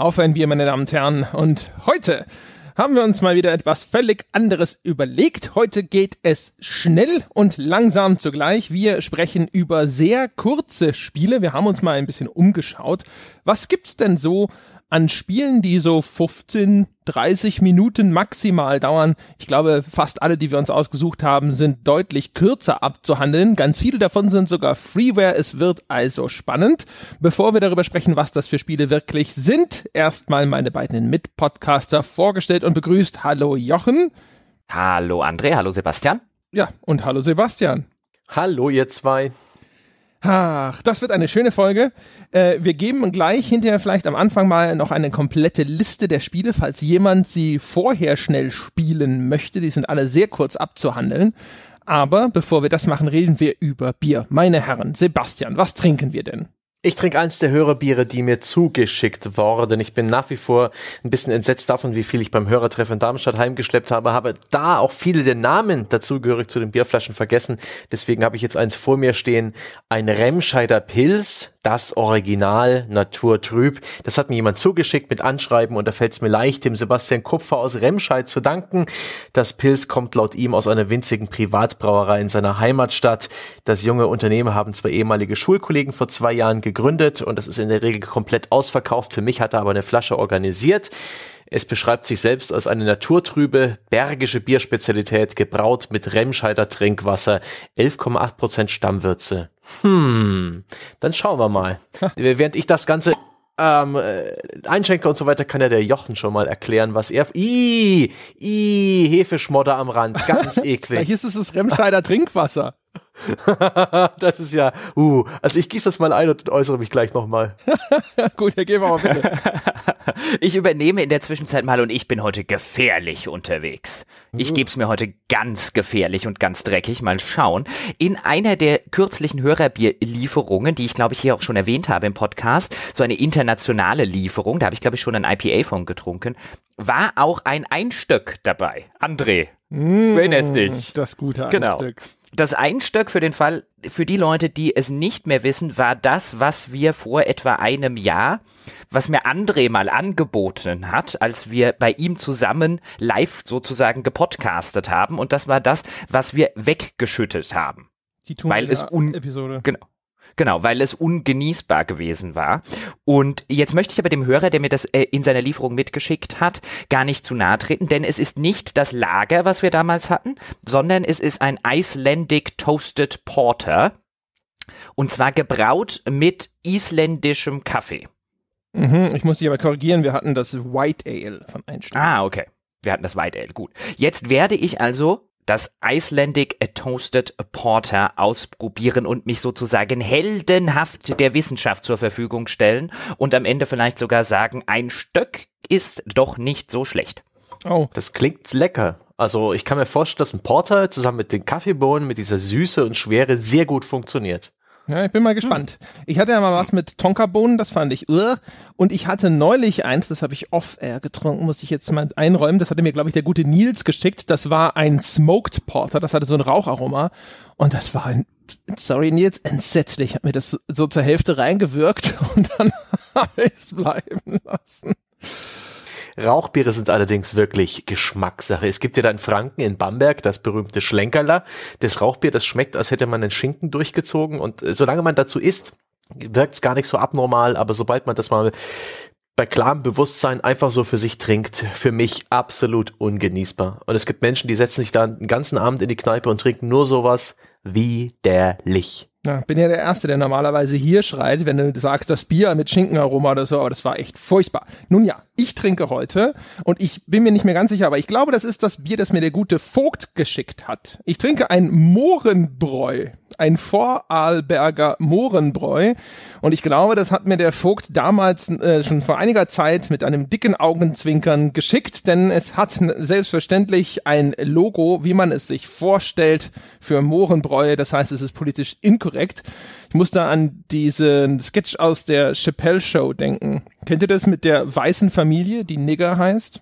Auf ein Bier, meine Damen und Herren. Und heute haben wir uns mal wieder etwas völlig anderes überlegt. Heute geht es schnell und langsam zugleich. Wir sprechen über sehr kurze Spiele. Wir haben uns mal ein bisschen umgeschaut. Was gibt's denn so an Spielen, die so 15, 30 Minuten maximal dauern. Ich glaube, fast alle, die wir uns ausgesucht haben, sind deutlich kürzer abzuhandeln. Ganz viele davon sind sogar Freeware. Es wird also spannend. Bevor wir darüber sprechen, was das für Spiele wirklich sind, erstmal meine beiden Mitpodcaster vorgestellt und begrüßt. Hallo Jochen. Hallo André, hallo Sebastian. Ja, und hallo Sebastian. Hallo ihr zwei. Ach, das wird eine schöne Folge. Äh, wir geben gleich hinterher vielleicht am Anfang mal noch eine komplette Liste der Spiele, falls jemand sie vorher schnell spielen möchte. Die sind alle sehr kurz abzuhandeln. Aber bevor wir das machen, reden wir über Bier. Meine Herren, Sebastian, was trinken wir denn? Ich trinke eins der Hörerbiere, die mir zugeschickt wurden. Ich bin nach wie vor ein bisschen entsetzt davon, wie viel ich beim Hörertreffen in Darmstadt heimgeschleppt habe. Habe da auch viele der Namen dazugehörig zu den Bierflaschen vergessen. Deswegen habe ich jetzt eins vor mir stehen. Ein Remscheider Pils, das Original Naturtrüb. Das hat mir jemand zugeschickt mit Anschreiben und da fällt es mir leicht, dem Sebastian Kupfer aus Remscheid zu danken. Das Pils kommt laut ihm aus einer winzigen Privatbrauerei in seiner Heimatstadt. Das junge Unternehmen haben zwei ehemalige Schulkollegen vor zwei Jahren gegründet und das ist in der Regel komplett ausverkauft. Für mich hat er aber eine Flasche organisiert. Es beschreibt sich selbst als eine naturtrübe, bergische Bierspezialität, gebraut mit Remscheider Trinkwasser, 11,8% Stammwürze. Hm, dann schauen wir mal. Während ich das Ganze ähm, äh, einschenke und so weiter, kann ja der Jochen schon mal erklären, was er. Ih, ih, Hefeschmodder am Rand, ganz eklig. Hier ist es das Remscheider Trinkwasser. das ist ja, uh, also ich gieße das mal ein und äußere mich gleich nochmal. Gut, Herr Geber, bitte. ich übernehme in der Zwischenzeit mal und ich bin heute gefährlich unterwegs. Ich gebe es mir heute ganz gefährlich und ganz dreckig. Mal schauen. In einer der kürzlichen Hörerbierlieferungen, die ich glaube ich hier auch schon erwähnt habe im Podcast, so eine internationale Lieferung, da habe ich glaube ich schon ein IPA von getrunken, war auch ein Einstöck dabei. André, mmh, erinnerst dich? Das gute genau. Einstück. Genau. Das Einstöck für den Fall, für die Leute, die es nicht mehr wissen, war das, was wir vor etwa einem Jahr, was mir André mal angeboten hat, als wir bei ihm zusammen live sozusagen gepodcastet haben. Und das war das, was wir weggeschüttet haben. Die Weil es un Episode. Genau. Genau, weil es ungenießbar gewesen war. Und jetzt möchte ich aber dem Hörer, der mir das äh, in seiner Lieferung mitgeschickt hat, gar nicht zu nahe treten, denn es ist nicht das Lager, was wir damals hatten, sondern es ist ein Icelandic Toasted Porter. Und zwar gebraut mit isländischem Kaffee. Mhm, ich muss dich aber korrigieren, wir hatten das White Ale von Einstein. Ah, okay. Wir hatten das White Ale, gut. Jetzt werde ich also das Icelandic Toasted Porter ausprobieren und mich sozusagen heldenhaft der Wissenschaft zur Verfügung stellen und am Ende vielleicht sogar sagen, ein Stöck ist doch nicht so schlecht. Oh. Das klingt lecker. Also ich kann mir vorstellen, dass ein Porter zusammen mit den Kaffeebohnen, mit dieser Süße und Schwere sehr gut funktioniert. Ja, ich bin mal gespannt. Ich hatte ja mal was mit Tonkabohnen, das fand ich. Uh, und ich hatte neulich eins, das habe ich off-air getrunken, muss ich jetzt mal einräumen. Das hatte mir, glaube ich, der gute Nils geschickt. Das war ein Smoked Porter, das hatte so ein Raucharoma. Und das war ein, sorry Nils, entsetzlich. Hat mir das so zur Hälfte reingewirkt und dann habe ich bleiben lassen. Rauchbiere sind allerdings wirklich Geschmackssache. Es gibt ja da in Franken, in Bamberg, das berühmte Schlenkerler. Das Rauchbier, das schmeckt, als hätte man einen Schinken durchgezogen. Und äh, solange man dazu isst, wirkt es gar nicht so abnormal. Aber sobald man das mal bei klarem Bewusstsein einfach so für sich trinkt, für mich absolut ungenießbar. Und es gibt Menschen, die setzen sich da einen ganzen Abend in die Kneipe und trinken nur sowas widerlich. Ja, bin ja der Erste, der normalerweise hier schreit, wenn du sagst, das Bier mit Schinkenaroma oder so, aber das war echt furchtbar. Nun ja, ich trinke heute und ich bin mir nicht mehr ganz sicher, aber ich glaube, das ist das Bier, das mir der gute Vogt geschickt hat. Ich trinke ein Mohrenbräu ein Vorarlberger Mohrenbräu. Und ich glaube, das hat mir der Vogt damals äh, schon vor einiger Zeit mit einem dicken Augenzwinkern geschickt, denn es hat selbstverständlich ein Logo, wie man es sich vorstellt, für Mohrenbräu. Das heißt, es ist politisch inkorrekt. Ich musste an diesen Sketch aus der Chappelle Show denken. Kennt ihr das mit der weißen Familie, die Nigger heißt?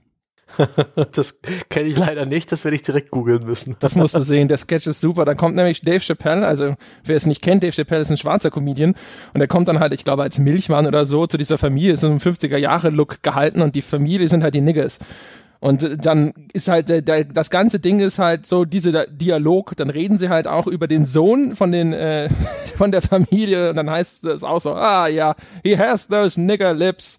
das kenne ich leider nicht, das werde ich direkt googeln müssen. Das musst du sehen, der Sketch ist super. Dann kommt nämlich Dave Chappelle, also wer es nicht kennt, Dave Chappelle ist ein schwarzer Comedian und der kommt dann halt, ich glaube, als Milchmann oder so zu dieser Familie, ist in einem 50er-Jahre-Look gehalten und die Familie sind halt die Niggers. Und dann ist halt der, das ganze Ding ist halt so dieser Dialog. Dann reden sie halt auch über den Sohn von den äh, von der Familie und dann heißt es auch so, ah ja, he has those nigger lips.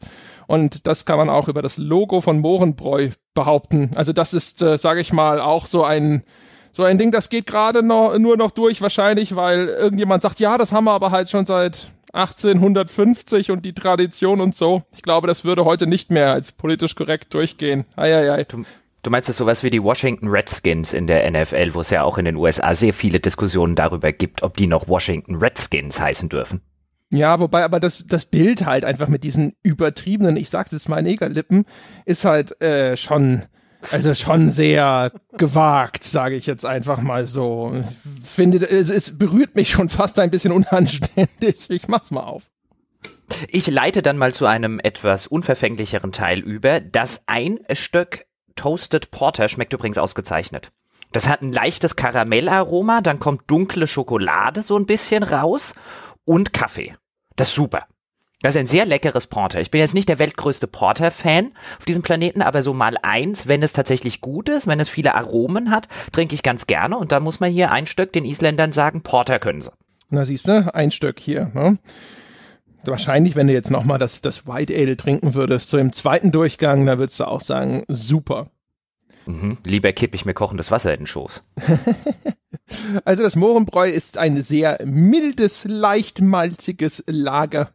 Und das kann man auch über das Logo von Mohrenbräu behaupten. Also das ist, äh, sage ich mal, auch so ein so ein Ding, das geht gerade noch nur noch durch wahrscheinlich, weil irgendjemand sagt, ja, das haben wir aber halt schon seit 1850 und die Tradition und so. Ich glaube, das würde heute nicht mehr als politisch korrekt durchgehen. Eieiei. Du, du meinst es sowas wie die Washington Redskins in der NFL, wo es ja auch in den USA sehr viele Diskussionen darüber gibt, ob die noch Washington Redskins heißen dürfen? Ja, wobei aber das, das Bild halt einfach mit diesen übertriebenen, ich sag's jetzt mal Negerlippen, ist halt äh, schon, also schon sehr gewagt, sage ich jetzt einfach mal so. Finde, es, es berührt mich schon fast ein bisschen unanständig. Ich mach's mal auf. Ich leite dann mal zu einem etwas unverfänglicheren Teil über. Das Einstöck Toasted Porter schmeckt übrigens ausgezeichnet. Das hat ein leichtes Karamellaroma, dann kommt dunkle Schokolade so ein bisschen raus und Kaffee. Das ist super. Das ist ein sehr leckeres Porter. Ich bin jetzt nicht der weltgrößte Porter-Fan auf diesem Planeten, aber so mal eins, wenn es tatsächlich gut ist, wenn es viele Aromen hat, trinke ich ganz gerne. Und da muss man hier ein Stück den Isländern sagen, Porter können sie. Na siehst du, ein Stück hier. Ne? Wahrscheinlich, wenn du jetzt nochmal das, das White Ale trinken würdest, so im zweiten Durchgang, da würdest du auch sagen, super. Mhm. Lieber kipp ich mir kochendes Wasser in den Schoß. Also das Mohrenbräu ist ein sehr mildes, leicht malziges Lager.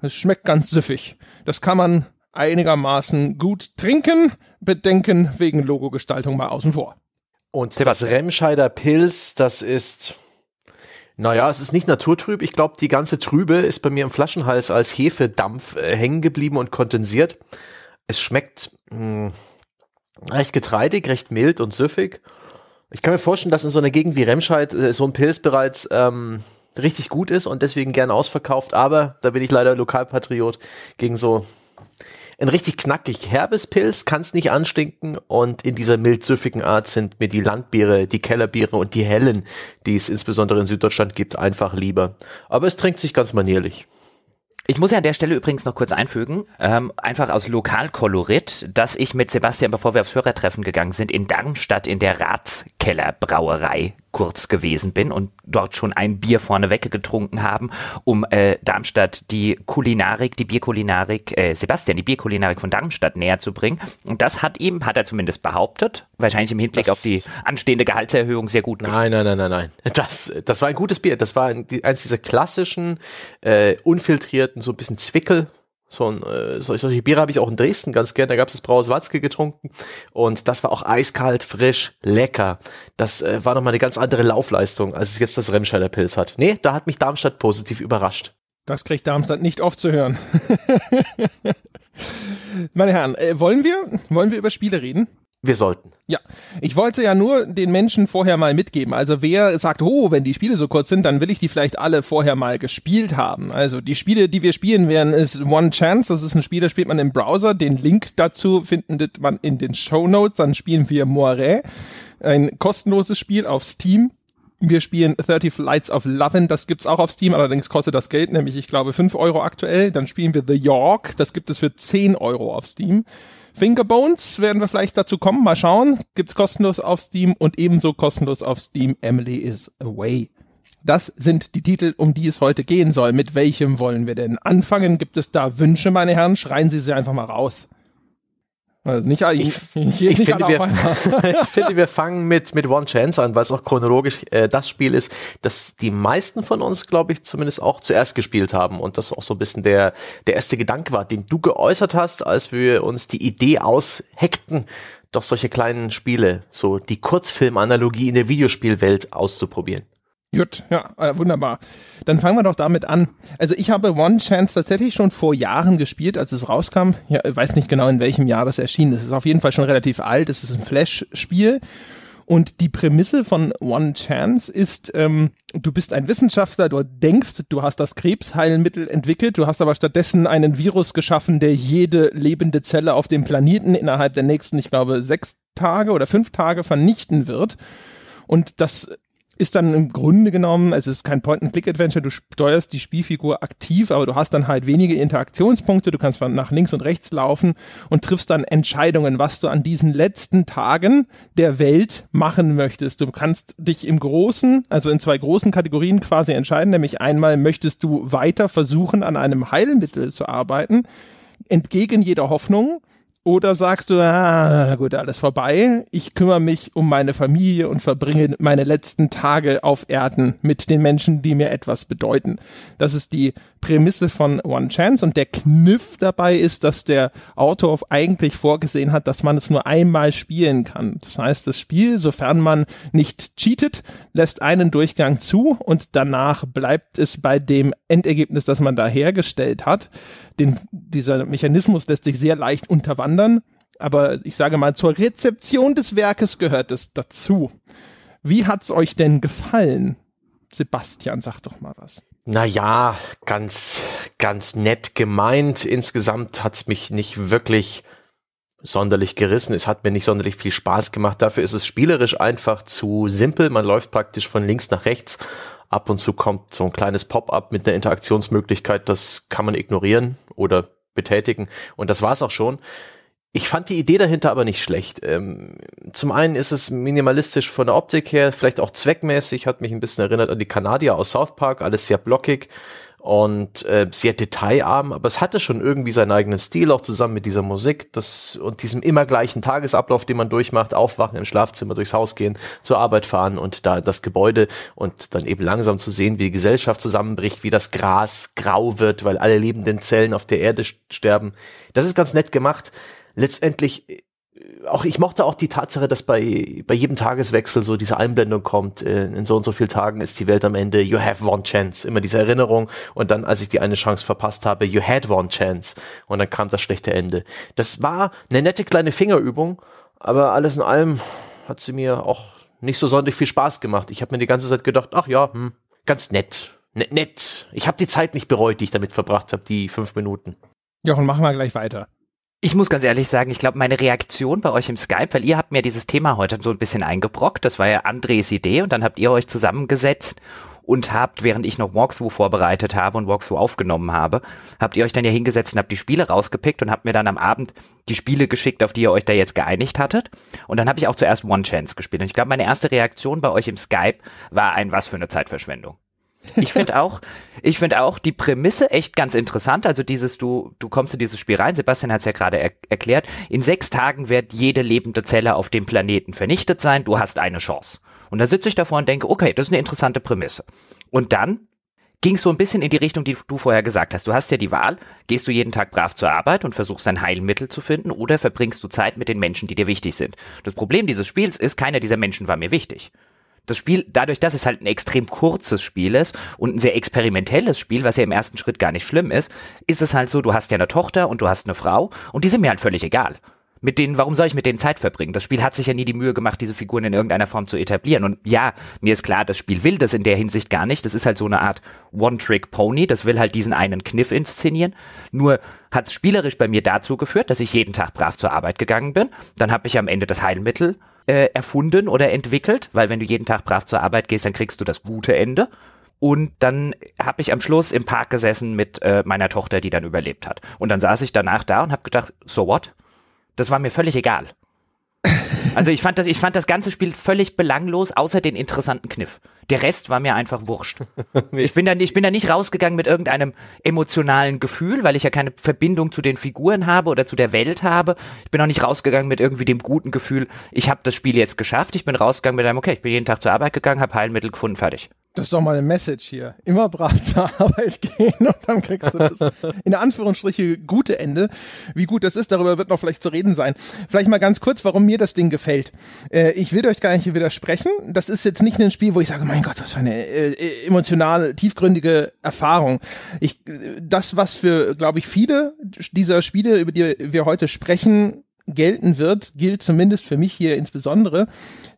Es schmeckt ganz süffig. Das kann man einigermaßen gut trinken, bedenken wegen Logogestaltung mal außen vor. Und das Remscheider Pilz, das ist, naja, es ist nicht naturtrüb. Ich glaube, die ganze Trübe ist bei mir im Flaschenhals als Hefedampf äh, hängen geblieben und kondensiert. Es schmeckt mh, hm, recht getreidig, recht mild und süffig. Ich kann mir vorstellen, dass in so einer Gegend wie Remscheid äh, so ein Pilz bereits ähm, richtig gut ist und deswegen gern ausverkauft, aber da bin ich leider Lokalpatriot gegen so ein richtig knackig herbes Pilz kann es nicht anstinken und in dieser mild-süffigen Art sind mir die Landbiere, die Kellerbiere und die hellen, die es insbesondere in Süddeutschland gibt, einfach lieber. Aber es trinkt sich ganz manierlich. Ich muss ja an der Stelle übrigens noch kurz einfügen, ähm, einfach aus Lokalkolorit, dass ich mit Sebastian, bevor wir aufs Hörertreffen gegangen sind, in Darmstadt in der Ratskellerbrauerei kurz gewesen bin und dort schon ein Bier vorneweg getrunken haben, um äh, Darmstadt die Kulinarik, die Bierkulinarik, äh, Sebastian, die Bierkulinarik von Darmstadt näher zu bringen. Und das hat ihm, hat er zumindest behauptet, wahrscheinlich im Hinblick das auf die anstehende Gehaltserhöhung sehr gut Nein, nein, nein, nein, nein. Das, das war ein gutes Bier. Das war ein, eins dieser klassischen, äh, unfiltrierten, so ein bisschen Zwickel so ein, äh, solche Biere habe ich auch in Dresden ganz gern. Da gab es das Brauhaus Watzke getrunken und das war auch eiskalt, frisch, lecker. Das äh, war nochmal eine ganz andere Laufleistung, als es jetzt das Remscheider Pilz hat. Nee, da hat mich Darmstadt positiv überrascht. Das kriegt Darmstadt nicht oft zu hören. Meine Herren, äh, wollen wir, wollen wir über Spiele reden? Wir sollten. Ja, ich wollte ja nur den Menschen vorher mal mitgeben. Also wer sagt, oh, wenn die Spiele so kurz sind, dann will ich die vielleicht alle vorher mal gespielt haben. Also die Spiele, die wir spielen werden, ist One Chance. Das ist ein Spiel, das spielt man im Browser. Den Link dazu findet man in den Show Notes. Dann spielen wir Moiret, ein kostenloses Spiel auf Steam. Wir spielen 30 Flights of Lovin', das gibt's auch auf Steam, allerdings kostet das Geld, nämlich ich glaube 5 Euro aktuell. Dann spielen wir The York, das gibt es für 10 Euro auf Steam. Fingerbones werden wir vielleicht dazu kommen, mal schauen. Gibt's kostenlos auf Steam und ebenso kostenlos auf Steam Emily is Away. Das sind die Titel, um die es heute gehen soll. Mit welchem wollen wir denn anfangen? Gibt es da Wünsche, meine Herren? Schreien Sie sie einfach mal raus. Also nicht, ich, ich, ich, finde, wir, ich finde, wir fangen mit, mit One Chance an, weil es auch chronologisch äh, das Spiel ist, das die meisten von uns, glaube ich, zumindest auch zuerst gespielt haben und das auch so ein bisschen der, der erste Gedanke war, den du geäußert hast, als wir uns die Idee ausheckten, doch solche kleinen Spiele, so die Kurzfilmanalogie in der Videospielwelt auszuprobieren. Gut, ja, äh, wunderbar. Dann fangen wir doch damit an. Also ich habe One Chance tatsächlich schon vor Jahren gespielt, als es rauskam. Ja, ich weiß nicht genau, in welchem Jahr das erschien. Es ist auf jeden Fall schon relativ alt. Es ist ein Flash-Spiel. Und die Prämisse von One Chance ist, ähm, du bist ein Wissenschaftler, du denkst, du hast das Krebsheilmittel entwickelt, du hast aber stattdessen einen Virus geschaffen, der jede lebende Zelle auf dem Planeten innerhalb der nächsten, ich glaube, sechs Tage oder fünf Tage vernichten wird. Und das ist dann im Grunde genommen, also es ist kein Point-and-Click-Adventure, du steuerst die Spielfigur aktiv, aber du hast dann halt wenige Interaktionspunkte, du kannst nach links und rechts laufen und triffst dann Entscheidungen, was du an diesen letzten Tagen der Welt machen möchtest. Du kannst dich im Großen, also in zwei großen Kategorien quasi entscheiden, nämlich einmal möchtest du weiter versuchen, an einem Heilmittel zu arbeiten, entgegen jeder Hoffnung, oder sagst du, ah, gut, alles vorbei. Ich kümmere mich um meine Familie und verbringe meine letzten Tage auf Erden mit den Menschen, die mir etwas bedeuten. Das ist die Prämisse von One Chance und der Kniff dabei ist, dass der Autor eigentlich vorgesehen hat, dass man es nur einmal spielen kann. Das heißt, das Spiel, sofern man nicht cheatet, lässt einen Durchgang zu und danach bleibt es bei dem Endergebnis, das man da hergestellt hat. Den, dieser Mechanismus lässt sich sehr leicht unterwandern, aber ich sage mal, zur Rezeption des Werkes gehört es dazu. Wie hat's euch denn gefallen? Sebastian, sag doch mal was. Naja, ganz, ganz nett gemeint. Insgesamt hat's mich nicht wirklich sonderlich gerissen. Es hat mir nicht sonderlich viel Spaß gemacht. Dafür ist es spielerisch einfach zu simpel. Man läuft praktisch von links nach rechts. Ab und zu kommt so ein kleines Pop-up mit einer Interaktionsmöglichkeit. Das kann man ignorieren oder betätigen. Und das war's auch schon. Ich fand die Idee dahinter aber nicht schlecht. Ähm, zum einen ist es minimalistisch von der Optik her, vielleicht auch zweckmäßig, hat mich ein bisschen erinnert an die Kanadier aus South Park, alles sehr blockig und äh, sehr detailarm, aber es hatte schon irgendwie seinen eigenen Stil, auch zusammen mit dieser Musik das, und diesem immer gleichen Tagesablauf, den man durchmacht, aufwachen im Schlafzimmer, durchs Haus gehen, zur Arbeit fahren und da das Gebäude und dann eben langsam zu sehen, wie die Gesellschaft zusammenbricht, wie das Gras grau wird, weil alle lebenden Zellen auf der Erde sterben. Das ist ganz nett gemacht letztendlich auch ich mochte auch die Tatsache, dass bei bei jedem Tageswechsel so diese Einblendung kommt, äh, in so und so vielen Tagen ist die Welt am Ende, you have one chance, immer diese Erinnerung und dann, als ich die eine Chance verpasst habe, you had one chance und dann kam das schlechte Ende. Das war eine nette kleine Fingerübung, aber alles in allem hat sie mir auch nicht so sonderlich viel Spaß gemacht. Ich habe mir die ganze Zeit gedacht, ach ja, hm, ganz nett, nett, nett. Ich habe die Zeit nicht bereut, die ich damit verbracht habe, die fünf Minuten. Jochen, machen wir gleich weiter. Ich muss ganz ehrlich sagen, ich glaube, meine Reaktion bei euch im Skype, weil ihr habt mir dieses Thema heute so ein bisschen eingebrockt, das war ja Andres Idee und dann habt ihr euch zusammengesetzt und habt, während ich noch Walkthrough vorbereitet habe und Walkthrough aufgenommen habe, habt ihr euch dann ja hingesetzt und habt die Spiele rausgepickt und habt mir dann am Abend die Spiele geschickt, auf die ihr euch da jetzt geeinigt hattet. Und dann habe ich auch zuerst One Chance gespielt. Und ich glaube, meine erste Reaktion bei euch im Skype war ein was für eine Zeitverschwendung. Ich finde auch, ich finde auch die Prämisse echt ganz interessant. Also dieses, du, du kommst in dieses Spiel rein, Sebastian hat es ja gerade er erklärt, in sechs Tagen wird jede lebende Zelle auf dem Planeten vernichtet sein, du hast eine Chance. Und da sitze ich davor und denke, okay, das ist eine interessante Prämisse. Und dann ging es so ein bisschen in die Richtung, die du vorher gesagt hast. Du hast ja die Wahl, gehst du jeden Tag brav zur Arbeit und versuchst ein Heilmittel zu finden oder verbringst du Zeit mit den Menschen, die dir wichtig sind. Das Problem dieses Spiels ist, keiner dieser Menschen war mir wichtig das Spiel, dadurch, dass es halt ein extrem kurzes Spiel ist und ein sehr experimentelles Spiel, was ja im ersten Schritt gar nicht schlimm ist, ist es halt so, du hast ja eine Tochter und du hast eine Frau und die sind mir halt völlig egal. Mit denen, warum soll ich mit denen Zeit verbringen? Das Spiel hat sich ja nie die Mühe gemacht, diese Figuren in irgendeiner Form zu etablieren. Und ja, mir ist klar, das Spiel will das in der Hinsicht gar nicht. Das ist halt so eine Art One-Trick-Pony. Das will halt diesen einen Kniff inszenieren. Nur hat es spielerisch bei mir dazu geführt, dass ich jeden Tag brav zur Arbeit gegangen bin. Dann habe ich am Ende das Heilmittel äh, erfunden oder entwickelt, weil wenn du jeden Tag brav zur Arbeit gehst, dann kriegst du das gute Ende. Und dann habe ich am Schluss im Park gesessen mit äh, meiner Tochter, die dann überlebt hat. Und dann saß ich danach da und habe gedacht, so what? Das war mir völlig egal. Also ich fand das, ich fand das ganze Spiel völlig belanglos, außer den interessanten Kniff. Der Rest war mir einfach wurscht. Ich bin da, ich bin da nicht rausgegangen mit irgendeinem emotionalen Gefühl, weil ich ja keine Verbindung zu den Figuren habe oder zu der Welt habe. Ich bin auch nicht rausgegangen mit irgendwie dem guten Gefühl, ich habe das Spiel jetzt geschafft. Ich bin rausgegangen mit einem, okay, ich bin jeden Tag zur Arbeit gegangen, habe Heilmittel gefunden, fertig. Das ist doch mal eine Message hier. Immer brav zur Arbeit gehen und dann kriegst du das in Anführungsstriche gute Ende. Wie gut das ist, darüber wird noch vielleicht zu reden sein. Vielleicht mal ganz kurz, warum mir das Ding gefällt. Äh, ich will euch gar nicht widersprechen. Das ist jetzt nicht ein Spiel, wo ich sage, mein Gott, was für eine äh, emotional tiefgründige Erfahrung. Ich, das, was für, glaube ich, viele dieser Spiele, über die wir heute sprechen, gelten wird, gilt zumindest für mich hier insbesondere,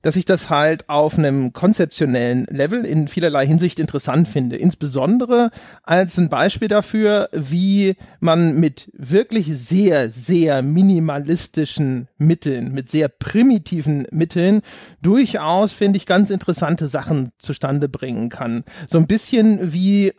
dass ich das halt auf einem konzeptionellen Level in vielerlei Hinsicht interessant finde. Insbesondere als ein Beispiel dafür, wie man mit wirklich sehr, sehr minimalistischen Mitteln, mit sehr primitiven Mitteln durchaus, finde ich, ganz interessante Sachen zustande bringen kann. So ein bisschen wie,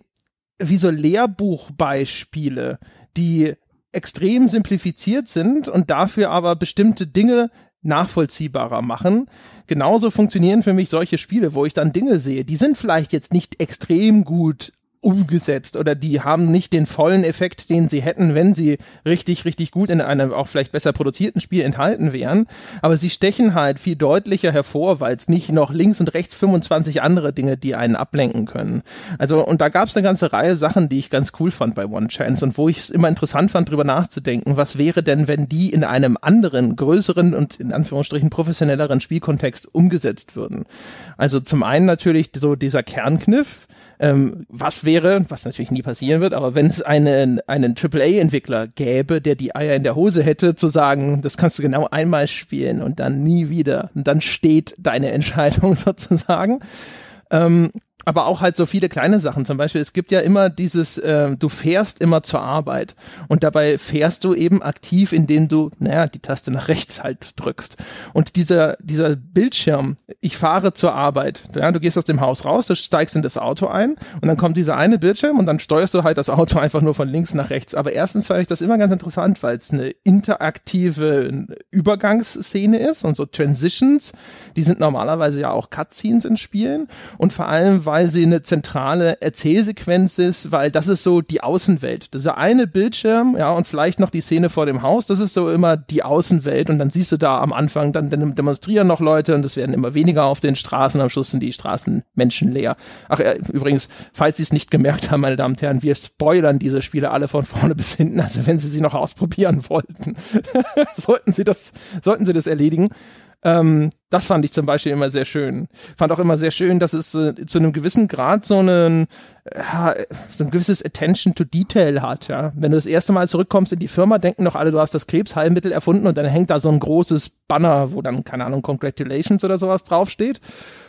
wie so Lehrbuchbeispiele, die extrem simplifiziert sind und dafür aber bestimmte Dinge nachvollziehbarer machen. Genauso funktionieren für mich solche Spiele, wo ich dann Dinge sehe, die sind vielleicht jetzt nicht extrem gut umgesetzt oder die haben nicht den vollen Effekt, den sie hätten, wenn sie richtig, richtig gut in einem auch vielleicht besser produzierten Spiel enthalten wären. Aber sie stechen halt viel deutlicher hervor, weil es nicht noch links und rechts 25 andere Dinge, die einen ablenken können. Also, und da gab es eine ganze Reihe Sachen, die ich ganz cool fand bei One Chance und wo ich es immer interessant fand, drüber nachzudenken, was wäre denn, wenn die in einem anderen, größeren und in Anführungsstrichen professionelleren Spielkontext umgesetzt würden. Also zum einen natürlich so dieser Kernkniff, ähm, was wäre, was natürlich nie passieren wird, aber wenn es einen, einen AAA-Entwickler gäbe, der die Eier in der Hose hätte, zu sagen, das kannst du genau einmal spielen und dann nie wieder. Und dann steht deine Entscheidung sozusagen. Ähm, aber auch halt so viele kleine Sachen. Zum Beispiel, es gibt ja immer dieses, äh, du fährst immer zur Arbeit und dabei fährst du eben aktiv, indem du, naja, die Taste nach rechts halt drückst. Und dieser, dieser Bildschirm, ich fahre zur Arbeit, ja, du gehst aus dem Haus raus, du steigst in das Auto ein und dann kommt dieser eine Bildschirm und dann steuerst du halt das Auto einfach nur von links nach rechts. Aber erstens fand ich das immer ganz interessant, weil es eine interaktive Übergangsszene ist und so Transitions, die sind normalerweise ja auch Cutscenes in Spielen und vor allem, weil weil sie eine zentrale Erzählsequenz ist, weil das ist so die Außenwelt. Das ist eine Bildschirm, ja, und vielleicht noch die Szene vor dem Haus, das ist so immer die Außenwelt und dann siehst du da am Anfang, dann, demonstrieren noch Leute und es werden immer weniger auf den Straßen, am Schluss sind die Straßen menschenleer. Ach ja, übrigens, falls Sie es nicht gemerkt haben, meine Damen und Herren, wir spoilern diese Spiele alle von vorne bis hinten, also wenn Sie sie noch ausprobieren wollten, sollten Sie das, sollten Sie das erledigen. Ähm, das fand ich zum Beispiel immer sehr schön. Fand auch immer sehr schön, dass es äh, zu einem gewissen Grad so einen ja, so ein gewisses Attention to Detail hat, ja. Wenn du das erste Mal zurückkommst in die Firma, denken doch alle, du hast das Krebsheilmittel erfunden und dann hängt da so ein großes Banner, wo dann, keine Ahnung, Congratulations oder sowas draufsteht.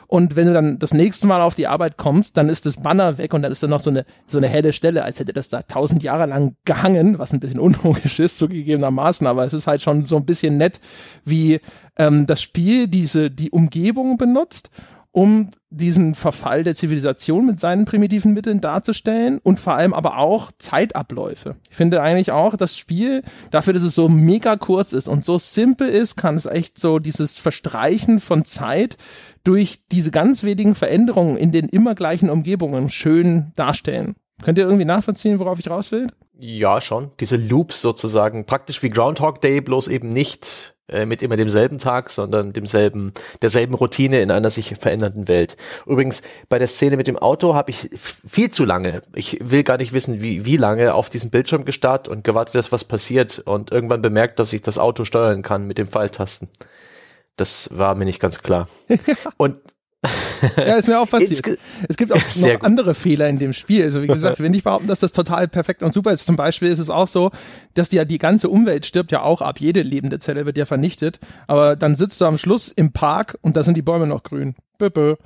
Und wenn du dann das nächste Mal auf die Arbeit kommst, dann ist das Banner weg und dann ist da noch so eine, so eine helle Stelle, als hätte das da tausend Jahre lang gehangen, was ein bisschen unlogisch ist, zugegebenermaßen, aber es ist halt schon so ein bisschen nett, wie ähm, das Spiel diese, die Umgebung benutzt um diesen Verfall der Zivilisation mit seinen primitiven Mitteln darzustellen und vor allem aber auch Zeitabläufe. Ich finde eigentlich auch, das Spiel, dafür, dass es so mega kurz ist und so simpel ist, kann es echt so dieses Verstreichen von Zeit durch diese ganz wenigen Veränderungen in den immer gleichen Umgebungen schön darstellen. Könnt ihr irgendwie nachvollziehen, worauf ich raus will? Ja, schon. Diese Loops sozusagen, praktisch wie Groundhog Day, bloß eben nicht mit immer demselben Tag, sondern demselben, derselben Routine in einer sich verändernden Welt. Übrigens, bei der Szene mit dem Auto habe ich viel zu lange, ich will gar nicht wissen, wie, wie lange, auf diesem Bildschirm gestarrt und gewartet, dass was passiert und irgendwann bemerkt, dass ich das Auto steuern kann mit den Pfeiltasten. Das war mir nicht ganz klar. und ja, ist mir auch passiert. es gibt auch noch gut. andere Fehler in dem Spiel. Also wie gesagt, wenn ich behaupten, dass das total perfekt und super ist. Zum Beispiel ist es auch so, dass die, ja die ganze Umwelt stirbt ja auch ab. Jede lebende Zelle wird ja vernichtet. Aber dann sitzt du am Schluss im Park und da sind die Bäume noch grün. Bö, bö.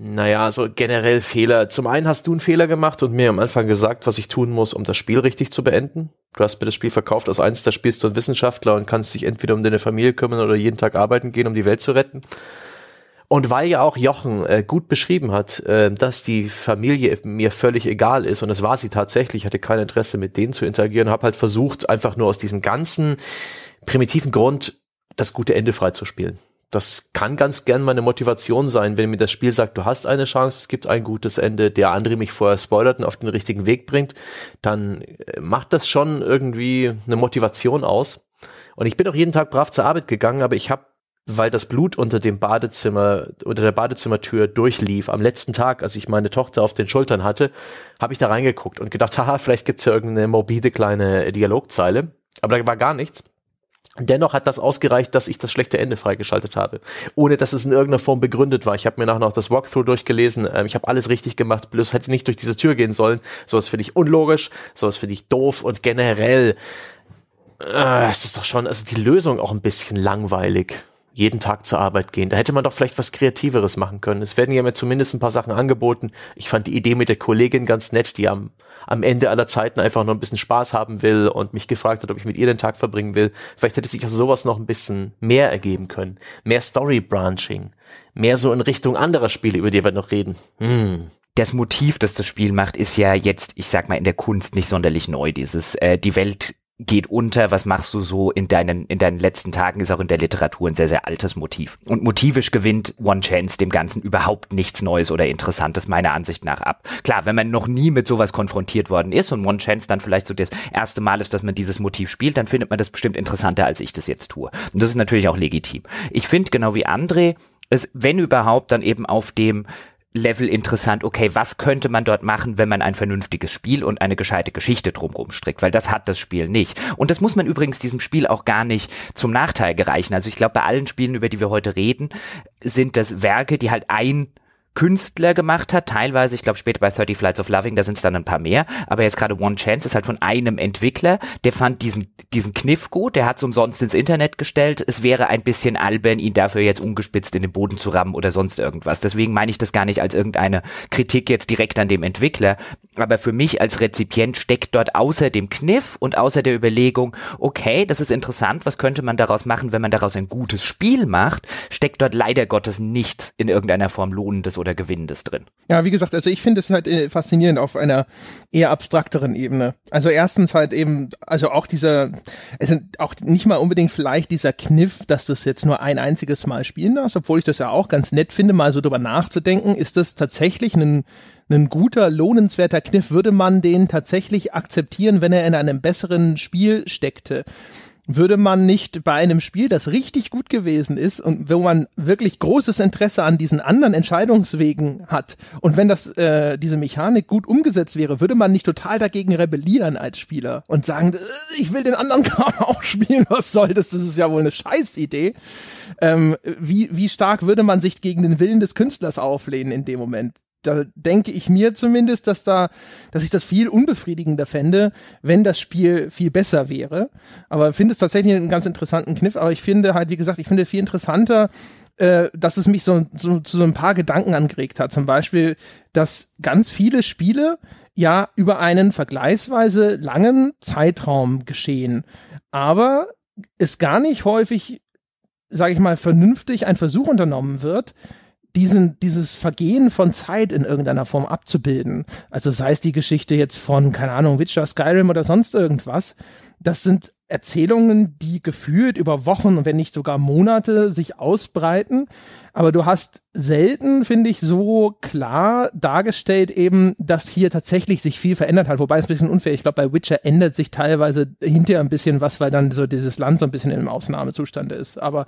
Naja, also generell Fehler. Zum einen hast du einen Fehler gemacht und mir am Anfang gesagt, was ich tun muss, um das Spiel richtig zu beenden. Du hast mir das Spiel verkauft, als eins, da spielst du einen Wissenschaftler und kannst dich entweder um deine Familie kümmern oder jeden Tag arbeiten gehen, um die Welt zu retten. Und weil ja auch Jochen äh, gut beschrieben hat, äh, dass die Familie mir völlig egal ist, und es war sie tatsächlich, hatte kein Interesse mit denen zu interagieren, habe halt versucht, einfach nur aus diesem ganzen primitiven Grund das gute Ende freizuspielen. Das kann ganz gern meine Motivation sein, wenn mir das Spiel sagt, du hast eine Chance, es gibt ein gutes Ende, der andere mich vorher spoilert und auf den richtigen Weg bringt, dann äh, macht das schon irgendwie eine Motivation aus. Und ich bin auch jeden Tag brav zur Arbeit gegangen, aber ich habe weil das Blut unter dem Badezimmer, unter der Badezimmertür durchlief. Am letzten Tag, als ich meine Tochter auf den Schultern hatte, habe ich da reingeguckt und gedacht, haha, vielleicht gibt's ja irgendeine morbide kleine Dialogzeile. Aber da war gar nichts. Dennoch hat das ausgereicht, dass ich das schlechte Ende freigeschaltet habe, ohne dass es in irgendeiner Form begründet war. Ich habe mir nachher noch das Walkthrough durchgelesen. Ähm, ich habe alles richtig gemacht, bloß hätte nicht durch diese Tür gehen sollen. Sowas finde ich unlogisch, sowas finde ich doof und generell Äh, es ist doch schon, also die Lösung auch ein bisschen langweilig jeden Tag zur Arbeit gehen. Da hätte man doch vielleicht was Kreativeres machen können. Es werden ja mir zumindest ein paar Sachen angeboten. Ich fand die Idee mit der Kollegin ganz nett, die am, am Ende aller Zeiten einfach nur ein bisschen Spaß haben will und mich gefragt hat, ob ich mit ihr den Tag verbringen will. Vielleicht hätte sich aus sowas noch ein bisschen mehr ergeben können. Mehr Story-Branching. Mehr so in Richtung anderer Spiele, über die wir noch reden. Hm das Motiv, das das Spiel macht, ist ja jetzt, ich sag mal, in der Kunst nicht sonderlich neu. Dieses, äh, die Welt geht unter, was machst du so in deinen, in deinen letzten Tagen, ist auch in der Literatur ein sehr, sehr altes Motiv. Und motivisch gewinnt One Chance dem Ganzen überhaupt nichts Neues oder Interessantes, meiner Ansicht nach ab. Klar, wenn man noch nie mit sowas konfrontiert worden ist und One Chance dann vielleicht so das erste Mal ist, dass man dieses Motiv spielt, dann findet man das bestimmt interessanter, als ich das jetzt tue. Und das ist natürlich auch legitim. Ich finde, genau wie André, es, wenn überhaupt, dann eben auf dem Level interessant, okay, was könnte man dort machen, wenn man ein vernünftiges Spiel und eine gescheite Geschichte drumherum strickt, weil das hat das Spiel nicht. Und das muss man übrigens diesem Spiel auch gar nicht zum Nachteil gereichen. Also ich glaube, bei allen Spielen, über die wir heute reden, sind das Werke, die halt ein Künstler gemacht hat. Teilweise, ich glaube später bei 30 Flights of Loving, da sind es dann ein paar mehr. Aber jetzt gerade One Chance ist halt von einem Entwickler, der fand diesen, diesen Kniff gut, der hat es umsonst ins Internet gestellt. Es wäre ein bisschen albern, ihn dafür jetzt ungespitzt in den Boden zu rammen oder sonst irgendwas. Deswegen meine ich das gar nicht als irgendeine Kritik jetzt direkt an dem Entwickler. Aber für mich als Rezipient steckt dort außer dem Kniff und außer der Überlegung, okay, das ist interessant, was könnte man daraus machen, wenn man daraus ein gutes Spiel macht, steckt dort leider Gottes nichts in irgendeiner Form Lohnendes oder oder Gewinnendes drin. Ja, wie gesagt, also ich finde es halt äh, faszinierend auf einer eher abstrakteren Ebene. Also erstens halt eben, also auch dieser, es sind auch nicht mal unbedingt vielleicht dieser Kniff, dass du es jetzt nur ein einziges Mal spielen darfst, obwohl ich das ja auch ganz nett finde, mal so drüber nachzudenken, ist das tatsächlich ein ein guter, lohnenswerter Kniff, würde man den tatsächlich akzeptieren, wenn er in einem besseren Spiel steckte würde man nicht bei einem Spiel, das richtig gut gewesen ist und wo man wirklich großes Interesse an diesen anderen Entscheidungswegen hat und wenn das äh, diese Mechanik gut umgesetzt wäre, würde man nicht total dagegen rebellieren als Spieler und sagen, äh, ich will den anderen Kram auch spielen, was soll das? Das ist ja wohl eine Scheißidee. Ähm, wie, wie stark würde man sich gegen den Willen des Künstlers auflehnen in dem Moment? Da denke ich mir zumindest, dass da, dass ich das viel unbefriedigender fände, wenn das Spiel viel besser wäre. Aber finde es tatsächlich einen ganz interessanten Kniff. Aber ich finde halt, wie gesagt, ich finde viel interessanter, äh, dass es mich so, so zu so ein paar Gedanken angeregt hat. Zum Beispiel, dass ganz viele Spiele ja über einen vergleichsweise langen Zeitraum geschehen. Aber es gar nicht häufig, sage ich mal, vernünftig ein Versuch unternommen wird, diesen, dieses Vergehen von Zeit in irgendeiner Form abzubilden. Also sei es die Geschichte jetzt von, keine Ahnung, Witcher, Skyrim oder sonst irgendwas. Das sind Erzählungen, die gefühlt über Wochen und wenn nicht sogar Monate sich ausbreiten. Aber du hast selten, finde ich, so klar dargestellt eben, dass hier tatsächlich sich viel verändert hat. Wobei es ein bisschen unfair. Ich glaube, bei Witcher ändert sich teilweise hinterher ein bisschen was, weil dann so dieses Land so ein bisschen im Ausnahmezustand ist. Aber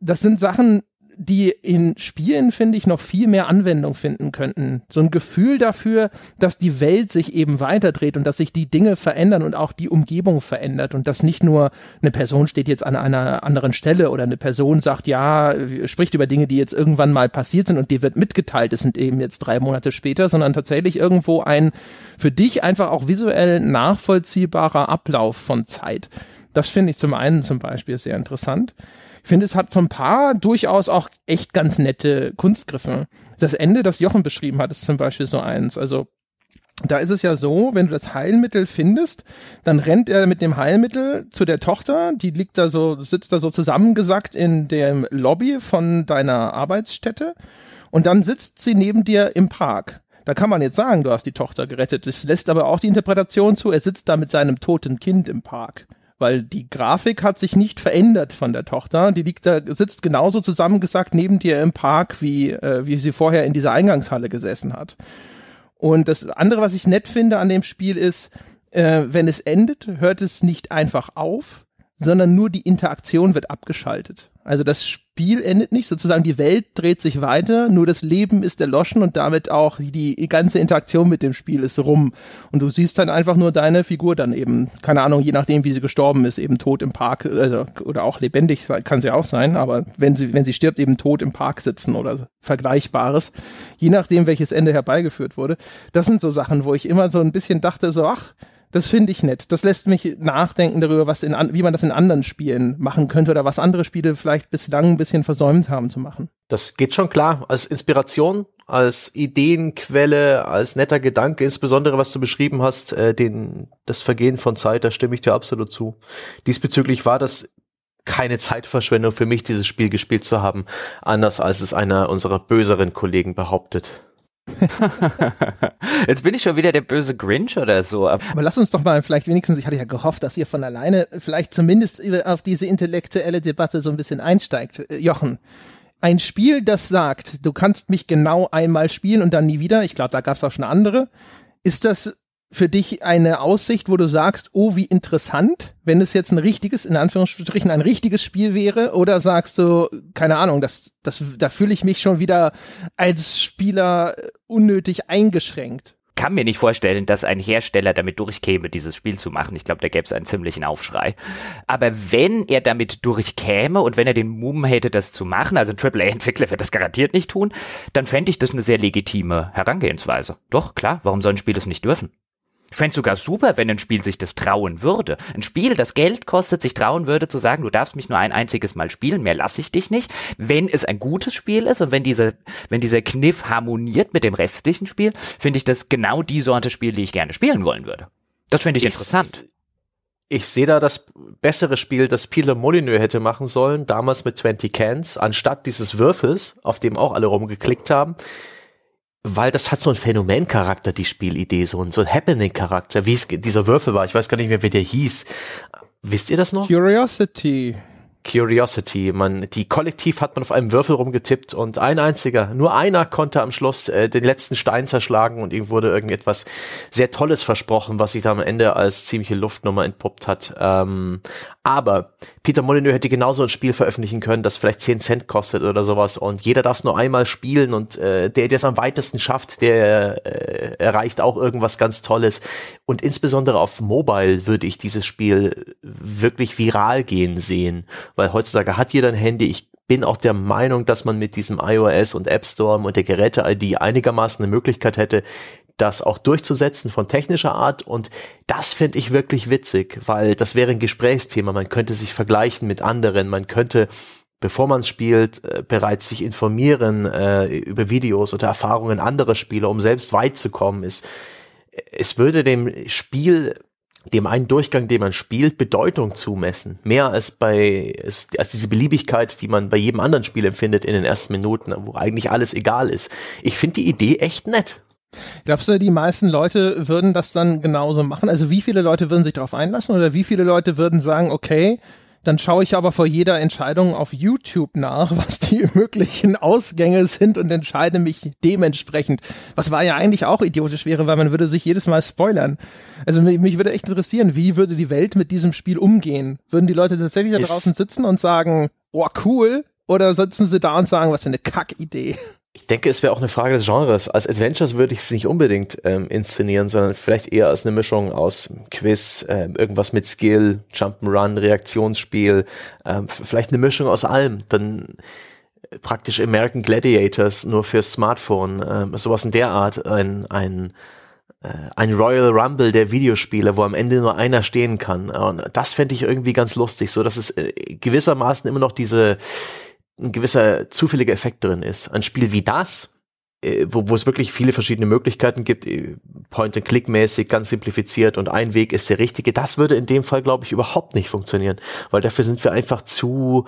das sind Sachen, die in Spielen, finde ich, noch viel mehr Anwendung finden könnten. So ein Gefühl dafür, dass die Welt sich eben weiterdreht und dass sich die Dinge verändern und auch die Umgebung verändert und dass nicht nur eine Person steht jetzt an einer anderen Stelle oder eine Person sagt, ja, spricht über Dinge, die jetzt irgendwann mal passiert sind und die wird mitgeteilt, es sind eben jetzt drei Monate später, sondern tatsächlich irgendwo ein für dich einfach auch visuell nachvollziehbarer Ablauf von Zeit. Das finde ich zum einen zum Beispiel sehr interessant. Finde, es hat so ein paar durchaus auch echt ganz nette Kunstgriffe. Das Ende, das Jochen beschrieben hat, ist zum Beispiel so eins. Also da ist es ja so, wenn du das Heilmittel findest, dann rennt er mit dem Heilmittel zu der Tochter, die liegt da so, sitzt da so zusammengesackt in dem Lobby von deiner Arbeitsstätte und dann sitzt sie neben dir im Park. Da kann man jetzt sagen, du hast die Tochter gerettet. Das lässt aber auch die Interpretation zu, er sitzt da mit seinem toten Kind im Park weil die Grafik hat sich nicht verändert von der Tochter. Die liegt da, sitzt genauso zusammengesackt neben dir im Park, wie, äh, wie sie vorher in dieser Eingangshalle gesessen hat. Und das andere, was ich nett finde an dem Spiel ist, äh, wenn es endet, hört es nicht einfach auf, sondern nur die Interaktion wird abgeschaltet. Also das Spiel endet nicht, sozusagen die Welt dreht sich weiter, nur das Leben ist erloschen und damit auch die ganze Interaktion mit dem Spiel ist rum. Und du siehst dann einfach nur deine Figur dann eben, keine Ahnung, je nachdem, wie sie gestorben ist, eben tot im Park, also, oder auch lebendig kann sie auch sein, aber wenn sie, wenn sie stirbt, eben tot im Park sitzen oder Vergleichbares, je nachdem, welches Ende herbeigeführt wurde. Das sind so Sachen, wo ich immer so ein bisschen dachte, so, ach, Das finde ich nett. Das lässt mich nachdenken darüber, was in, wie man das in anderen Spielen machen könnte oder was andere Spiele vielleicht bislang ein bisschen versäumt haben zu machen. Das geht schon klar. Als Inspiration, als Ideenquelle, als netter Gedanke, insbesondere was du beschrieben hast, äh, den, das Vergehen von Zeit, da stimme ich dir absolut zu. Diesbezüglich war das keine Zeitverschwendung für mich, dieses Spiel gespielt zu haben, anders als es einer unserer böseren Kollegen behauptet. Jetzt bin ich schon wieder der böse Grinch oder so. Aber lass uns doch mal vielleicht wenigstens, ich hatte ja gehofft, dass ihr von alleine vielleicht zumindest auf diese intellektuelle Debatte so ein bisschen einsteigt. Äh, Jochen, ein Spiel, das sagt, du kannst mich genau einmal spielen und dann nie wieder, ich glaube, da gab es auch schon andere, ist das für dich eine Aussicht, wo du sagst, oh, wie interessant, wenn es jetzt ein richtiges, in Anführungsstrichen, ein richtiges Spiel wäre? Oder sagst du, keine Ahnung, das, das, da fühle ich mich schon wieder als Spieler unnötig eingeschränkt? kann mir nicht vorstellen, dass ein Hersteller damit durchkäme, dieses Spiel zu machen. Ich glaube, da gäbe es einen ziemlichen Aufschrei. Aber wenn er damit durchkäme und wenn er den Mumm hätte, das zu machen, also ein AAA-Entwickler wird das garantiert nicht tun, dann fände ich das eine sehr legitime Herangehensweise. Doch, klar, warum soll ein Spiel das nicht dürfen? Ich fände sogar super, wenn ein Spiel sich das trauen würde. Ein Spiel, das Geld kostet, sich trauen würde zu sagen, du darfst mich nur ein einziges Mal spielen, mehr lasse ich dich nicht. Wenn es ein gutes Spiel ist und wenn dieser, wenn dieser Kniff harmoniert mit dem restlichen Spiel, finde ich das genau die Sorte Spiel, die ich gerne spielen wollen würde. Das finde ich, ich interessant. Ich sehe da das bessere Spiel, das Peter Molyneux hätte machen sollen, damals mit 20 Cans, anstatt dieses Würfels, auf dem auch alle rumgeklickt haben weil das hat so einen Phänomencharakter, die Spielidee, so ein, so ein Happening-Charakter, wie es dieser Würfel war. Ich weiß gar nicht mehr, wie der hieß. Wisst ihr das noch? Curiosity. Curiosity. Man, die kollektiv hat man auf einem Würfel rumgetippt und ein einziger, nur einer konnte am Schluss äh, den letzten Stein zerschlagen und ihm wurde irgendetwas sehr Tolles versprochen, was sich da am Ende als ziemliche Luftnummer entpuppt hat. Ähm, aber Peter Molyneux hätte genauso ein Spiel veröffentlichen können, das vielleicht 10 Cent kostet oder sowas und jeder darf es nur einmal spielen und äh, der, der es am weitesten schafft, der äh, erreicht auch irgendwas ganz Tolles. Und insbesondere auf Mobile würde ich dieses Spiel wirklich viral gehen sehen, weil heutzutage hat jeder ein Handy. Ich bin auch der Meinung, dass man mit diesem iOS und App Store und der Geräte-ID einigermaßen eine Möglichkeit hätte, das auch durchzusetzen von technischer Art und das finde ich wirklich witzig, weil das wäre ein Gesprächsthema. Man könnte sich vergleichen mit anderen, man könnte bevor man spielt, äh, bereits sich informieren äh, über Videos oder Erfahrungen anderer Spieler, um selbst weit zu kommen. Ist, es würde dem Spiel, dem einen Durchgang, den man spielt, Bedeutung zumessen. Mehr als bei, als, als diese Beliebigkeit, die man bei jedem anderen Spiel empfindet in den ersten Minuten, wo eigentlich alles egal ist. Ich finde die Idee echt nett. Glaubst du, die meisten Leute würden das dann genauso machen? Also wie viele Leute würden sich darauf einlassen oder wie viele Leute würden sagen, okay, dann schaue ich aber vor jeder Entscheidung auf YouTube nach, was die möglichen Ausgänge sind und entscheide mich dementsprechend. Was war ja eigentlich auch idiotisch wäre, weil man würde sich jedes Mal spoilern. Also mich, mich würde echt interessieren, wie würde die Welt mit diesem Spiel umgehen? Würden die Leute tatsächlich da draußen sitzen und sagen, oh cool, oder sitzen sie da und sagen, was für eine Kackidee? Ich denke, es wäre auch eine Frage des Genres. Als Adventures würde ich es nicht unbedingt ähm, inszenieren, sondern vielleicht eher als eine Mischung aus Quiz, äh, irgendwas mit Skill, Jump'n'Run, Reaktionsspiel, äh, vielleicht eine Mischung aus allem. Dann äh, praktisch American Gladiators nur fürs Smartphone, äh, sowas in der Art, ein, ein, äh, ein Royal Rumble der Videospiele, wo am Ende nur einer stehen kann. Und das fände ich irgendwie ganz lustig, so dass es äh, gewissermaßen immer noch diese ein gewisser zufälliger Effekt drin ist. Ein Spiel wie das, äh, wo, wo es wirklich viele verschiedene Möglichkeiten gibt, äh, Point-and-Click-mäßig, ganz simplifiziert und ein Weg ist der richtige, das würde in dem Fall, glaube ich, überhaupt nicht funktionieren, weil dafür sind wir einfach zu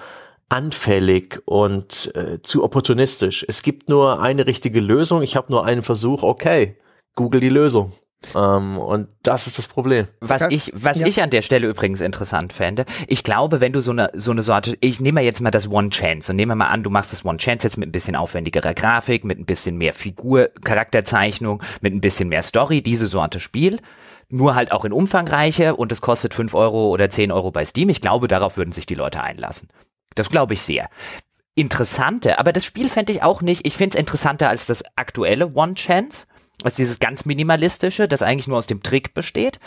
anfällig und äh, zu opportunistisch. Es gibt nur eine richtige Lösung, ich habe nur einen Versuch, okay, Google die Lösung. Ähm, und das ist das Problem. Was ich, was ja. ich an der Stelle übrigens interessant fände, ich glaube, wenn du so eine, so eine Sorte, ich nehme jetzt mal das One Chance und nehme mal an, du machst das One Chance jetzt mit ein bisschen aufwendigerer Grafik, mit ein bisschen mehr Figur, Charakterzeichnung, mit ein bisschen mehr Story, diese Sorte Spiel. Nur halt auch in umfangreicher und es kostet fünf Euro oder zehn Euro bei Steam. Ich glaube, darauf würden sich die Leute einlassen. Das glaube ich sehr interessante, aber das Spiel fände ich auch nicht, ich finde es interessanter als das aktuelle One Chance, also dieses ganz minimalistische, das eigentlich nur aus dem Trick besteht,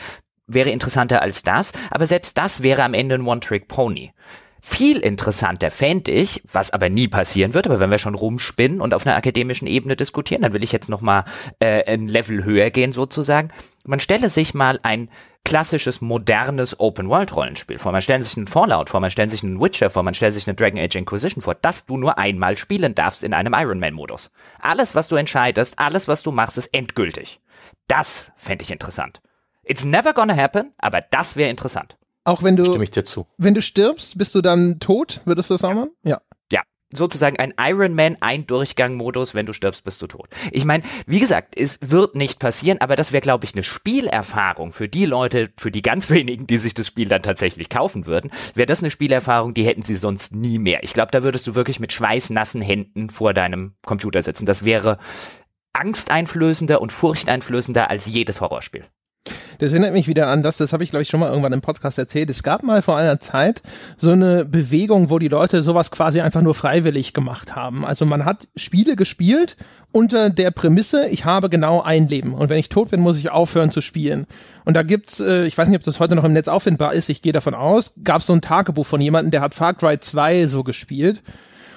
wäre interessanter als das, aber selbst das wäre am Ende ein One-Trick-Pony. Viel interessanter fände ich, was aber nie passieren wird, aber wenn wir schon rumspinnen und auf einer akademischen Ebene diskutieren, dann will ich jetzt nochmal äh, ein Level höher gehen sozusagen. Man stelle sich mal ein klassisches, modernes Open-World-Rollenspiel vor. Man stellt sich einen Fallout vor, man stellt sich einen Witcher vor, man stellt sich eine Dragon Age Inquisition vor, das du nur einmal spielen darfst in einem Iron Man-Modus. Alles, was du entscheidest, alles, was du machst, ist endgültig. Das fände ich interessant. It's never gonna happen, aber das wäre interessant. Auch wenn du, Stimme ich dir zu. wenn du stirbst, bist du dann tot? Würdest du das auch machen? Ja. Ja, sozusagen ein Iron Man Ein-Durchgang-Modus, wenn du stirbst, bist du tot. Ich meine, wie gesagt, es wird nicht passieren, aber das wäre, glaube ich, eine Spielerfahrung für die Leute, für die ganz wenigen, die sich das Spiel dann tatsächlich kaufen würden, wäre das eine Spielerfahrung, die hätten sie sonst nie mehr. Ich glaube, da würdest du wirklich mit schweißnassen Händen vor deinem Computer sitzen. Das wäre angsteinflößender und furchteinflößender als jedes Horrorspiel. Das erinnert mich wieder an das, das habe ich glaube ich schon mal irgendwann im Podcast erzählt. Es gab mal vor einer Zeit so eine Bewegung, wo die Leute sowas quasi einfach nur freiwillig gemacht haben. Also man hat Spiele gespielt unter der Prämisse, ich habe genau ein Leben und wenn ich tot bin, muss ich aufhören zu spielen. Und da gibt's, äh, ich weiß nicht, ob das heute noch im Netz auffindbar ist, ich gehe davon aus, gab es so ein Tagebuch von jemandem, der hat Far Cry 2 so gespielt.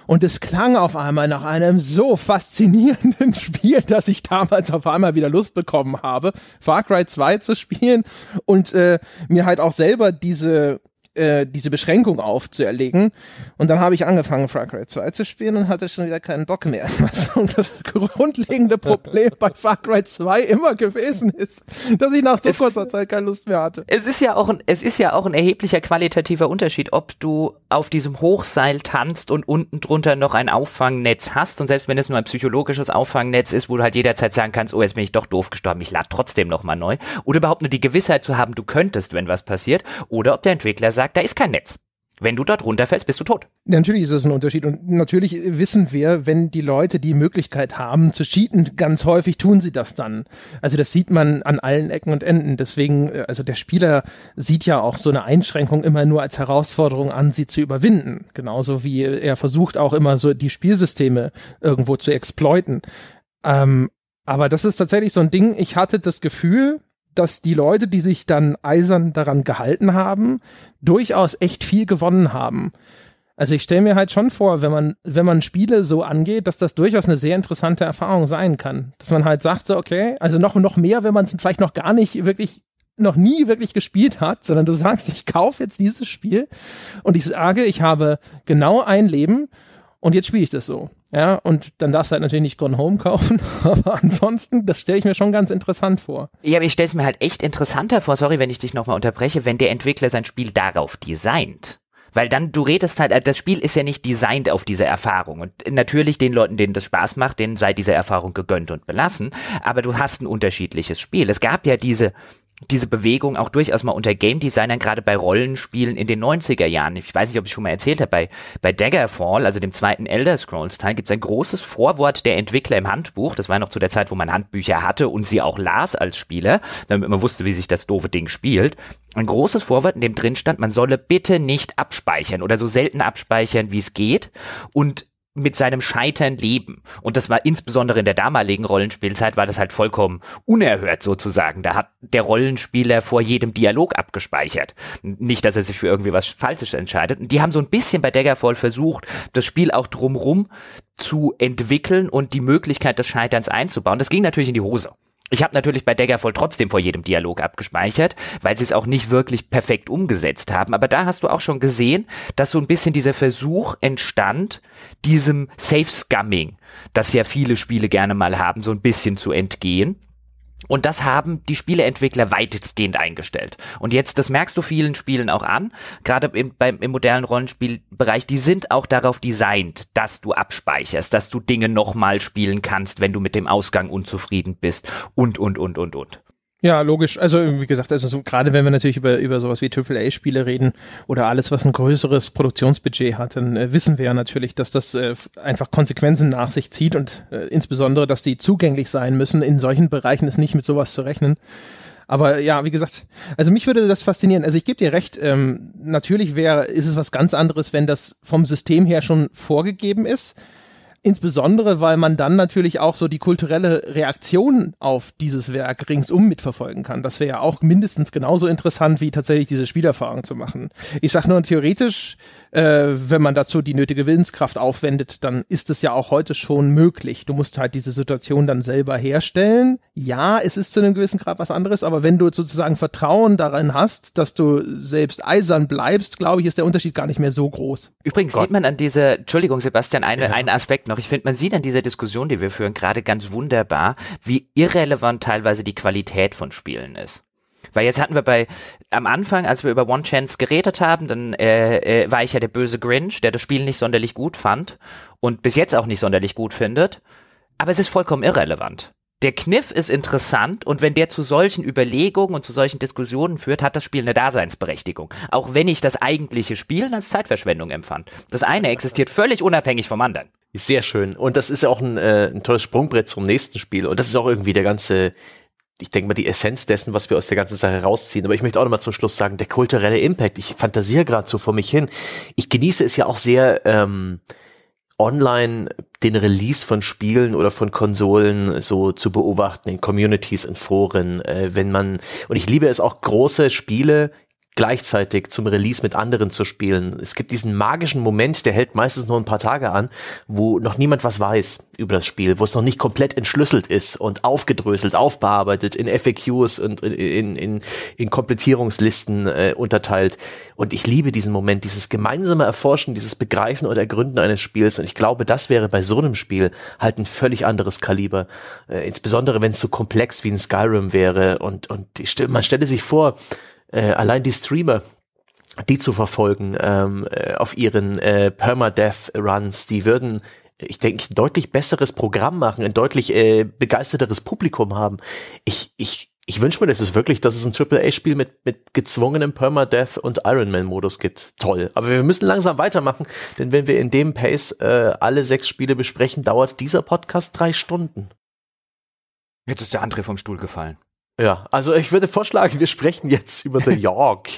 Und es klang auf einmal nach einem so faszinierenden Spiel, dass ich damals auf einmal wieder Lust bekommen habe, Far Cry 2 zu spielen. Und äh, mir halt auch selber diese äh, diese Beschränkung aufzuerlegen. Und dann habe ich angefangen, Far Cry 2 zu spielen und hatte schon wieder keinen Bock mehr. Und das grundlegende Problem bei Far Cry 2 immer gewesen ist, dass ich nach so Es- kurzer Zeit keine Lust mehr hatte. Es ist ja auch ein, es ist ja auch ein erheblicher qualitativer Unterschied, ob du auf diesem Hochseil tanzt und unten drunter noch ein Auffangnetz hast und selbst wenn es nur ein psychologisches Auffangnetz ist, wo du halt jederzeit sagen kannst, oh, jetzt bin ich doch doof gestorben, ich lade trotzdem nochmal neu. Oder überhaupt nur die Gewissheit zu haben, du könntest, wenn was passiert. Oder ob der Entwickler sagt, da ist kein Netz. Wenn du dort runterfällst, bist du tot. Natürlich ist es ein Unterschied und natürlich wissen wir, wenn die Leute die Möglichkeit haben zu cheaten, ganz häufig tun sie das dann. Also das sieht man an allen Ecken und Enden. Deswegen, äh, also der Spieler sieht ja auch so eine Einschränkung immer nur als Herausforderung an, sie zu überwinden. Genauso wie er versucht auch immer so die Spielsysteme irgendwo zu exploiten. Ähm, aber das ist tatsächlich so ein Ding. Ich hatte das Gefühl, dass die Leute, die sich dann eisern daran gehalten haben, durchaus echt viel gewonnen haben. Also ich stelle mir halt schon vor, wenn man, wenn man Spiele so angeht, dass das durchaus eine sehr interessante Erfahrung sein kann. Dass man halt sagt, so, okay, also noch, noch mehr, wenn man es vielleicht noch gar nicht wirklich, noch nie wirklich gespielt hat, sondern du sagst, ich kaufe jetzt dieses Spiel und ich sage, ich habe genau ein Leben und jetzt spiele ich das so. Ja, und dann darfst du halt natürlich nicht Gone Home kaufen, aber ansonsten, das stelle ich mir schon ganz interessant vor. Ja, aber ich stelle es mir halt echt interessanter vor, sorry, wenn ich dich nochmal unterbreche, wenn der Entwickler sein Spiel darauf designt. Weil dann, du redest halt, äh, das Spiel ist ja nicht designt auf diese Erfahrung. Und natürlich den Leuten, denen das Spaß macht, denen sei diese Erfahrung gegönnt und belassen. Aber du hast ein unterschiedliches Spiel. Es gab ja diese, diese Bewegung auch durchaus mal unter Game Designern, gerade bei Rollenspielen in den 90er Jahren. Ich weiß nicht, ob ich schon mal erzählt habe, bei, bei Daggerfall, also dem zweiten Elder Scrolls Teil, gibt es ein großes Vorwort der Entwickler im Handbuch. Das war noch zu der Zeit, wo man Handbücher hatte und sie auch las als Spieler, damit man wusste, wie sich das doofe Ding spielt. Ein großes Vorwort, in dem drin stand, man solle bitte nicht abspeichern oder so selten abspeichern, wie es geht. Und mit seinem Scheitern leben. Und das war insbesondere in der damaligen Rollenspielzeit war das halt vollkommen unerhört sozusagen. Da hat der Rollenspieler vor jedem Dialog abgespeichert. Nicht, dass er sich für irgendwie was Falsches entscheidet. Und die haben so ein bisschen bei Daggerfall versucht, das Spiel auch drumrum zu entwickeln und die Möglichkeit des Scheiterns einzubauen. Das ging natürlich in die Hose. Ich habe natürlich bei Daggerfall trotzdem vor jedem Dialog abgespeichert, weil sie es auch nicht wirklich perfekt umgesetzt haben. Aber da hast du auch schon gesehen, dass so ein bisschen dieser Versuch entstand, diesem Safe-Scumming, das ja viele Spiele gerne mal haben, so ein bisschen zu entgehen. Und das haben die Spieleentwickler weitestgehend eingestellt. Und jetzt, das merkst du vielen Spielen auch an, gerade im, beim, im modernen Rollenspielbereich, die sind auch darauf designt, dass du abspeicherst, dass du Dinge nochmal spielen kannst, wenn du mit dem Ausgang unzufrieden bist und, und, und, und, und. Ja, logisch. Also wie gesagt, also so, gerade wenn wir natürlich über, über sowas wie AAA-Spiele reden oder alles, was ein größeres Produktionsbudget hat, dann äh, wissen wir ja natürlich, dass das äh, einfach Konsequenzen nach sich zieht und äh, insbesondere, dass die zugänglich sein müssen. In solchen Bereichen ist nicht mit sowas zu rechnen. Aber ja, wie gesagt, also mich würde das faszinieren. Also ich gebe dir recht, ähm, natürlich wäre, ist es was ganz anderes, wenn das vom System her schon vorgegeben ist. Insbesondere, weil man dann natürlich auch so die kulturelle Reaktion auf dieses Werk ringsum mitverfolgen kann. Das wäre ja auch mindestens genauso interessant, wie tatsächlich diese Spielerfahrung zu machen. Ich sag nur theoretisch, äh, wenn man dazu die nötige Willenskraft aufwendet, dann ist es ja auch heute schon möglich. Du musst halt diese Situation dann selber herstellen. Ja, es ist zu einem gewissen Grad was anderes, aber wenn du sozusagen Vertrauen darin hast, dass du selbst eisern bleibst, glaube ich, ist der Unterschied gar nicht mehr so groß. Übrigens Gott. sieht man an dieser, Entschuldigung, Sebastian, eine, ja. einen Aspekt noch. Ich finde, man sieht an dieser Diskussion, die wir führen, gerade ganz wunderbar, wie irrelevant teilweise die Qualität von Spielen ist. Weil jetzt hatten wir bei, am Anfang, als wir über One Chance geredet haben, dann äh, äh, war ich ja der böse Grinch, der das Spiel nicht sonderlich gut fand und bis jetzt auch nicht sonderlich gut findet. Aber es ist vollkommen irrelevant. Der Kniff ist interessant und wenn der zu solchen Überlegungen und zu solchen Diskussionen führt, hat das Spiel eine Daseinsberechtigung. Auch wenn ich das eigentliche Spielen als Zeitverschwendung empfand. Das eine existiert völlig unabhängig vom anderen. Sehr schön. Und das ist ja auch ein, äh, ein tolles Sprungbrett zum nächsten Spiel. Und das ist auch irgendwie der ganze, ich denke mal, die Essenz dessen, was wir aus der ganzen Sache rausziehen. Aber ich möchte auch nochmal zum Schluss sagen, der kulturelle Impact. Ich fantasiere gerade so vor mich hin. Ich genieße es ja auch sehr, ähm, online den Release von Spielen oder von Konsolen so zu beobachten in Communities, in Foren, äh, wenn man, und ich liebe es auch große Spiele gleichzeitig zum Release mit anderen zu spielen. Es gibt diesen magischen Moment, der hält meistens nur ein paar Tage an, wo noch niemand was weiß über das Spiel, wo es noch nicht komplett entschlüsselt ist und aufgedröselt, aufbearbeitet, in FAQs und in, in, in Komplettierungslisten äh, unterteilt. Und ich liebe diesen Moment, dieses gemeinsame Erforschen, dieses Begreifen oder Ergründen eines Spiels. Und ich glaube, das wäre bei so einem Spiel halt ein völlig anderes Kaliber. Äh, insbesondere wenn es so komplex wie ein Skyrim wäre. Und, und ich, man stelle sich vor, äh, allein die Streamer, die zu verfolgen ähm, äh, auf ihren äh, Permadeath-Runs, die würden ich denke, ein deutlich besseres Programm machen, ein deutlich äh, begeisterteres Publikum haben. Ich, ich, ich wünsche mir das ist wirklich, dass es ein AAA-Spiel mit, mit gezwungenem Permadeath und Ironman-Modus gibt. Toll. Aber wir müssen langsam weitermachen, denn wenn wir in dem Pace äh, alle sechs Spiele besprechen, dauert dieser Podcast drei Stunden. Jetzt ist der André vom Stuhl gefallen. Ja, also ich würde vorschlagen, wir sprechen jetzt über The York.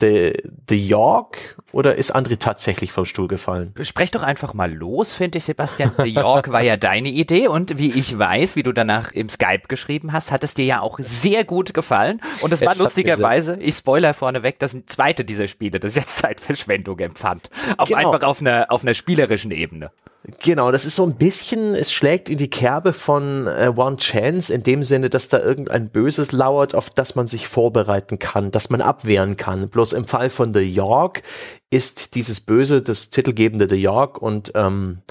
The, The York oder ist André tatsächlich vom Stuhl gefallen? Sprech doch einfach mal los, finde ich, Sebastian. The York war ja deine Idee und wie ich weiß, wie du danach im Skype geschrieben hast, hat es dir ja auch sehr gut gefallen. Und es war lustigerweise, ich spoiler vorneweg, das zweite dieser Spiele, das ich jetzt Zeitverschwendung empfand. Auf genau. einfach auf einer, auf einer spielerischen Ebene. Genau, das ist so ein bisschen, es schlägt in die Kerbe von äh, One Chance in dem Sinne, dass da irgendein Böses lauert, auf das man sich vorbereiten kann, das man abwehren kann. Bloß im Fall von The York ist dieses Böse das titelgebende The York und ähm,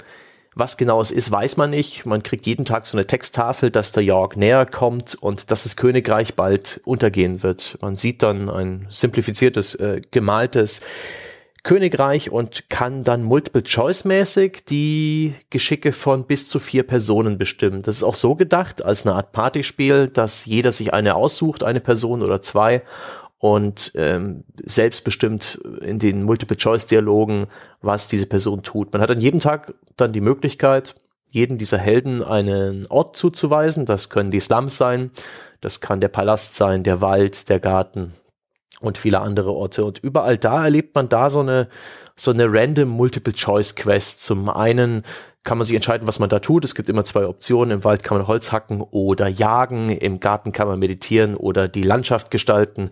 was genau es ist, weiß man nicht. Man kriegt jeden Tag so eine Texttafel, dass der York näher kommt und dass das Königreich bald untergehen wird. Man sieht dann ein simplifiziertes, äh, gemaltes Königreich und kann dann Multiple-Choice-mäßig die Geschicke von bis zu vier Personen bestimmen. Das ist auch so gedacht als eine Art Partyspiel, dass jeder sich eine aussucht, eine Person oder zwei und ähm, selbstbestimmt in den Multiple-Choice-Dialogen, was diese Person tut. Man hat an jedem Tag dann die Möglichkeit, jedem dieser Helden einen Ort zuzuweisen. Das können die Slums sein, das kann der Palast sein, der Wald, der Garten, und viele andere Orte. Und überall da erlebt man da so eine, so eine random Multiple-Choice-Quest. Zum einen kann man sich entscheiden, was man da tut. Es gibt immer zwei Optionen. Im Wald kann man Holz hacken oder jagen. Im Garten kann man meditieren oder die Landschaft gestalten.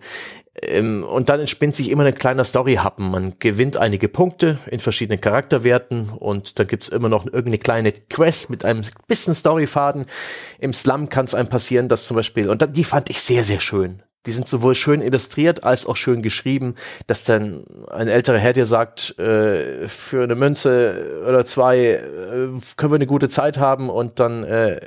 Ähm, und dann entspinnt sich immer ein kleiner Story-Happen. Man gewinnt einige Punkte in verschiedenen Charakterwerten und dann gibt's immer noch irgendeine kleine Quest mit einem bisschen Storyfaden. Im Slum kann es einem passieren, dass zum Beispiel, und die fand ich sehr, sehr schön die sind sowohl schön illustriert als auch schön geschrieben, dass dann ein älterer Herr dir sagt, äh, für eine Münze oder zwei äh, können wir eine gute Zeit haben und dann äh,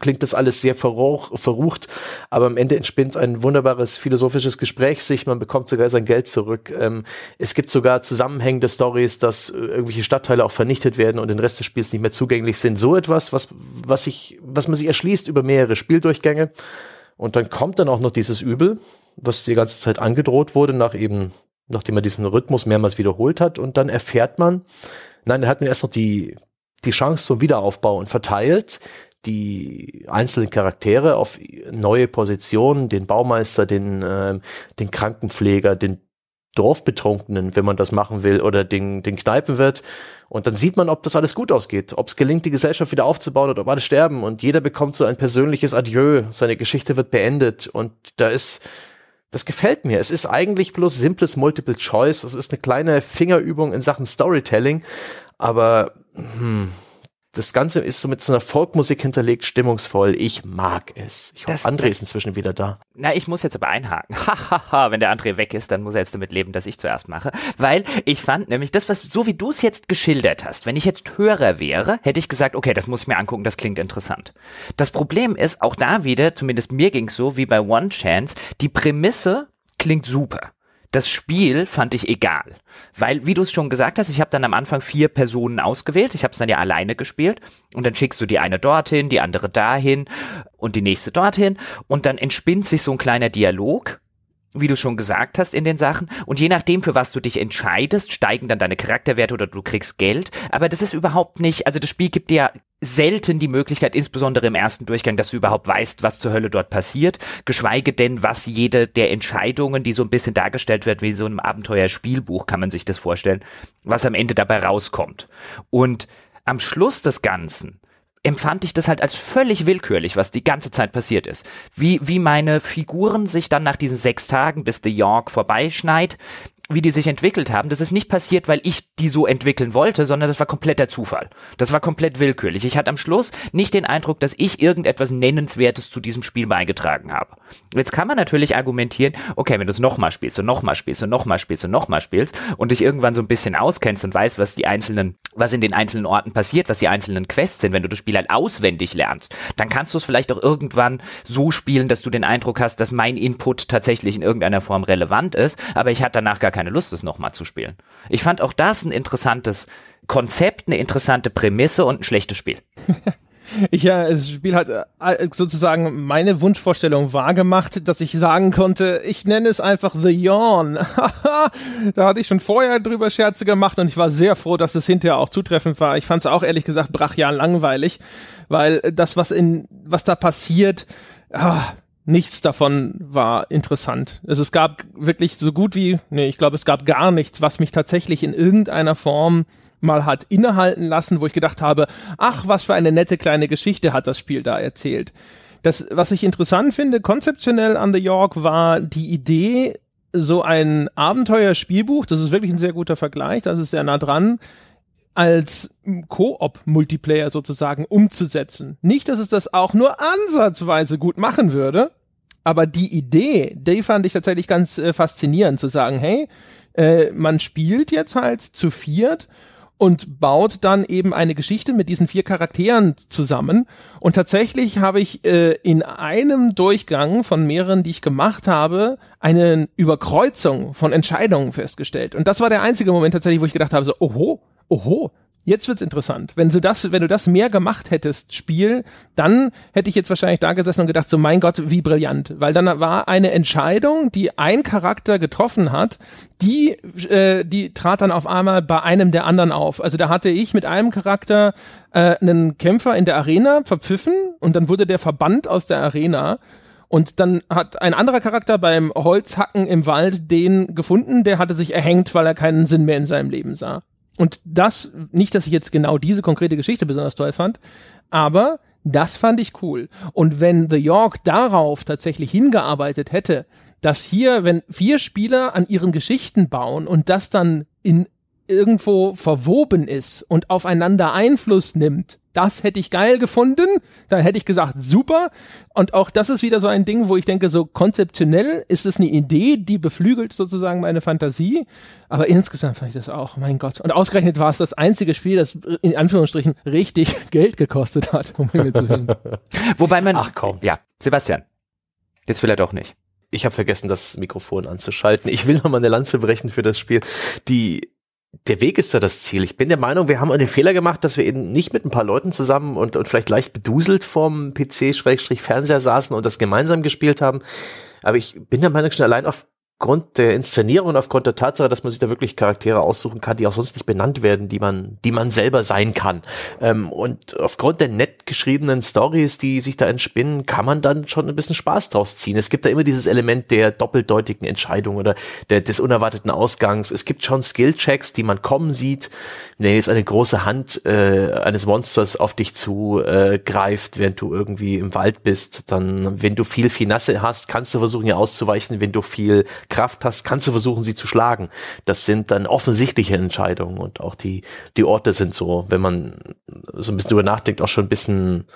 klingt das alles sehr verruch, verrucht, aber am Ende entspinnt ein wunderbares philosophisches Gespräch sich, man bekommt sogar sein Geld zurück. Ähm, es gibt sogar zusammenhängende Stories, dass äh, irgendwelche Stadtteile auch vernichtet werden und den Rest des Spiels nicht mehr zugänglich sind. So etwas, was, was, ich, was man sich erschließt über mehrere Spieldurchgänge. Und dann kommt dann auch noch dieses Übel, was die ganze Zeit angedroht wurde, nach eben, nachdem er diesen Rhythmus mehrmals wiederholt hat. Und dann erfährt man, nein, er hat mir erst noch die, die Chance zum Wiederaufbau und verteilt die einzelnen Charaktere auf neue Positionen, den Baumeister, den, äh, den Krankenpfleger, den Dorfbetrunkenen, wenn man das machen will, oder den, den Kneipenwirt. Und dann sieht man, ob das alles gut ausgeht, ob es gelingt, die Gesellschaft wieder aufzubauen oder ob alle sterben. Und jeder bekommt so ein persönliches Adieu, seine Geschichte wird beendet. Und da ist, das gefällt mir. Es ist eigentlich bloß simples Multiple Choice. Es ist eine kleine Fingerübung in Sachen Storytelling. Aber hm, das Ganze ist so mit so einer Folkmusik hinterlegt, stimmungsvoll. Ich mag es. Ich hoffe, André ist inzwischen wieder da. Na, ich muss jetzt aber einhaken. Hahaha, wenn der André weg ist, dann muss er jetzt damit leben, dass ich zuerst mache. Weil ich fand nämlich, das, was, so wie du es jetzt geschildert hast, wenn ich jetzt Hörer wäre, hätte ich gesagt, okay, das muss ich mir angucken, das klingt interessant. Das Problem ist, auch da wieder, zumindest mir ging es so, wie bei One Chance, die Prämisse klingt super das Spiel fand ich egal. Weil, wie du es schon gesagt hast, ich habe dann am Anfang vier Personen ausgewählt. Ich habe es dann ja alleine gespielt. Und dann schickst du die eine dorthin, die andere dahin und die nächste dorthin. Und dann entspinnt sich so ein kleiner Dialog wie du schon gesagt hast in den Sachen. Und je nachdem, für was du dich entscheidest, steigen dann deine Charakterwerte oder du kriegst Geld. Aber das ist überhaupt nicht, also das Spiel gibt dir selten die Möglichkeit, insbesondere im ersten Durchgang, dass du überhaupt weißt, was zur Hölle dort passiert, geschweige denn, was jede der Entscheidungen, die so ein bisschen dargestellt wird, wie so einem Abenteuerspielbuch, kann man sich das vorstellen, was am Ende dabei rauskommt. Und am Schluss des Ganzen empfand ich das halt als völlig willkürlich, was die ganze Zeit passiert ist. Wie, wie meine Figuren sich dann nach diesen sechs Tagen, bis The York vorbeischneit, wie die sich entwickelt haben, das ist nicht passiert, weil ich die so entwickeln wollte, sondern das war kompletter Zufall. Das war komplett willkürlich. Ich hatte am Schluss nicht den Eindruck, dass ich irgendetwas Nennenswertes zu diesem Spiel beigetragen habe. Jetzt kann man natürlich argumentieren, okay, wenn du es nochmal spielst und nochmal spielst und nochmal spielst und nochmal spielst und dich irgendwann so ein bisschen auskennst und weißt, was die einzelnen, was in den einzelnen Orten passiert, was die einzelnen Quests sind, wenn du das Spiel halt auswendig lernst, dann kannst du es vielleicht auch irgendwann so spielen, dass du den Eindruck hast, dass mein Input tatsächlich in irgendeiner Form relevant ist, aber ich hatte danach gar keine Lust, das nochmal zu spielen. Ich fand auch das ein interessantes Konzept, eine interessante Prämisse und ein schlechtes Spiel. Ja, das Spiel hat äh, sozusagen meine Wunschvorstellung wahrgemacht, dass ich sagen konnte, ich nenne es einfach The Yawn. da hatte ich schon vorher drüber Scherze gemacht und ich war sehr froh, dass es hinterher auch zutreffend war. Ich fand es auch ehrlich gesagt brachial langweilig, weil das, was in, was da passiert, ah, nichts davon war interessant. Also es gab wirklich so gut wie, nee, ich glaube, es gab gar nichts, was mich tatsächlich in irgendeiner Form mal hat innehalten lassen, wo ich gedacht habe, ach, was für eine nette kleine Geschichte hat das Spiel da erzählt. Das, was ich interessant finde, konzeptionell an The York, war die Idee, so ein Abenteuerspielbuch, das ist wirklich ein sehr guter Vergleich, das ist sehr nah dran, als Koop-Multiplayer sozusagen umzusetzen. Nicht, dass es das auch nur ansatzweise gut machen würde, aber die Idee, die fand ich tatsächlich ganz äh, faszinierend, zu sagen, hey, äh, man spielt jetzt halt zu viert und baut dann eben eine Geschichte mit diesen vier Charakteren zusammen. Und tatsächlich habe ich äh, in einem Durchgang von mehreren, die ich gemacht habe, eine Überkreuzung von Entscheidungen festgestellt. Und das war der einzige Moment tatsächlich, wo ich gedacht habe, so, oho, oho, Jetzt wird's interessant. Wenn du das, wenn du das mehr gemacht hättest, Spiel, dann hätte ich jetzt wahrscheinlich da gesessen und gedacht, so mein Gott, wie brillant. Weil dann war eine Entscheidung, die ein Charakter getroffen hat, die, äh, die trat dann auf einmal bei einem der anderen auf. Also da hatte ich mit einem Charakter äh, einen Kämpfer in der Arena verpfiffen und dann wurde der verbannt aus der Arena. Und dann hat ein anderer Charakter beim Holzhacken im Wald den gefunden, der hatte sich erhängt, weil er keinen Sinn mehr in seinem Leben sah. Und das, nicht, dass ich jetzt genau diese konkrete Geschichte besonders toll fand, aber das fand ich cool. Und wenn The York darauf tatsächlich hingearbeitet hätte, dass hier, wenn vier Spieler an ihren Geschichten bauen und das dann in irgendwo verwoben ist und aufeinander Einfluss nimmt, das hätte ich geil gefunden. Da hätte ich gesagt, super. Und auch das ist wieder so ein Ding, wo ich denke, so konzeptionell ist es eine Idee, die beflügelt sozusagen meine Fantasie. Aber insgesamt fand ich das auch, mein Gott. Und ausgerechnet war es das einzige Spiel, das in Anführungsstrichen richtig Geld gekostet hat, um mir zu hin. Wobei man. Ach komm. Ja, Sebastian. Jetzt will er doch nicht. Ich habe vergessen, das Mikrofon anzuschalten. Ich will noch mal eine Lanze brechen für das Spiel. Die der Weg ist ja das Ziel. Ich bin der Meinung, wir haben den Fehler gemacht, dass wir eben nicht mit ein paar Leuten zusammen und, und vielleicht leicht beduselt vorm PC-Fernseher saßen und das gemeinsam gespielt haben. Aber ich bin der Meinung, schon allein auf aufgrund der Inszenierung und aufgrund der Tatsache, dass man sich da wirklich Charaktere aussuchen kann, die auch sonst nicht benannt werden, die man, die man selber sein kann. Ähm, und aufgrund der nett geschriebenen Stories, die sich da entspinnen, kann man dann schon ein bisschen Spaß draus ziehen. Es gibt da immer dieses Element der doppeldeutigen Entscheidung oder der, des unerwarteten Ausgangs. Es gibt schon Skillchecks, die man kommen sieht. Wenn jetzt eine große Hand äh, eines Monsters auf dich zu äh, greift, während du irgendwie im Wald bist, dann, wenn du viel Finasse hast, kannst du versuchen, ihr auszuweichen. Wenn du viel Kraft hast, kannst du versuchen, sie zu schlagen. Das sind dann offensichtliche Entscheidungen und auch die, die Orte sind so, wenn man so ein bisschen drüber nachdenkt, auch schon ein bisschen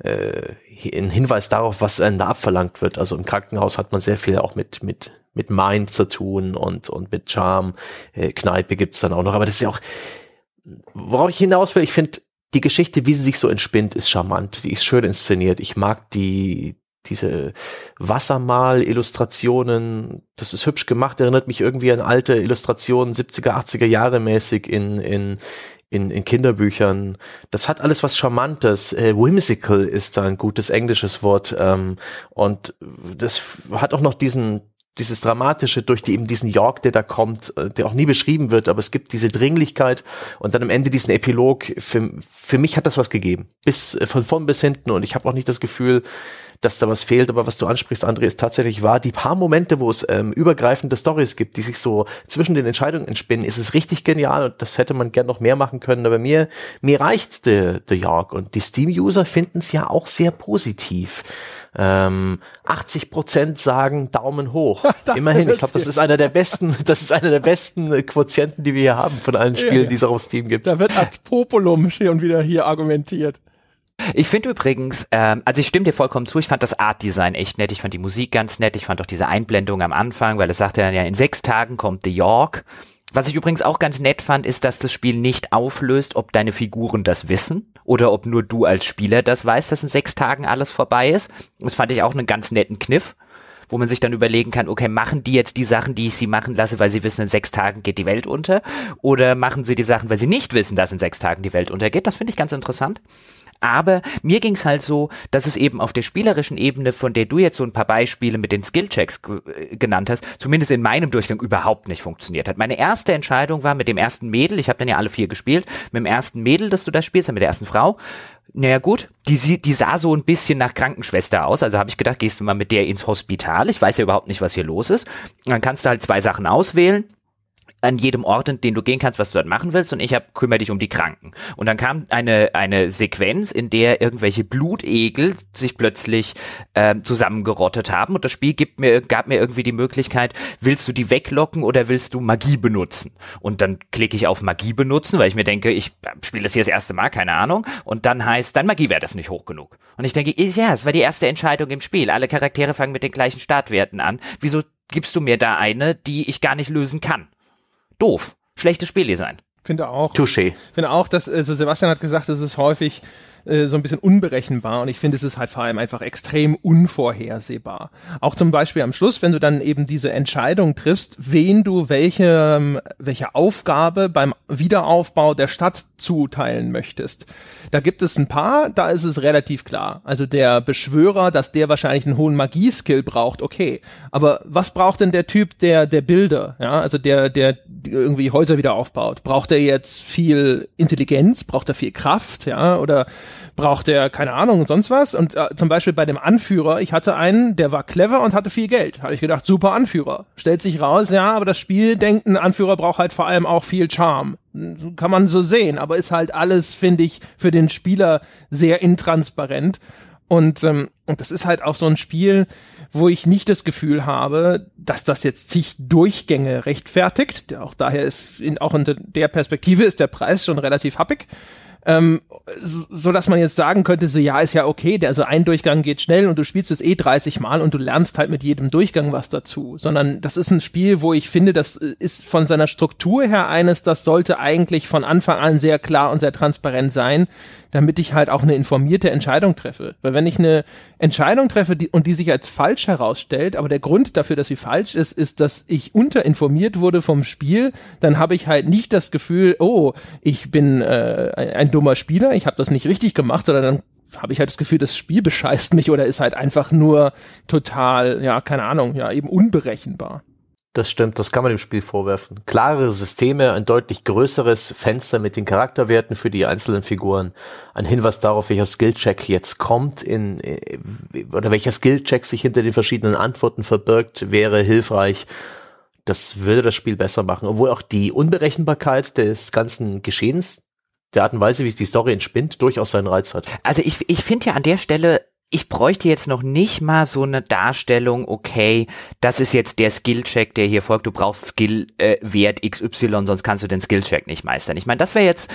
äh, ein Hinweis darauf, was einem da abverlangt wird. Also im Krankenhaus hat man sehr viel auch mit, mit, mit Mind zu tun und, und mit Charm. Äh, Kneipe gibt's dann auch noch, aber das ist ja auch, worauf ich hinaus will, ich finde, die Geschichte, wie sie sich so entspinnt, ist charmant. Die ist schön inszeniert. Ich mag die, diese Wassermal-Illustrationen, das ist hübsch gemacht, erinnert mich irgendwie an alte Illustrationen, 70er, 80er Jahre mäßig in, in, in, in Kinderbüchern. Das hat alles was Charmantes. Äh, whimsical ist da ein gutes englisches Wort. Ähm, und das hat auch noch diesen, dieses Dramatische durch die, eben diesen York, der da kommt, äh, der auch nie beschrieben wird, aber es gibt diese Dringlichkeit und dann am Ende diesen Epilog. Für, für mich hat das was gegeben. Bis, äh, von vorn bis hinten und ich habe auch nicht das Gefühl, dass da was fehlt. Aber was du ansprichst, André, ist tatsächlich wahr. Die paar Momente, wo es ähm, übergreifende Stories gibt, die sich so zwischen den Entscheidungen entspinnen, ist es richtig genial und das hätte man gern noch mehr machen können. Aber mir, mir reicht The, The York und die Steam-User finden es ja auch sehr positiv. Ähm, 80 Prozent sagen Daumen hoch. Immerhin, ich glaube, das ist einer der besten, das ist einer der besten Quotienten, die wir hier haben von allen Spielen, ja. die es auf Steam gibt. Da wird ad populum schon wieder hier argumentiert. Ich finde übrigens, ähm, also ich stimme dir vollkommen zu, ich fand das Art-Design echt nett, ich fand die Musik ganz nett, ich fand auch diese Einblendung am Anfang, weil es sagte dann ja, in sechs Tagen kommt The York. Was ich übrigens auch ganz nett fand, ist, dass das Spiel nicht auflöst, ob deine Figuren das wissen oder ob nur du als Spieler das weißt, dass in sechs Tagen alles vorbei ist. Das fand ich auch einen ganz netten Kniff wo man sich dann überlegen kann, okay, machen die jetzt die Sachen, die ich sie machen lasse, weil sie wissen, in sechs Tagen geht die Welt unter? Oder machen sie die Sachen, weil sie nicht wissen, dass in sechs Tagen die Welt untergeht? Das finde ich ganz interessant. Aber mir ging es halt so, dass es eben auf der spielerischen Ebene, von der du jetzt so ein paar Beispiele mit den Skillchecks äh, genannt hast, zumindest in meinem Durchgang überhaupt nicht funktioniert hat. Meine erste Entscheidung war mit dem ersten Mädel, ich habe dann ja alle vier gespielt, mit dem ersten Mädel, das du da spielst, mit der ersten Frau. Naja gut, die, die sah so ein bisschen nach Krankenschwester aus, also habe ich gedacht, gehst du mal mit der ins Hospital, ich weiß ja überhaupt nicht, was hier los ist. Und dann kannst du halt zwei Sachen auswählen an jedem Ort, in den du gehen kannst, was du dort machen willst und ich hab, kümmere dich um die Kranken. Und dann kam eine, eine Sequenz, in der irgendwelche Blutegel sich plötzlich äh, zusammengerottet haben und das Spiel gibt mir, gab mir irgendwie die Möglichkeit, willst du die weglocken oder willst du Magie benutzen? Und dann klicke ich auf Magie benutzen, weil ich mir denke, ich spiele das hier das erste Mal, keine Ahnung. Und dann heißt, dann Magie wäre das nicht hoch genug. Und ich denke, ja, es war die erste Entscheidung im Spiel. Alle Charaktere fangen mit den gleichen Startwerten an. Wieso gibst du mir da eine, die ich gar nicht lösen kann? Doof. Schlechtes Spieldesign. Finde auch. Touché. Finde auch, dass also Sebastian hat gesagt, es ist häufig äh, so ein bisschen unberechenbar und ich finde, es ist halt vor allem einfach extrem unvorhersehbar. Auch zum Beispiel am Schluss, wenn du dann eben diese Entscheidung triffst, wen du welche, ähm, welche Aufgabe beim Wiederaufbau der Stadt zuteilen möchtest. Da gibt es ein paar, da ist es relativ klar. Also der Beschwörer, dass der wahrscheinlich einen hohen Magieskill braucht, okay. Aber was braucht denn der Typ, der, der Bilder, ja, also der, der irgendwie Häuser wieder aufbaut? Braucht er jetzt viel Intelligenz? Braucht er viel Kraft, ja, oder braucht er, keine Ahnung, sonst was. Und äh, zum Beispiel bei dem Anführer, ich hatte einen, der war clever und hatte viel Geld. Hatte ich gedacht, super Anführer. Stellt sich raus, ja, aber das Spiel denkt, ein Anführer braucht halt vor allem auch viel Charme. Kann man so sehen, aber ist halt alles, finde ich, für den Spieler sehr intransparent. Und ähm, das ist halt auch so ein Spiel, wo ich nicht das Gefühl habe, dass das jetzt zig Durchgänge rechtfertigt. Auch daher, ist, auch unter der Perspektive ist der Preis schon relativ happig ähm, so dass man jetzt sagen könnte, so ja, ist ja okay, der, also ein Durchgang geht schnell und du spielst es eh 30 Mal und du lernst halt mit jedem Durchgang was dazu, sondern das ist ein Spiel, wo ich finde, das ist von seiner Struktur her eines, das sollte eigentlich von Anfang an sehr klar und sehr transparent sein, damit ich halt auch eine informierte Entscheidung treffe. Weil wenn ich eine Entscheidung treffe die, und die sich als falsch herausstellt, aber der Grund dafür, dass sie falsch ist, ist, dass ich unterinformiert wurde vom Spiel, dann habe ich halt nicht das Gefühl, oh, ich bin äh, ein dummer Spieler, ich habe das nicht richtig gemacht, sondern dann habe ich halt das Gefühl, das Spiel bescheißt mich oder ist halt einfach nur total, ja, keine Ahnung, ja, eben unberechenbar. Das stimmt, das kann man dem Spiel vorwerfen. Klare Systeme, ein deutlich größeres Fenster mit den Charakterwerten für die einzelnen Figuren, ein Hinweis darauf, welcher Skillcheck jetzt kommt in äh, oder welcher Skillcheck sich hinter den verschiedenen Antworten verbirgt, wäre hilfreich. Das würde das Spiel besser machen, obwohl auch die Unberechenbarkeit des ganzen Geschehens, der Art und Weise, wie es die Story entspinnt, durchaus seinen Reiz hat. Also ich, ich finde ja an der Stelle ich bräuchte jetzt noch nicht mal so eine Darstellung, okay, das ist jetzt der Skillcheck, der hier folgt, du brauchst Skillwert äh, XY, sonst kannst du den Skillcheck nicht meistern. Ich meine, das wäre jetzt,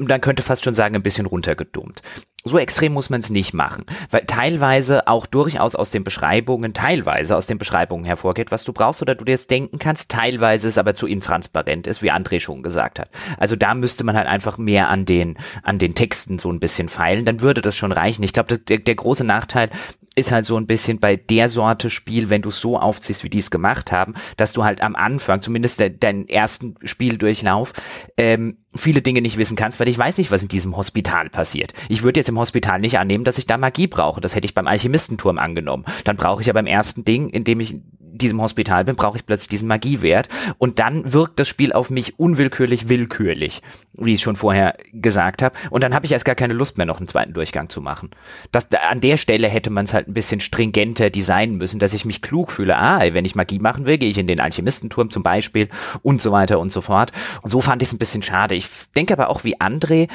man könnte fast schon sagen, ein bisschen runtergedummt so extrem muss man es nicht machen, weil teilweise auch durchaus aus den Beschreibungen, teilweise aus den Beschreibungen hervorgeht, was du brauchst oder du dir jetzt denken kannst, teilweise es aber zu intransparent ist, wie André schon gesagt hat. Also da müsste man halt einfach mehr an den, an den Texten so ein bisschen feilen, dann würde das schon reichen. Ich glaube, der, der große Nachteil ist halt so ein bisschen bei der Sorte Spiel, wenn du es so aufziehst, wie die es gemacht haben, dass du halt am Anfang, zumindest de deinen ersten Spieldurchlauf, ähm, viele Dinge nicht wissen kannst, weil ich weiß nicht, was in diesem Hospital passiert. Ich würde jetzt im Hospital nicht annehmen, dass ich da Magie brauche. Das hätte ich beim Alchemistenturm angenommen. Dann brauche ich ja beim ersten Ding, in dem ich diesem Hospital bin, brauche ich plötzlich diesen Magiewert. Und dann wirkt das Spiel auf mich unwillkürlich willkürlich, wie ich schon vorher gesagt habe. Und dann habe ich erst gar keine Lust mehr, noch einen zweiten Durchgang zu machen. Das, an der Stelle hätte man es halt ein bisschen stringenter designen müssen, dass ich mich klug fühle. Ah, wenn ich Magie machen will, gehe ich in den Alchemistenturm zum Beispiel und so weiter und so fort. Und so fand ich es ein bisschen schade. Ich denke aber auch wie André,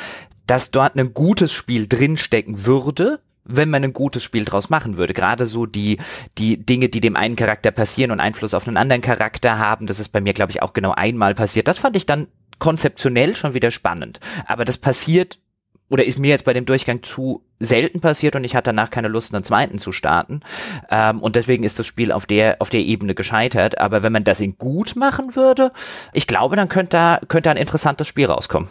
dass dort ein gutes Spiel drinstecken würde, wenn man ein gutes Spiel draus machen würde. Gerade so die, die Dinge, die dem einen Charakter passieren und Einfluss auf einen anderen Charakter haben, das ist bei mir, glaube ich, auch genau einmal passiert. Das fand ich dann konzeptionell schon wieder spannend. Aber das passiert oder ist mir jetzt bei dem Durchgang zu selten passiert und ich hatte danach keine Lust, einen zweiten zu starten. Ähm, und deswegen ist das Spiel auf der, auf der Ebene gescheitert. Aber wenn man das in gut machen würde, ich glaube, dann könnte da, könnte ein interessantes Spiel rauskommen.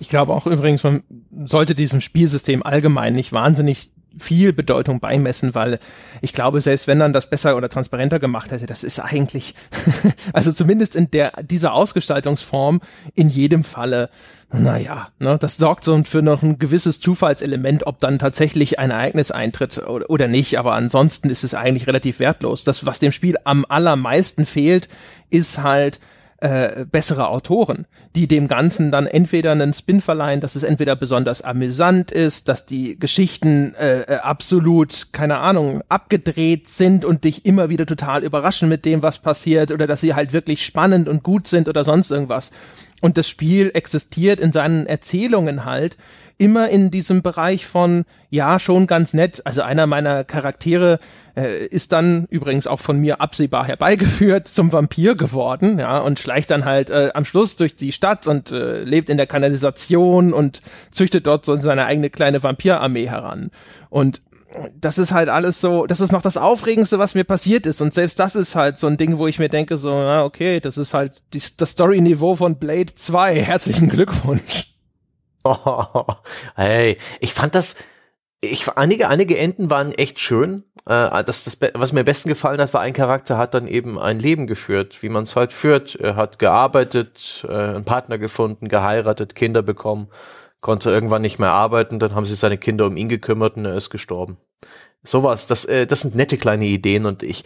Ich glaube auch übrigens, man sollte diesem Spielsystem allgemein nicht wahnsinnig viel Bedeutung beimessen, weil ich glaube, selbst wenn man das besser oder transparenter gemacht hätte, das ist eigentlich, also zumindest in der, dieser Ausgestaltungsform in jedem Falle, naja, ne, das sorgt so für noch ein gewisses Zufallselement, ob dann tatsächlich ein Ereignis eintritt oder, oder nicht, aber ansonsten ist es eigentlich relativ wertlos. Das, was dem Spiel am allermeisten fehlt, ist halt, äh, bessere Autoren, die dem Ganzen dann entweder einen Spin verleihen, dass es entweder besonders amüsant ist, dass die Geschichten äh, äh, absolut, keine Ahnung, abgedreht sind und dich immer wieder total überraschen mit dem, was passiert, oder dass sie halt wirklich spannend und gut sind oder sonst irgendwas. Und das Spiel existiert in seinen Erzählungen halt immer in diesem Bereich von, ja, schon ganz nett. Also einer meiner Charaktere äh, ist dann übrigens auch von mir absehbar herbeigeführt zum Vampir geworden, ja, und schleicht dann halt äh, am Schluss durch die Stadt und äh, lebt in der Kanalisation und züchtet dort so seine eigene kleine Vampirarmee heran. Und das ist halt alles so, das ist noch das Aufregendste, was mir passiert ist. Und selbst das ist halt so ein Ding, wo ich mir denke, so, na, okay, das ist halt die, das Story-Niveau von Blade 2. Herzlichen Glückwunsch. Oh, hey, ich fand das, ich, einige, einige Enden waren echt schön. Äh, das, das, was mir am besten gefallen hat, war ein Charakter hat dann eben ein Leben geführt, wie man es halt führt. Er hat gearbeitet, äh, einen Partner gefunden, geheiratet, Kinder bekommen, konnte irgendwann nicht mehr arbeiten, dann haben sich seine Kinder um ihn gekümmert und er ist gestorben. Sowas, das, äh, das sind nette kleine Ideen und ich,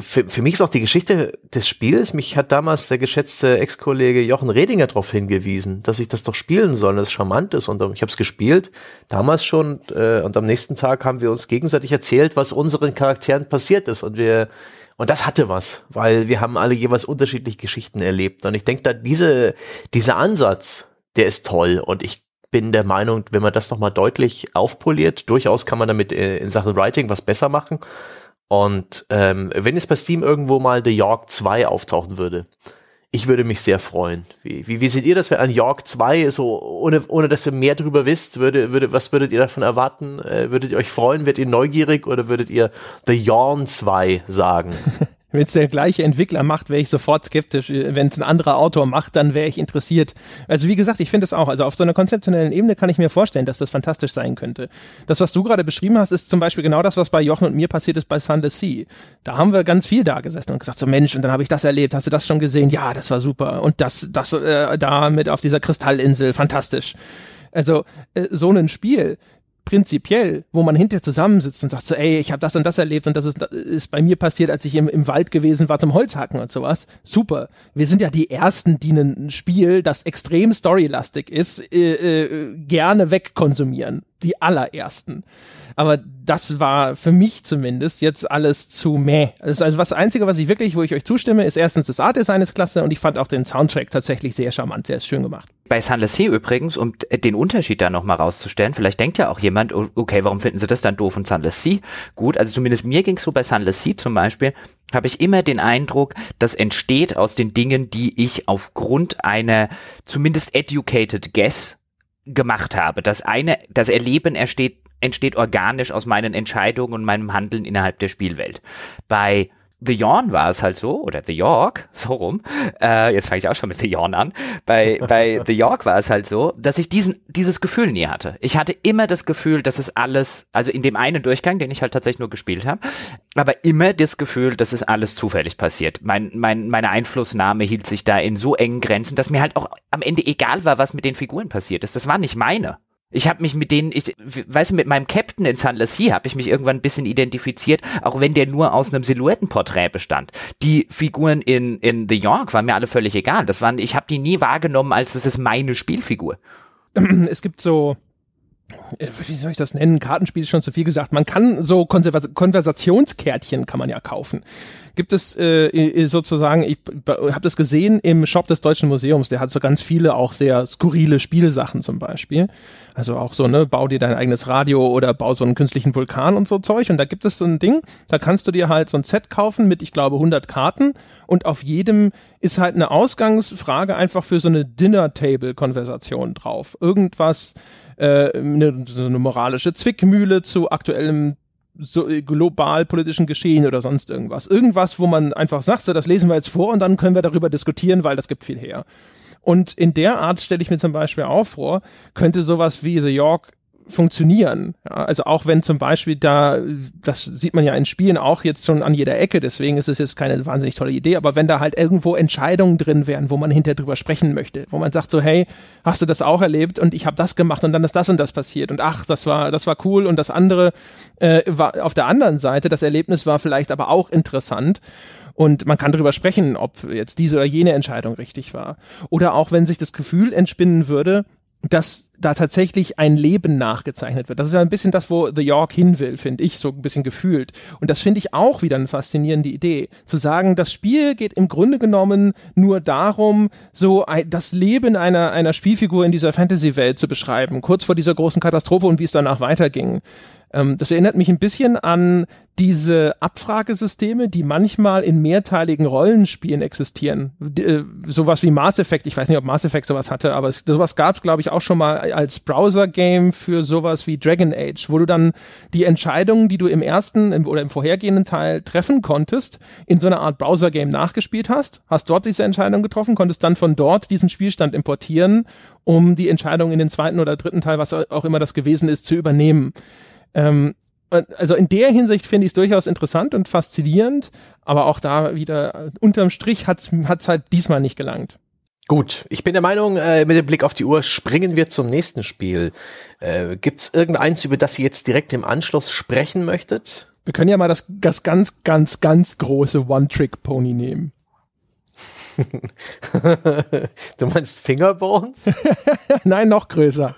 für, für mich ist auch die Geschichte des Spiels, mich hat damals der geschätzte Ex-Kollege Jochen Redinger darauf hingewiesen, dass ich das doch spielen soll, dass es charmant ist. Und ich habe es gespielt, damals schon, äh, und am nächsten Tag haben wir uns gegenseitig erzählt, was unseren Charakteren passiert ist. Und wir, und das hatte was, weil wir haben alle jeweils unterschiedliche Geschichten erlebt. Und ich denke, da diese, dieser Ansatz, der ist toll. Und ich bin der Meinung, wenn man das nochmal deutlich aufpoliert, durchaus kann man damit äh, in Sachen Writing was besser machen. Und ähm, wenn es bei Steam irgendwo mal The York 2 auftauchen würde, ich würde mich sehr freuen. Wie, wie, wie seht ihr das, wenn ein York 2 so, ohne, ohne dass ihr mehr drüber wisst, würde, würde, was würdet ihr davon erwarten? Äh, würdet ihr euch freuen? Werdet ihr neugierig oder würdet ihr The Yawn 2 sagen? Wenn es der gleiche Entwickler macht, wäre ich sofort skeptisch. Wenn es ein anderer Autor macht, dann wäre ich interessiert. Also wie gesagt, ich finde es auch. Also auf so einer konzeptionellen Ebene kann ich mir vorstellen, dass das fantastisch sein könnte. Das, was du gerade beschrieben hast, ist zum Beispiel genau das, was bei Jochen und mir passiert ist bei Sunless Sea. Da haben wir ganz viel da gesessen und gesagt, so Mensch, und dann habe ich das erlebt. Hast du das schon gesehen? Ja, das war super. Und das, das äh, da mit auf dieser Kristallinsel, fantastisch. Also äh, so ein Spiel prinzipiell, wo man hinterher zusammensitzt und sagt so, ey, ich habe das und das erlebt und das ist, ist bei mir passiert, als ich im, im Wald gewesen war zum Holzhacken und sowas. Super. Wir sind ja die Ersten, die ein Spiel, das extrem storylastig ist, äh, äh, gerne wegkonsumieren. Die allerersten. Aber das war für mich zumindest jetzt alles zu meh. Also, also was Einzige, was ich wirklich, wo ich euch zustimme, ist erstens das Art-Design ist klasse und ich fand auch den Soundtrack tatsächlich sehr charmant. Der ist schön gemacht. Bei Sunless Sea übrigens, um den Unterschied da nochmal rauszustellen, vielleicht denkt ja auch jemand, okay, warum finden sie das dann doof und Sunless Sea? Gut, also zumindest mir ging es so bei Sunless Sea zum Beispiel, habe ich immer den Eindruck, das entsteht aus den Dingen, die ich aufgrund einer zumindest educated guess gemacht habe. Das eine, das Erleben entsteht entsteht organisch aus meinen Entscheidungen und meinem Handeln innerhalb der Spielwelt. Bei The Yawn war es halt so, oder The York, so rum, äh, jetzt fange ich auch schon mit The Yawn an, bei, bei The York war es halt so, dass ich diesen, dieses Gefühl nie hatte. Ich hatte immer das Gefühl, dass es alles, also in dem einen Durchgang, den ich halt tatsächlich nur gespielt habe, aber immer das Gefühl, dass es alles zufällig passiert. Mein, mein, meine Einflussnahme hielt sich da in so engen Grenzen, dass mir halt auch am Ende egal war, was mit den Figuren passiert ist. Das war nicht meine. Ich habe mich mit denen, ich weiß mit meinem Captain in Sunless Sea habe ich mich irgendwann ein bisschen identifiziert, auch wenn der nur aus einem Silhouettenporträt bestand. Die Figuren in in The York waren mir alle völlig egal. Das waren, ich habe die nie wahrgenommen, als das ist meine Spielfigur. Es gibt so äh, wie soll ich das nennen? Kartenspiel ist schon zu viel gesagt. Man kann so Konversationskärtchen kann man ja kaufen. Gibt es äh, sozusagen, ich habe das gesehen im Shop des Deutschen Museums, der hat so ganz viele auch sehr skurrile Spielsachen zum Beispiel. Also auch so, ne, bau dir dein eigenes Radio oder bau so einen künstlichen Vulkan und so Zeug. Und da gibt es so ein Ding, da kannst du dir halt so ein Set kaufen mit, ich glaube, 100 Karten und auf jedem ist halt eine Ausgangsfrage einfach für so eine Dinner-Table-Konversation drauf. Irgendwas, äh, eine, so eine moralische Zwickmühle zu aktuellem so äh, global politischen Geschehen oder sonst irgendwas. Irgendwas, wo man einfach sagt, so, das lesen wir jetzt vor und dann können wir darüber diskutieren, weil das gibt viel her. Und in der Art stelle ich mir zum Beispiel auch vor, könnte sowas wie The York funktionieren. Ja, also auch wenn zum Beispiel da, das sieht man ja in Spielen auch jetzt schon an jeder Ecke, deswegen ist es jetzt keine wahnsinnig tolle Idee, aber wenn da halt irgendwo Entscheidungen drin wären, wo man hinterher drüber sprechen möchte, wo man sagt so, hey, hast du das auch erlebt und ich habe das gemacht und dann ist das und das passiert und ach, das war, das war cool und das andere äh, war auf der anderen Seite, das Erlebnis war vielleicht aber auch interessant und man kann darüber sprechen, ob jetzt diese oder jene Entscheidung richtig war. Oder auch wenn sich das Gefühl entspinnen würde, dass da tatsächlich ein Leben nachgezeichnet wird. Das ist ja ein bisschen das, wo The York hin will, finde ich, so ein bisschen gefühlt. Und das finde ich auch wieder eine faszinierende Idee. Zu sagen, das Spiel geht im Grunde genommen nur darum, so das Leben einer, einer Spielfigur in dieser Fantasy-Welt zu beschreiben, kurz vor dieser großen Katastrophe und wie es danach weiterging. Ähm, das erinnert mich ein bisschen an diese Abfragesysteme, die manchmal in mehrteiligen Rollenspielen existieren. Äh, sowas wie Mass Effect, ich weiß nicht, ob Mass Effect sowas hatte, aber es, sowas gab es, glaube ich, auch schon mal als Browser-Game für sowas wie Dragon Age, wo du dann die Entscheidungen, die du im ersten im, oder im vorhergehenden Teil treffen konntest, in so einer Art Browser-Game nachgespielt hast, hast dort diese Entscheidung getroffen, konntest dann von dort diesen Spielstand importieren, um die Entscheidung in den zweiten oder dritten Teil, was auch immer das gewesen ist, zu übernehmen. Ähm, also in der Hinsicht finde ich es durchaus interessant und faszinierend, aber auch da wieder unterm Strich hat es halt diesmal nicht gelangt. Gut, ich bin der Meinung, äh, mit dem Blick auf die Uhr springen wir zum nächsten Spiel. Äh, Gibt es irgendeins, über das ihr jetzt direkt im Anschluss sprechen möchtet? Wir können ja mal das, das ganz, ganz, ganz große One-Trick-Pony nehmen. du meinst Fingerbones? Nein, noch größer.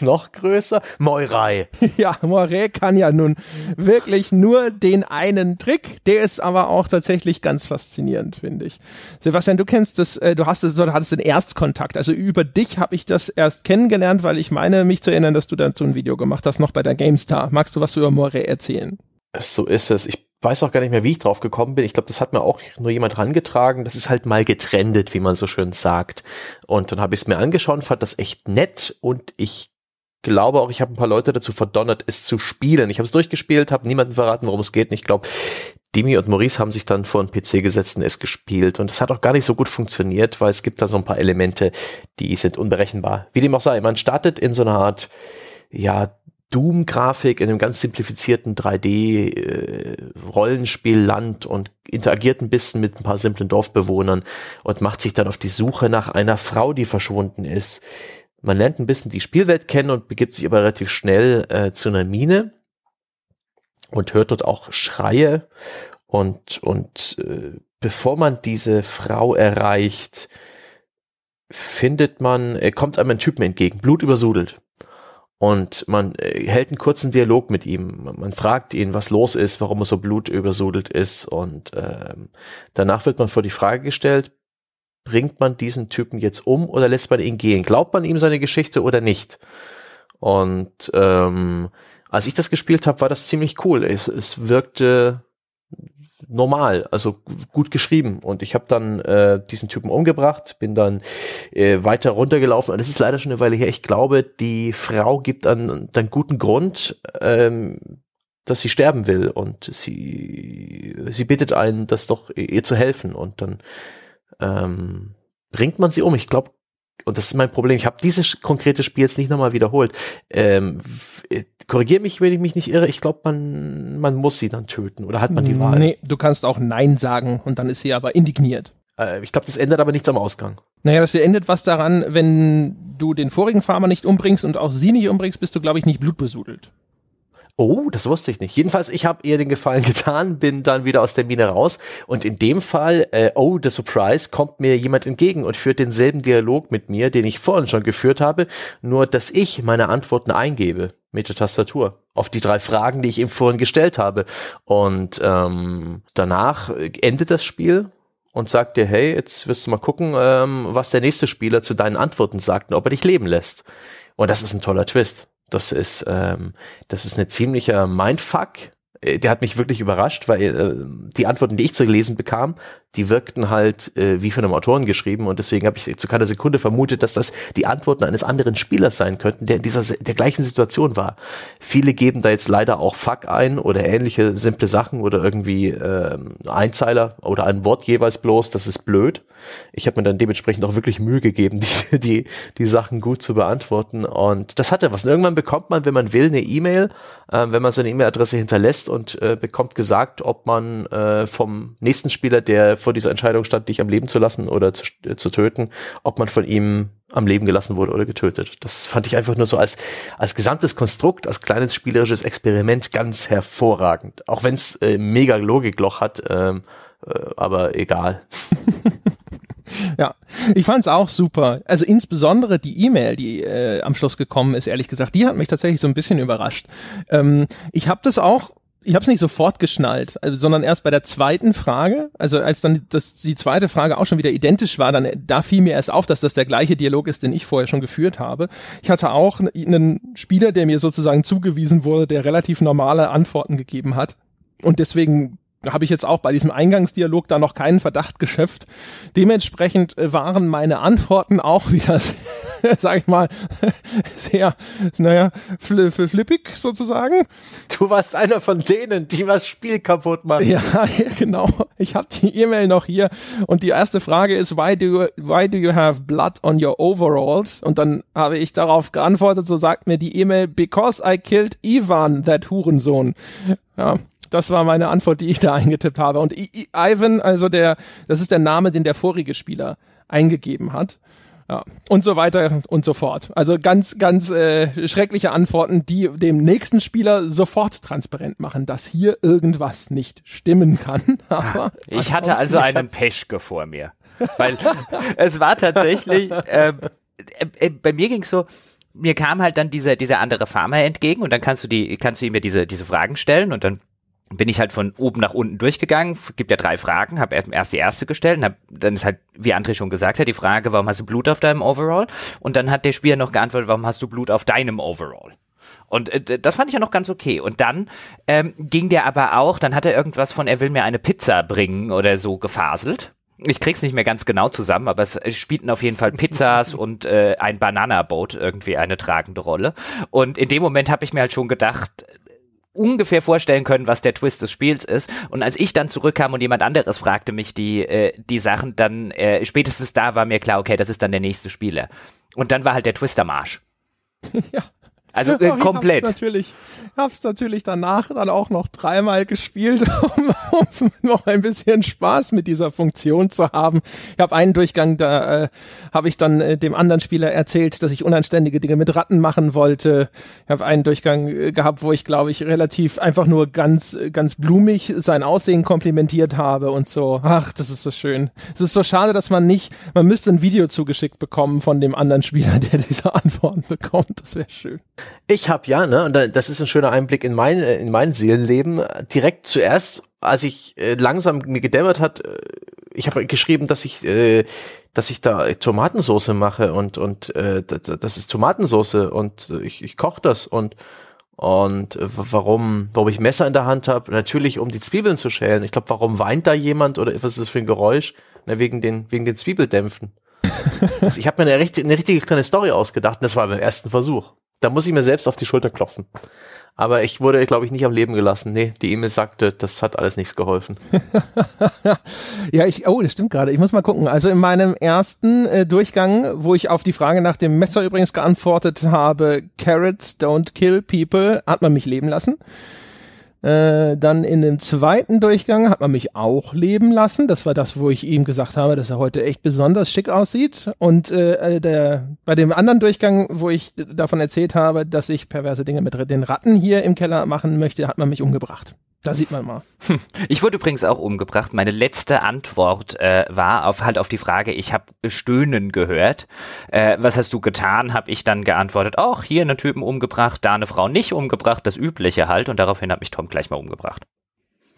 Noch größer. Moirai. Ja, Moirai kann ja nun wirklich nur den einen Trick. Der ist aber auch tatsächlich ganz faszinierend, finde ich. Sebastian, du kennst das, äh, du hast es, du hattest den Erstkontakt. Also über dich habe ich das erst kennengelernt, weil ich meine, mich zu erinnern, dass du dazu ein Video gemacht hast, noch bei der GameStar. Magst du was über Moirai erzählen? So ist es. Ich weiß auch gar nicht mehr, wie ich drauf gekommen bin. Ich glaube, das hat mir auch nur jemand rangetragen. Das ist halt mal getrendet, wie man so schön sagt. Und dann habe ich es mir angeschaut fand das echt nett und ich glaube auch, ich habe ein paar Leute dazu verdonnert, es zu spielen. Ich habe es durchgespielt, habe niemandem verraten, worum es geht. Und ich glaube, Demi und Maurice haben sich dann vor den PC gesetzt und es gespielt. Und es hat auch gar nicht so gut funktioniert, weil es gibt da so ein paar Elemente, die sind unberechenbar. Wie dem auch sei, man startet in so einer Art, ja, Doom-Grafik in einem ganz simplifizierten 3D-Rollenspielland äh, und interagiert ein bisschen mit ein paar simplen Dorfbewohnern und macht sich dann auf die Suche nach einer Frau, die verschwunden ist Man lernt ein bisschen die Spielwelt kennen und begibt sich aber relativ schnell äh, zu einer Mine und hört dort auch Schreie und, und äh, bevor man diese Frau erreicht, findet man, äh, kommt einem ein Typen entgegen, blutübersudelt. Und man äh, hält einen kurzen Dialog mit ihm. Man fragt ihn, was los ist, warum er so blutübersudelt ist. Und ähm, danach wird man vor die Frage gestellt, bringt man diesen Typen jetzt um oder lässt man ihn gehen? Glaubt man ihm seine Geschichte oder nicht? Und ähm, als ich das gespielt habe, war das ziemlich cool. Es, es wirkte normal, also gut geschrieben. Und ich habe dann äh, diesen Typen umgebracht, bin dann äh, weiter runtergelaufen. Und das ist leider schon eine Weile her. Ich glaube, die Frau gibt dann, dann guten Grund, ähm, dass sie sterben will. Und sie, sie bittet einen, das doch ihr zu helfen. Und dann ähm, bringt man sie um. Ich glaube, und das ist mein Problem, ich habe dieses konkrete Spiel jetzt nicht nochmal wiederholt. Ähm, äh, Korrigiere mich, wenn ich mich nicht irre, ich glaube, man, man muss sie dann töten oder hat man die Wahl? Nee, du kannst auch Nein sagen und dann ist sie aber indigniert. Äh, ich glaube, das ändert aber nichts am Ausgang. Naja, das endet was daran, wenn du den vorigen Farmer nicht umbringst und auch sie nicht umbringst, bist du, glaube ich, nicht blutbesudelt. Oh, das wusste ich nicht. Jedenfalls, ich habe ihr den Gefallen getan, bin dann wieder aus der Mine raus und in dem Fall, äh, oh, the surprise, kommt mir jemand entgegen und führt denselben Dialog mit mir, den ich vorhin schon geführt habe, nur dass ich meine Antworten eingebe mit der Tastatur auf die drei Fragen, die ich ihm vorhin gestellt habe. Und ähm, danach endet das Spiel und sagt dir, hey, jetzt wirst du mal gucken, ähm, was der nächste Spieler zu deinen Antworten sagt und ob er dich leben lässt. Und das ist ein toller Twist. Das ist, ähm, das ist eine ziemlicher Mindfuck. Äh, der hat mich wirklich überrascht, weil äh, die Antworten, die ich zu lesen bekam, die wirkten halt äh, wie von einem Autoren geschrieben und deswegen habe ich zu keiner Sekunde vermutet, dass das die Antworten eines anderen Spielers sein könnten, der in dieser der gleichen Situation war. Viele geben da jetzt leider auch Fuck ein oder ähnliche simple Sachen oder irgendwie äh, Einzeiler oder ein Wort jeweils bloß, das ist blöd. Ich habe mir dann dementsprechend auch wirklich Mühe gegeben, die, die, die Sachen gut zu beantworten und das hatte was. Und irgendwann bekommt man, wenn man will, eine E-Mail, äh, wenn man seine E-Mail-Adresse hinterlässt und äh, bekommt gesagt, ob man äh, vom nächsten Spieler, der vor dieser Entscheidung stand, dich am Leben zu lassen oder zu, äh, zu töten, ob man von ihm am Leben gelassen wurde oder getötet. Das fand ich einfach nur so als, als gesamtes Konstrukt, als kleines spielerisches Experiment ganz hervorragend. Auch wenn es äh, mega Logikloch hat, ähm, äh, aber egal. Ja, ich fand es auch super. Also insbesondere die E-Mail, die äh, am Schluss gekommen ist, ehrlich gesagt, die hat mich tatsächlich so ein bisschen überrascht. Ähm, ich habe das auch ich habe es nicht sofort geschnallt, also, sondern erst bei der zweiten Frage, also als dann das, die zweite Frage auch schon wieder identisch war, dann da fiel mir erst auf, dass das der gleiche Dialog ist, den ich vorher schon geführt habe. Ich hatte auch einen Spieler, der mir sozusagen zugewiesen wurde, der relativ normale Antworten gegeben hat. Und deswegen habe ich jetzt auch bei diesem Eingangsdialog da noch keinen Verdacht geschöpft. Dementsprechend äh, waren meine Antworten auch wieder, sag ich mal, sehr, naja, fl fl flippig sozusagen. Du warst einer von denen, die was Spiel kaputt machen. Ja, genau. Ich habe die E-Mail noch hier und die erste Frage ist, why do, you, why do you have blood on your overalls? Und dann habe ich darauf geantwortet, so sagt mir die E-Mail, because I killed Ivan, that Hurensohn. Ja, das war meine Antwort, die ich da eingetippt habe. Und I I Ivan, also der, das ist der Name, den der vorige Spieler eingegeben hat. Ja, und so weiter und so fort. Also ganz, ganz äh, schreckliche Antworten, die dem nächsten Spieler sofort transparent machen, dass hier irgendwas nicht stimmen kann. Aber ich hatte also einen Peschke vor mir. Weil es war tatsächlich, ähm, äh, äh, bei mir ging es so, mir kam halt dann dieser, dieser andere Farmer entgegen und dann kannst du die, kannst du ihm ja diese, diese Fragen stellen und dann bin ich halt von oben nach unten durchgegangen, gibt ja drei Fragen, habe erst die erste gestellt und hab, dann ist halt, wie André schon gesagt hat, die Frage, warum hast du Blut auf deinem Overall? Und dann hat der Spieler noch geantwortet, warum hast du Blut auf deinem Overall? Und äh, das fand ich ja noch ganz okay. Und dann ähm, ging der aber auch, dann hat er irgendwas von, er will mir eine Pizza bringen oder so gefaselt. Ich krieg's nicht mehr ganz genau zusammen, aber es spielten auf jeden Fall Pizzas und äh, ein Bananaboot irgendwie eine tragende Rolle. Und in dem Moment habe ich mir halt schon gedacht, ungefähr vorstellen können, was der Twist des Spiels ist. Und als ich dann zurückkam und jemand anderes fragte mich die, äh, die Sachen, dann äh, spätestens da war mir klar, okay, das ist dann der nächste Spieler. Und dann war halt der Twist am Arsch. ja. Also äh, komplett. Ich hab's natürlich, hab's natürlich danach dann auch noch dreimal gespielt, um, um noch ein bisschen Spaß mit dieser Funktion zu haben. Ich habe einen Durchgang, da äh, habe ich dann äh, dem anderen Spieler erzählt, dass ich unanständige Dinge mit Ratten machen wollte. Ich habe einen Durchgang äh, gehabt, wo ich, glaube ich, relativ einfach nur ganz, ganz blumig sein Aussehen komplimentiert habe und so. Ach, das ist so schön. Es ist so schade, dass man nicht, man müsste ein Video zugeschickt bekommen von dem anderen Spieler, der diese Antworten bekommt. Das wäre schön. Ich habe ja, ne, und das ist ein schöner Einblick in mein, in mein Seelenleben. Direkt zuerst, als ich äh, langsam mir gedämmert hat, äh, ich habe geschrieben, dass ich, äh, dass ich da Tomatensauce mache und und äh, das ist Tomatensauce und ich, ich koche das und und warum, warum ich Messer in der Hand habe, natürlich um die Zwiebeln zu schälen. Ich glaube, warum weint da jemand oder was ist das für ein Geräusch? Na, wegen den wegen den Zwiebeldämpfen. also ich habe mir eine, eine richtige kleine Story ausgedacht und das war beim ersten Versuch. Da muss ich mir selbst auf die Schulter klopfen. Aber ich wurde, glaube ich, nicht am Leben gelassen. Nee, die E-Mail sagte, das hat alles nichts geholfen. ja, ich, oh, das stimmt gerade. Ich muss mal gucken. Also in meinem ersten äh, Durchgang, wo ich auf die Frage nach dem Messer übrigens geantwortet habe, Carrots don't kill people, hat man mich leben lassen. Äh, dann in dem zweiten Durchgang hat man mich auch leben lassen. Das war das, wo ich ihm gesagt habe, dass er heute echt besonders schick aussieht. Und äh, der, bei dem anderen Durchgang, wo ich davon erzählt habe, dass ich perverse Dinge mit den Ratten hier im Keller machen möchte, hat man mich umgebracht. Da sieht man mal. Ich wurde übrigens auch umgebracht. Meine letzte Antwort äh, war auf halt auf die Frage, ich habe Stöhnen gehört. Äh, was hast du getan? Habe ich dann geantwortet, auch hier einen Typen umgebracht, da eine Frau nicht umgebracht, das übliche halt. Und daraufhin hat mich Tom gleich mal umgebracht.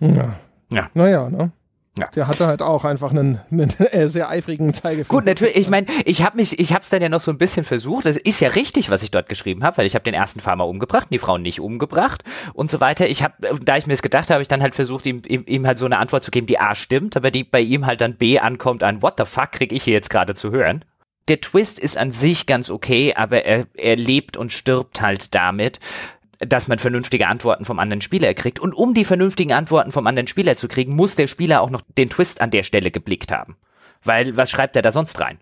Ja. Ja. Naja, ne? Ja. Der hatte halt auch einfach einen, einen äh, sehr eifrigen Zeigefinger. Gut, natürlich, ich meine, ich habe mich, ich habe es dann ja noch so ein bisschen versucht. Das ist ja richtig, was ich dort geschrieben habe, weil ich habe den ersten Farmer umgebracht, die Frau nicht umgebracht und so weiter. Ich habe, da ich mir es gedacht habe, ich dann halt versucht, ihm, ihm, ihm halt so eine Antwort zu geben, die A stimmt, aber die bei ihm halt dann B ankommt an What the fuck krieg ich hier jetzt gerade zu hören der Twist ist an sich ganz okay, aber er, er lebt und stirbt halt damit, dass man vernünftige Antworten vom anderen Spieler kriegt. Und um die vernünftigen Antworten vom anderen Spieler zu kriegen, muss der Spieler auch noch den Twist an der Stelle geblickt haben. Weil was schreibt er da sonst rein?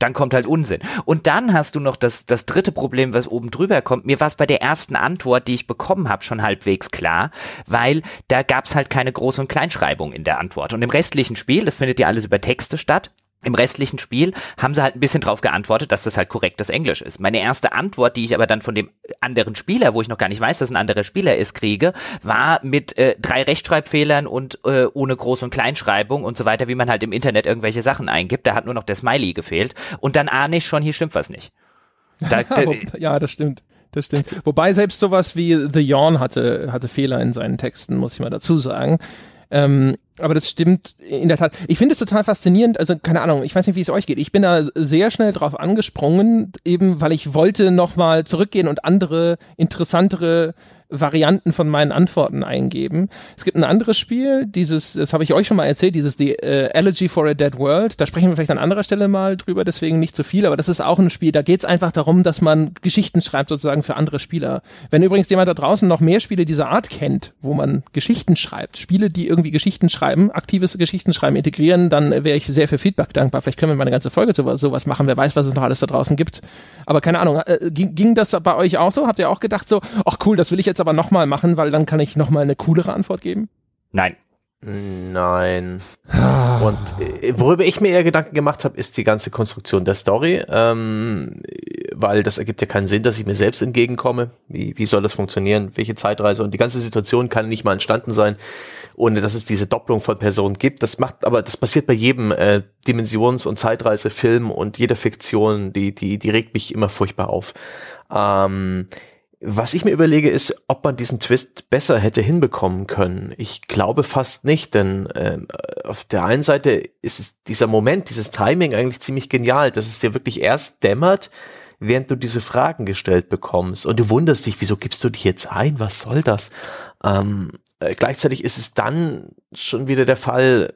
Dann kommt halt Unsinn. Und dann hast du noch das, das dritte Problem, was oben drüber kommt. Mir war es bei der ersten Antwort, die ich bekommen habe, schon halbwegs klar, weil da gab es halt keine Groß- und Kleinschreibung in der Antwort. Und im restlichen Spiel, das findet ja alles über Texte statt, im restlichen Spiel haben sie halt ein bisschen drauf geantwortet, dass das halt korrektes Englisch ist. Meine erste Antwort, die ich aber dann von dem anderen Spieler, wo ich noch gar nicht weiß, dass ein anderer Spieler ist, kriege, war mit äh, drei Rechtschreibfehlern und äh, ohne Groß- und Kleinschreibung und so weiter, wie man halt im Internet irgendwelche Sachen eingibt. Da hat nur noch der Smiley gefehlt. Und dann ahne ich schon, hier stimmt was nicht. Da, ja, das stimmt. Das stimmt. Wobei selbst sowas wie The Yawn hatte, hatte Fehler in seinen Texten, muss ich mal dazu sagen. Ähm, aber das stimmt in der Tat. Ich finde es total faszinierend. Also keine Ahnung, ich weiß nicht, wie es euch geht. Ich bin da sehr schnell drauf angesprungen, eben weil ich wollte nochmal zurückgehen und andere interessantere Varianten von meinen Antworten eingeben. Es gibt ein anderes Spiel, dieses, das habe ich euch schon mal erzählt, dieses The äh, Elegy for a Dead World. Da sprechen wir vielleicht an anderer Stelle mal drüber, deswegen nicht zu viel, aber das ist auch ein Spiel, da geht es einfach darum, dass man Geschichten schreibt sozusagen für andere Spieler. Wenn übrigens jemand da draußen noch mehr Spiele dieser Art kennt, wo man Geschichten schreibt, Spiele, die irgendwie Geschichten schreiben, aktives Geschichtenschreiben integrieren, dann wäre ich sehr für Feedback dankbar. Vielleicht können wir mal eine ganze Folge zu sowas machen. Wer weiß, was es noch alles da draußen gibt. Aber keine Ahnung, äh, ging, ging das bei euch auch so? Habt ihr auch gedacht so, ach cool, das will ich jetzt jetzt aber nochmal machen, weil dann kann ich nochmal eine coolere Antwort geben? Nein. Nein. Und äh, worüber ich mir eher Gedanken gemacht habe, ist die ganze Konstruktion der Story, ähm, weil das ergibt ja keinen Sinn, dass ich mir selbst entgegenkomme. Wie, wie soll das funktionieren? Welche Zeitreise? Und die ganze Situation kann nicht mal entstanden sein, ohne dass es diese Doppelung von Personen gibt. Das macht, aber das passiert bei jedem äh, Dimensions- und Zeitreisefilm und jeder Fiktion, die, die, die regt mich immer furchtbar auf. Ähm, was ich mir überlege, ist, ob man diesen Twist besser hätte hinbekommen können. Ich glaube fast nicht, denn äh, auf der einen Seite ist es dieser Moment, dieses Timing eigentlich ziemlich genial, dass es dir wirklich erst dämmert, während du diese Fragen gestellt bekommst und du wunderst dich, wieso gibst du dich jetzt ein? Was soll das? Ähm, äh, gleichzeitig ist es dann schon wieder der Fall,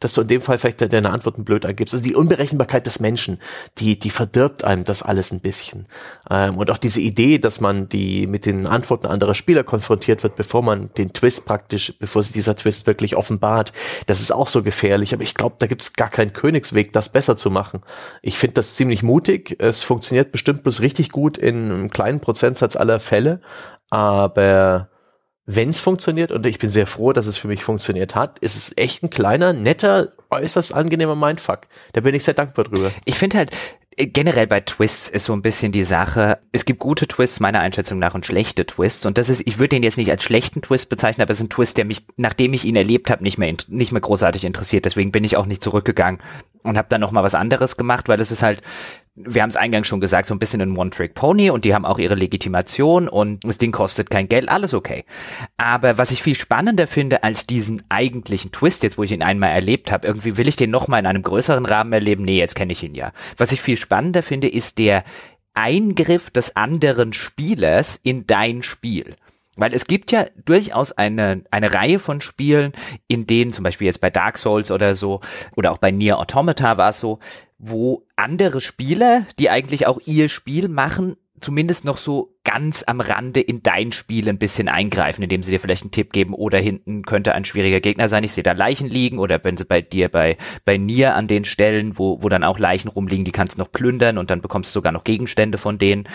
dass du in dem Fall vielleicht deine Antworten blöd angibst. Also die Unberechenbarkeit des Menschen, die, die verdirbt einem das alles ein bisschen. Ähm, und auch diese Idee, dass man die mit den Antworten anderer Spieler konfrontiert wird, bevor man den Twist praktisch, bevor sich dieser Twist wirklich offenbart, das ist auch so gefährlich. Aber ich glaube, da gibt es gar keinen Königsweg, das besser zu machen. Ich finde das ziemlich mutig. Es funktioniert bestimmt bloß richtig gut in einem kleinen Prozentsatz aller Fälle. Aber wenn es funktioniert, und ich bin sehr froh, dass es für mich funktioniert hat, ist es echt ein kleiner, netter, äußerst angenehmer Mindfuck. Da bin ich sehr dankbar drüber. Ich finde halt, äh, generell bei Twists ist so ein bisschen die Sache, es gibt gute Twists meiner Einschätzung nach und schlechte Twists und das ist, ich würde den jetzt nicht als schlechten Twist bezeichnen, aber es ist ein Twist, der mich, nachdem ich ihn erlebt habe, nicht mehr, nicht mehr großartig interessiert. Deswegen bin ich auch nicht zurückgegangen und habe dann noch mal was anderes gemacht, weil es ist halt wir haben es eingangs schon gesagt, so ein bisschen ein One-Trick-Pony und die haben auch ihre Legitimation und das Ding kostet kein Geld, alles okay. Aber was ich viel spannender finde als diesen eigentlichen Twist, jetzt wo ich ihn einmal erlebt habe, irgendwie will ich den nochmal in einem größeren Rahmen erleben, nee, jetzt kenne ich ihn ja. Was ich viel spannender finde, ist der Eingriff des anderen Spielers in dein Spiel. Weil es gibt ja durchaus eine, eine Reihe von Spielen, in denen zum Beispiel jetzt bei Dark Souls oder so, oder auch bei Nier Automata war es so, wo andere Spieler, die eigentlich auch ihr Spiel machen, zumindest noch so ganz am Rande in dein Spiel ein bisschen eingreifen, indem sie dir vielleicht einen Tipp geben oder hinten könnte ein schwieriger Gegner sein, ich sehe da Leichen liegen oder wenn sie bei dir bei, bei Nier an den Stellen, wo, wo dann auch Leichen rumliegen, die kannst du noch plündern und dann bekommst du sogar noch Gegenstände von denen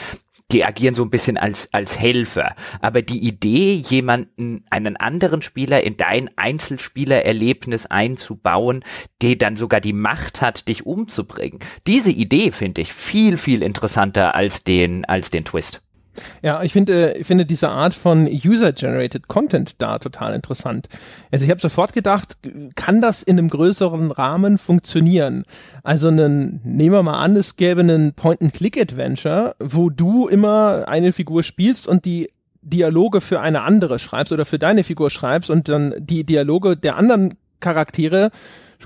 die agieren so ein bisschen als, als Helfer. Aber die Idee, jemanden, einen anderen Spieler in dein Einzelspielererlebnis einzubauen, der dann sogar die Macht hat, dich umzubringen, diese Idee finde ich viel, viel interessanter als den, als den Twist. Ja, ich finde, ich finde diese Art von User-Generated Content da total interessant. Also ich habe sofort gedacht, kann das in einem größeren Rahmen funktionieren? Also einen, nehmen wir mal an, es gäbe einen Point-and-Click-Adventure, wo du immer eine Figur spielst und die Dialoge für eine andere schreibst oder für deine Figur schreibst und dann die Dialoge der anderen Charaktere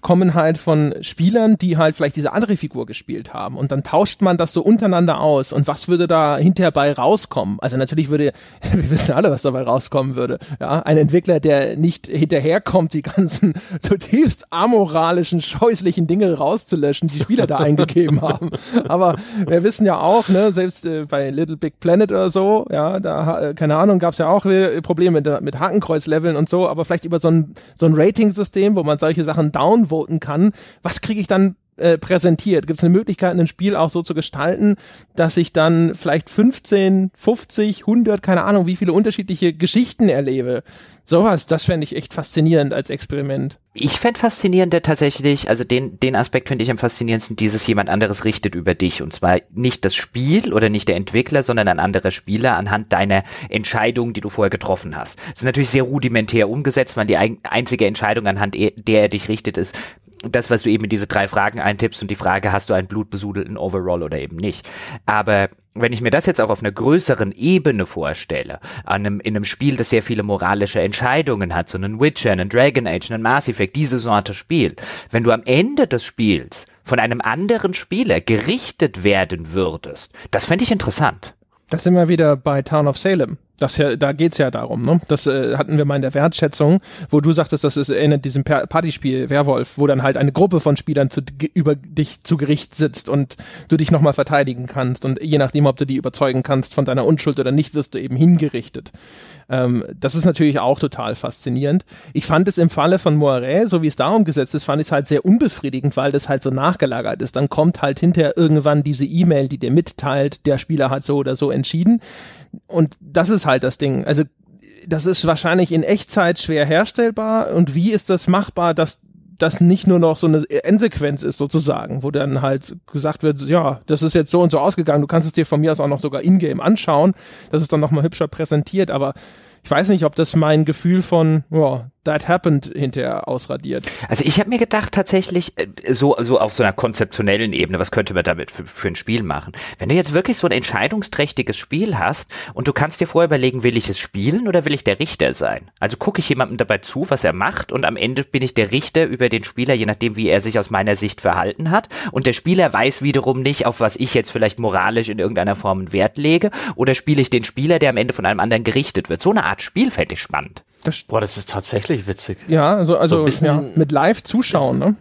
kommen halt von Spielern, die halt vielleicht diese andere Figur gespielt haben. Und dann tauscht man das so untereinander aus. Und was würde da hinterher bei rauskommen? Also natürlich würde, wir wissen alle, was dabei rauskommen würde. Ja, ein Entwickler, der nicht hinterherkommt, die ganzen zutiefst amoralischen, scheußlichen Dinge rauszulöschen, die Spieler da eingegeben haben. Aber wir wissen ja auch, ne, selbst äh, bei Little Big Planet oder so, ja, da, äh, keine Ahnung, gab es ja auch Probleme mit, mit Hakenkreuzleveln und so, aber vielleicht über so ein, so ein Rating-System, wo man solche Sachen down downvoten kann, was kriege ich dann äh, präsentiert? Gibt es eine Möglichkeit, ein Spiel auch so zu gestalten, dass ich dann vielleicht 15, 50, 100, keine Ahnung, wie viele unterschiedliche Geschichten erlebe? Sowas, das fände ich echt faszinierend als Experiment. Ich fände faszinierender tatsächlich, also den, den Aspekt finde ich am faszinierendsten, dieses jemand anderes richtet über dich. Und zwar nicht das Spiel oder nicht der Entwickler, sondern ein anderer Spieler anhand deiner Entscheidungen, die du vorher getroffen hast. Das ist natürlich sehr rudimentär umgesetzt, weil die ein, einzige Entscheidung, anhand der er dich richtet, ist, das, was du eben in diese drei Fragen eintippst und die Frage, hast du einen blutbesudelten Overall oder eben nicht. Aber wenn ich mir das jetzt auch auf einer größeren Ebene vorstelle, an einem, in einem Spiel, das sehr viele moralische Entscheidungen hat, so einen Witcher, einen Dragon Age, einen Mass Effect, diese Sorte Spiel, wenn du am Ende des Spiels von einem anderen Spieler gerichtet werden würdest, das fände ich interessant. Das sind wir wieder bei Town of Salem. Das ja, da geht's ja darum, ne? Das äh, hatten wir mal in der Wertschätzung, wo du sagtest, das ist in diesem Partyspiel Werwolf, wo dann halt eine Gruppe von Spielern zu, über dich zu Gericht sitzt und du dich nochmal verteidigen kannst. Und je nachdem, ob du die überzeugen kannst von deiner Unschuld oder nicht, wirst du eben hingerichtet. Ähm, das ist natürlich auch total faszinierend. Ich fand es im Falle von Moiret, so wie es da umgesetzt ist, fand ich es halt sehr unbefriedigend, weil das halt so nachgelagert ist. Dann kommt halt hinterher irgendwann diese E-Mail, die dir mitteilt, der Spieler hat so oder so entschieden. Und das ist halt das Ding. Also das ist wahrscheinlich in Echtzeit schwer herstellbar. Und wie ist das machbar, dass das nicht nur noch so eine Endsequenz ist sozusagen, wo dann halt gesagt wird, ja, das ist jetzt so und so ausgegangen, du kannst es dir von mir aus auch noch sogar in-game anschauen, das ist dann nochmal hübscher präsentiert, aber ich weiß nicht, ob das mein Gefühl von, ja, that happened hinterher ausradiert. Also ich habe mir gedacht tatsächlich, äh, so, so auf so einer konzeptionellen Ebene, was könnte man damit für, für ein Spiel machen? Wenn du jetzt wirklich so ein entscheidungsträchtiges Spiel hast und du kannst dir vorher überlegen, will ich es spielen oder will ich der Richter sein? Also gucke ich jemandem dabei zu, was er macht und am Ende bin ich der Richter über den Spieler, je nachdem, wie er sich aus meiner Sicht verhalten hat. Und der Spieler weiß wiederum nicht, auf was ich jetzt vielleicht moralisch in irgendeiner Form einen Wert lege oder spiele ich den Spieler, der am Ende von einem anderen gerichtet wird. So eine Art Spiel fände ich spannend. Das, Boah, das ist tatsächlich witzig. Ja, also, also so ja, mit Live-Zuschauen, ne?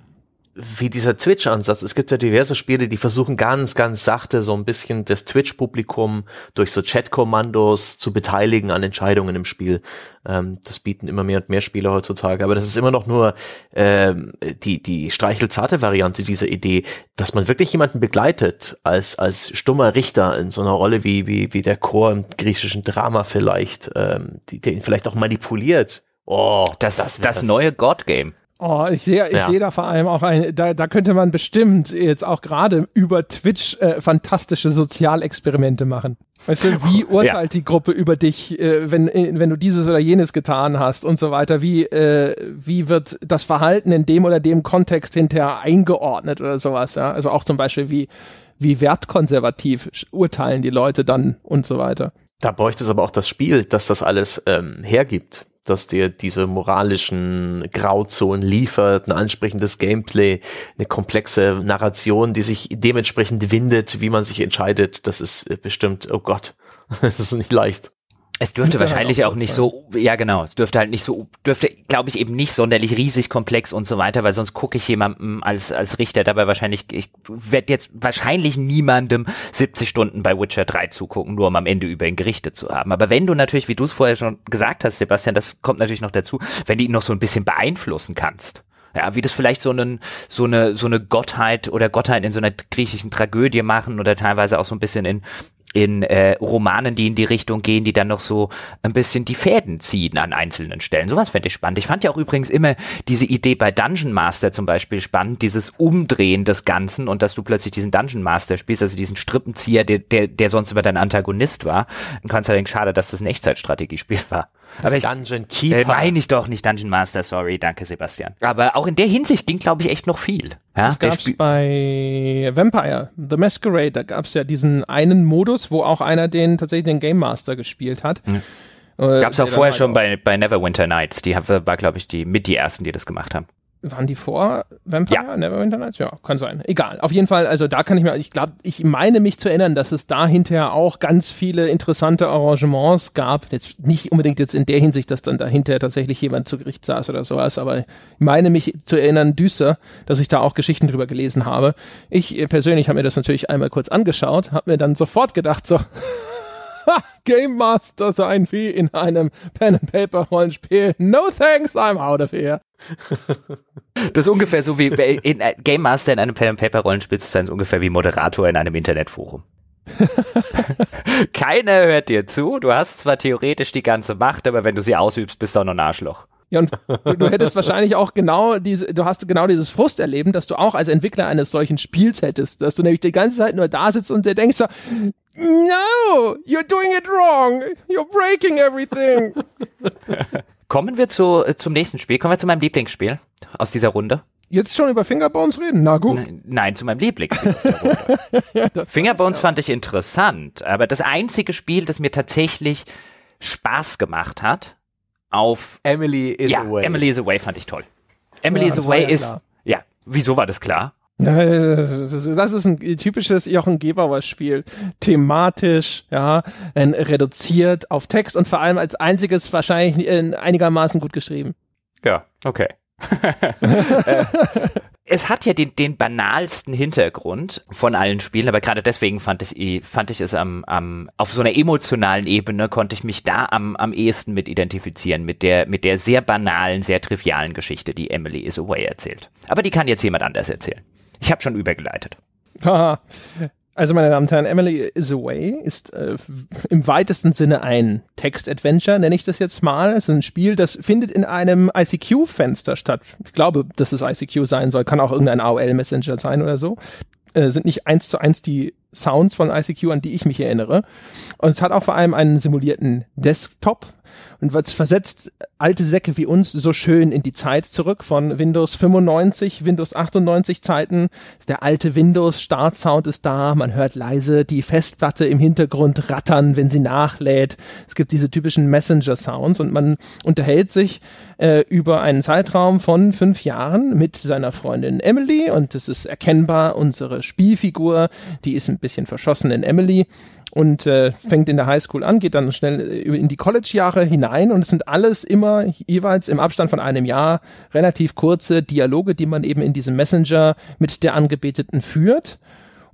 Wie dieser Twitch-Ansatz. Es gibt ja diverse Spiele, die versuchen ganz, ganz sachte so ein bisschen das Twitch-Publikum durch so Chat-Kommandos zu beteiligen an Entscheidungen im Spiel. Ähm, das bieten immer mehr und mehr Spiele heutzutage. Aber das ist immer noch nur ähm, die, die streichelzarte Variante dieser Idee, dass man wirklich jemanden begleitet als, als stummer Richter in so einer Rolle wie, wie, wie der Chor im griechischen Drama vielleicht, ähm, die, der ihn vielleicht auch manipuliert. Oh, das, das, das, das neue God-Game. Oh, ich sehe ich ja. sehe da vor allem auch ein, da, da könnte man bestimmt jetzt auch gerade über Twitch äh, fantastische Sozialexperimente machen. Weißt du, wie urteilt ja. die Gruppe über dich, äh, wenn, äh, wenn du dieses oder jenes getan hast und so weiter? Wie, äh, wie wird das Verhalten in dem oder dem Kontext hinterher eingeordnet oder sowas? Ja? Also auch zum Beispiel, wie, wie wertkonservativ urteilen die Leute dann und so weiter. Da bräuchte es aber auch das Spiel, dass das alles ähm, hergibt dass dir diese moralischen Grauzonen liefert, ein ansprechendes Gameplay, eine komplexe Narration, die sich dementsprechend windet, wie man sich entscheidet. Das ist bestimmt, oh Gott, das ist nicht leicht. Es dürfte wahrscheinlich halt auch, auch nicht sein. so, ja genau, es dürfte halt nicht so, dürfte, glaube ich, eben nicht sonderlich riesig komplex und so weiter, weil sonst gucke ich jemandem als, als Richter dabei wahrscheinlich, ich werde jetzt wahrscheinlich niemandem 70 Stunden bei Witcher 3 zugucken, nur um am Ende über ihn gerichtet zu haben. Aber wenn du natürlich, wie du es vorher schon gesagt hast, Sebastian, das kommt natürlich noch dazu, wenn du ihn noch so ein bisschen beeinflussen kannst. Ja, wie das vielleicht so, einen, so, eine, so eine Gottheit oder Gottheit in so einer griechischen Tragödie machen oder teilweise auch so ein bisschen in, in äh, Romanen, die in die Richtung gehen, die dann noch so ein bisschen die Fäden ziehen an einzelnen Stellen. Sowas fände ich spannend. Ich fand ja auch übrigens immer diese Idee bei Dungeon Master zum Beispiel spannend, dieses Umdrehen des Ganzen und dass du plötzlich diesen Dungeon Master spielst, also diesen Strippenzieher, der, der, der sonst immer dein Antagonist war. Dann kannst du denken, schade, dass das ein Echtzeitstrategiespiel war. Das Aber ich, Dungeon Keeper. Äh, meine ich doch nicht Dungeon Master, sorry, danke Sebastian. Aber auch in der Hinsicht ging, glaube ich, echt noch viel. Ja? Das gab's bei Vampire, The Masquerade, da gab es ja diesen einen Modus, wo auch einer den tatsächlich den Game Master gespielt hat. Hm. Äh, Gab es auch vorher halt schon bei, bei Neverwinter Nights. Die war, glaube ich, die mit die ersten, die das gemacht haben. Waren die vor Vampire? Ja. Neverwinter Nights? Ja, kann sein. Egal. Auf jeden Fall, also da kann ich mir, ich glaube, ich meine mich zu erinnern, dass es da hinterher auch ganz viele interessante Arrangements gab. Jetzt nicht unbedingt jetzt in der Hinsicht, dass dann dahinter tatsächlich jemand zu Gericht saß oder sowas, aber ich meine mich zu erinnern, düster, dass ich da auch Geschichten drüber gelesen habe. Ich persönlich habe mir das natürlich einmal kurz angeschaut, habe mir dann sofort gedacht, so, Game Master sein wie in einem Pen and Paper Rollenspiel. No thanks, I'm out of here. Das ist ungefähr so wie in, äh, Game Master in einem Pen and Paper Rollenspiel zu sein, ist ungefähr wie Moderator in einem Internetforum. Keiner hört dir zu. Du hast zwar theoretisch die ganze Macht, aber wenn du sie ausübst, bist du auch noch ein Arschloch. Ja, und du, du, hättest wahrscheinlich auch genau diese, du hast genau dieses Frusterleben, dass du auch als Entwickler eines solchen Spiels hättest, dass du nämlich die ganze Zeit nur da sitzt und dir denkst so, no, you're doing it wrong, you're breaking everything. Kommen wir zu, äh, zum nächsten Spiel, kommen wir zu meinem Lieblingsspiel aus dieser Runde. Jetzt schon über Fingerbones reden? Na gut. Nein, nein zu meinem Lieblingsspiel ja, Fingerbones fand ich interessant, aber das einzige Spiel, das mir tatsächlich Spaß gemacht hat, auf Emily is ja, Away. Emily is Away fand ich toll. Emily ja, is Away ja ist, klar. ja, wieso war das klar? Das ist ein typisches Jochen Gebauer-Spiel. Thematisch, ja, reduziert auf Text und vor allem als einziges wahrscheinlich einigermaßen gut geschrieben. Ja, okay. Äh, es hat ja den, den banalsten Hintergrund von allen Spielen, aber gerade deswegen fand ich, fand ich es am, am, auf so einer emotionalen Ebene konnte ich mich da am, am ehesten mit identifizieren, mit der, mit der sehr banalen, sehr trivialen Geschichte, die Emily is Away erzählt. Aber die kann jetzt jemand anders erzählen. Ich habe schon übergeleitet. Also, meine Damen und Herren, Emily is Away ist äh, im weitesten Sinne ein Text-Adventure, nenne ich das jetzt mal. Es ist ein Spiel, das findet in einem ICQ-Fenster statt. Ich glaube, dass es ICQ sein soll, kann auch irgendein AOL-Messenger sein oder so. Äh, sind nicht eins zu eins die Sounds von ICQ, an die ich mich erinnere. Und es hat auch vor allem einen simulierten Desktop, und was versetzt alte Säcke wie uns so schön in die Zeit zurück von Windows 95, Windows 98 Zeiten. Ist der alte Windows Startsound ist da, man hört leise die Festplatte im Hintergrund rattern, wenn sie nachlädt. Es gibt diese typischen Messenger Sounds und man unterhält sich äh, über einen Zeitraum von fünf Jahren mit seiner Freundin Emily und es ist erkennbar unsere Spielfigur, die ist ein bisschen verschossen in Emily und äh, fängt in der Highschool an, geht dann schnell äh, in die College-Jahre hinein und es sind alles immer jeweils im Abstand von einem Jahr relativ kurze Dialoge, die man eben in diesem Messenger mit der Angebeteten führt.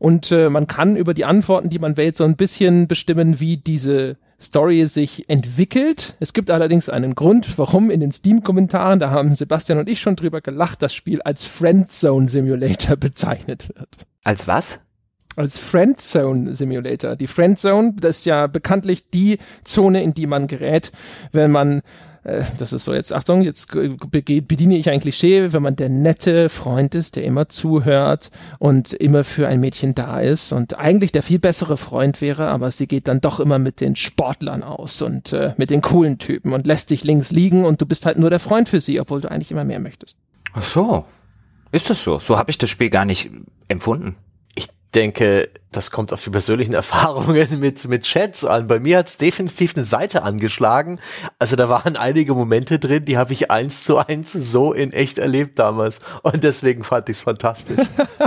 Und äh, man kann über die Antworten, die man wählt, so ein bisschen bestimmen, wie diese Story sich entwickelt. Es gibt allerdings einen Grund, warum in den Steam-Kommentaren, da haben Sebastian und ich schon drüber gelacht, das Spiel als Friendzone Simulator bezeichnet wird. Als was? Als Friendzone Simulator. Die Friendzone, das ist ja bekanntlich die Zone, in die man gerät, wenn man äh, das ist so jetzt, Achtung, jetzt bediene ich ein Klischee, wenn man der nette Freund ist, der immer zuhört und immer für ein Mädchen da ist und eigentlich der viel bessere Freund wäre, aber sie geht dann doch immer mit den Sportlern aus und äh, mit den coolen Typen und lässt dich links liegen und du bist halt nur der Freund für sie, obwohl du eigentlich immer mehr möchtest. Ach so. Ist das so? So habe ich das Spiel gar nicht empfunden denke, das kommt auf die persönlichen Erfahrungen mit, mit Chats an. Bei mir hat es definitiv eine Seite angeschlagen. Also da waren einige Momente drin, die habe ich eins zu eins so in echt erlebt damals. Und deswegen fand ich es fantastisch.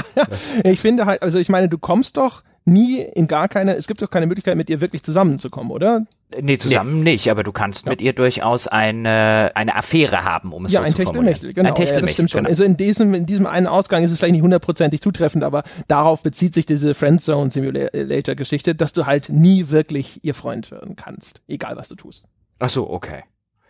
ich finde halt, also ich meine, du kommst doch nie in gar keine, es gibt doch keine Möglichkeit, mit ihr wirklich zusammenzukommen, oder? Nee, zusammen nee. nicht, aber du kannst ja. mit ihr durchaus eine, eine Affäre haben, um es ja, so zu formulieren. Ein genau. Ein Techtelmechtel, ja, das stimmt schon. Genau. Also in diesem, in diesem einen Ausgang ist es vielleicht nicht hundertprozentig zutreffend, aber darauf bezieht sich diese Friendzone Simulator Geschichte, dass du halt nie wirklich ihr Freund werden kannst, egal was du tust. Ach so, okay.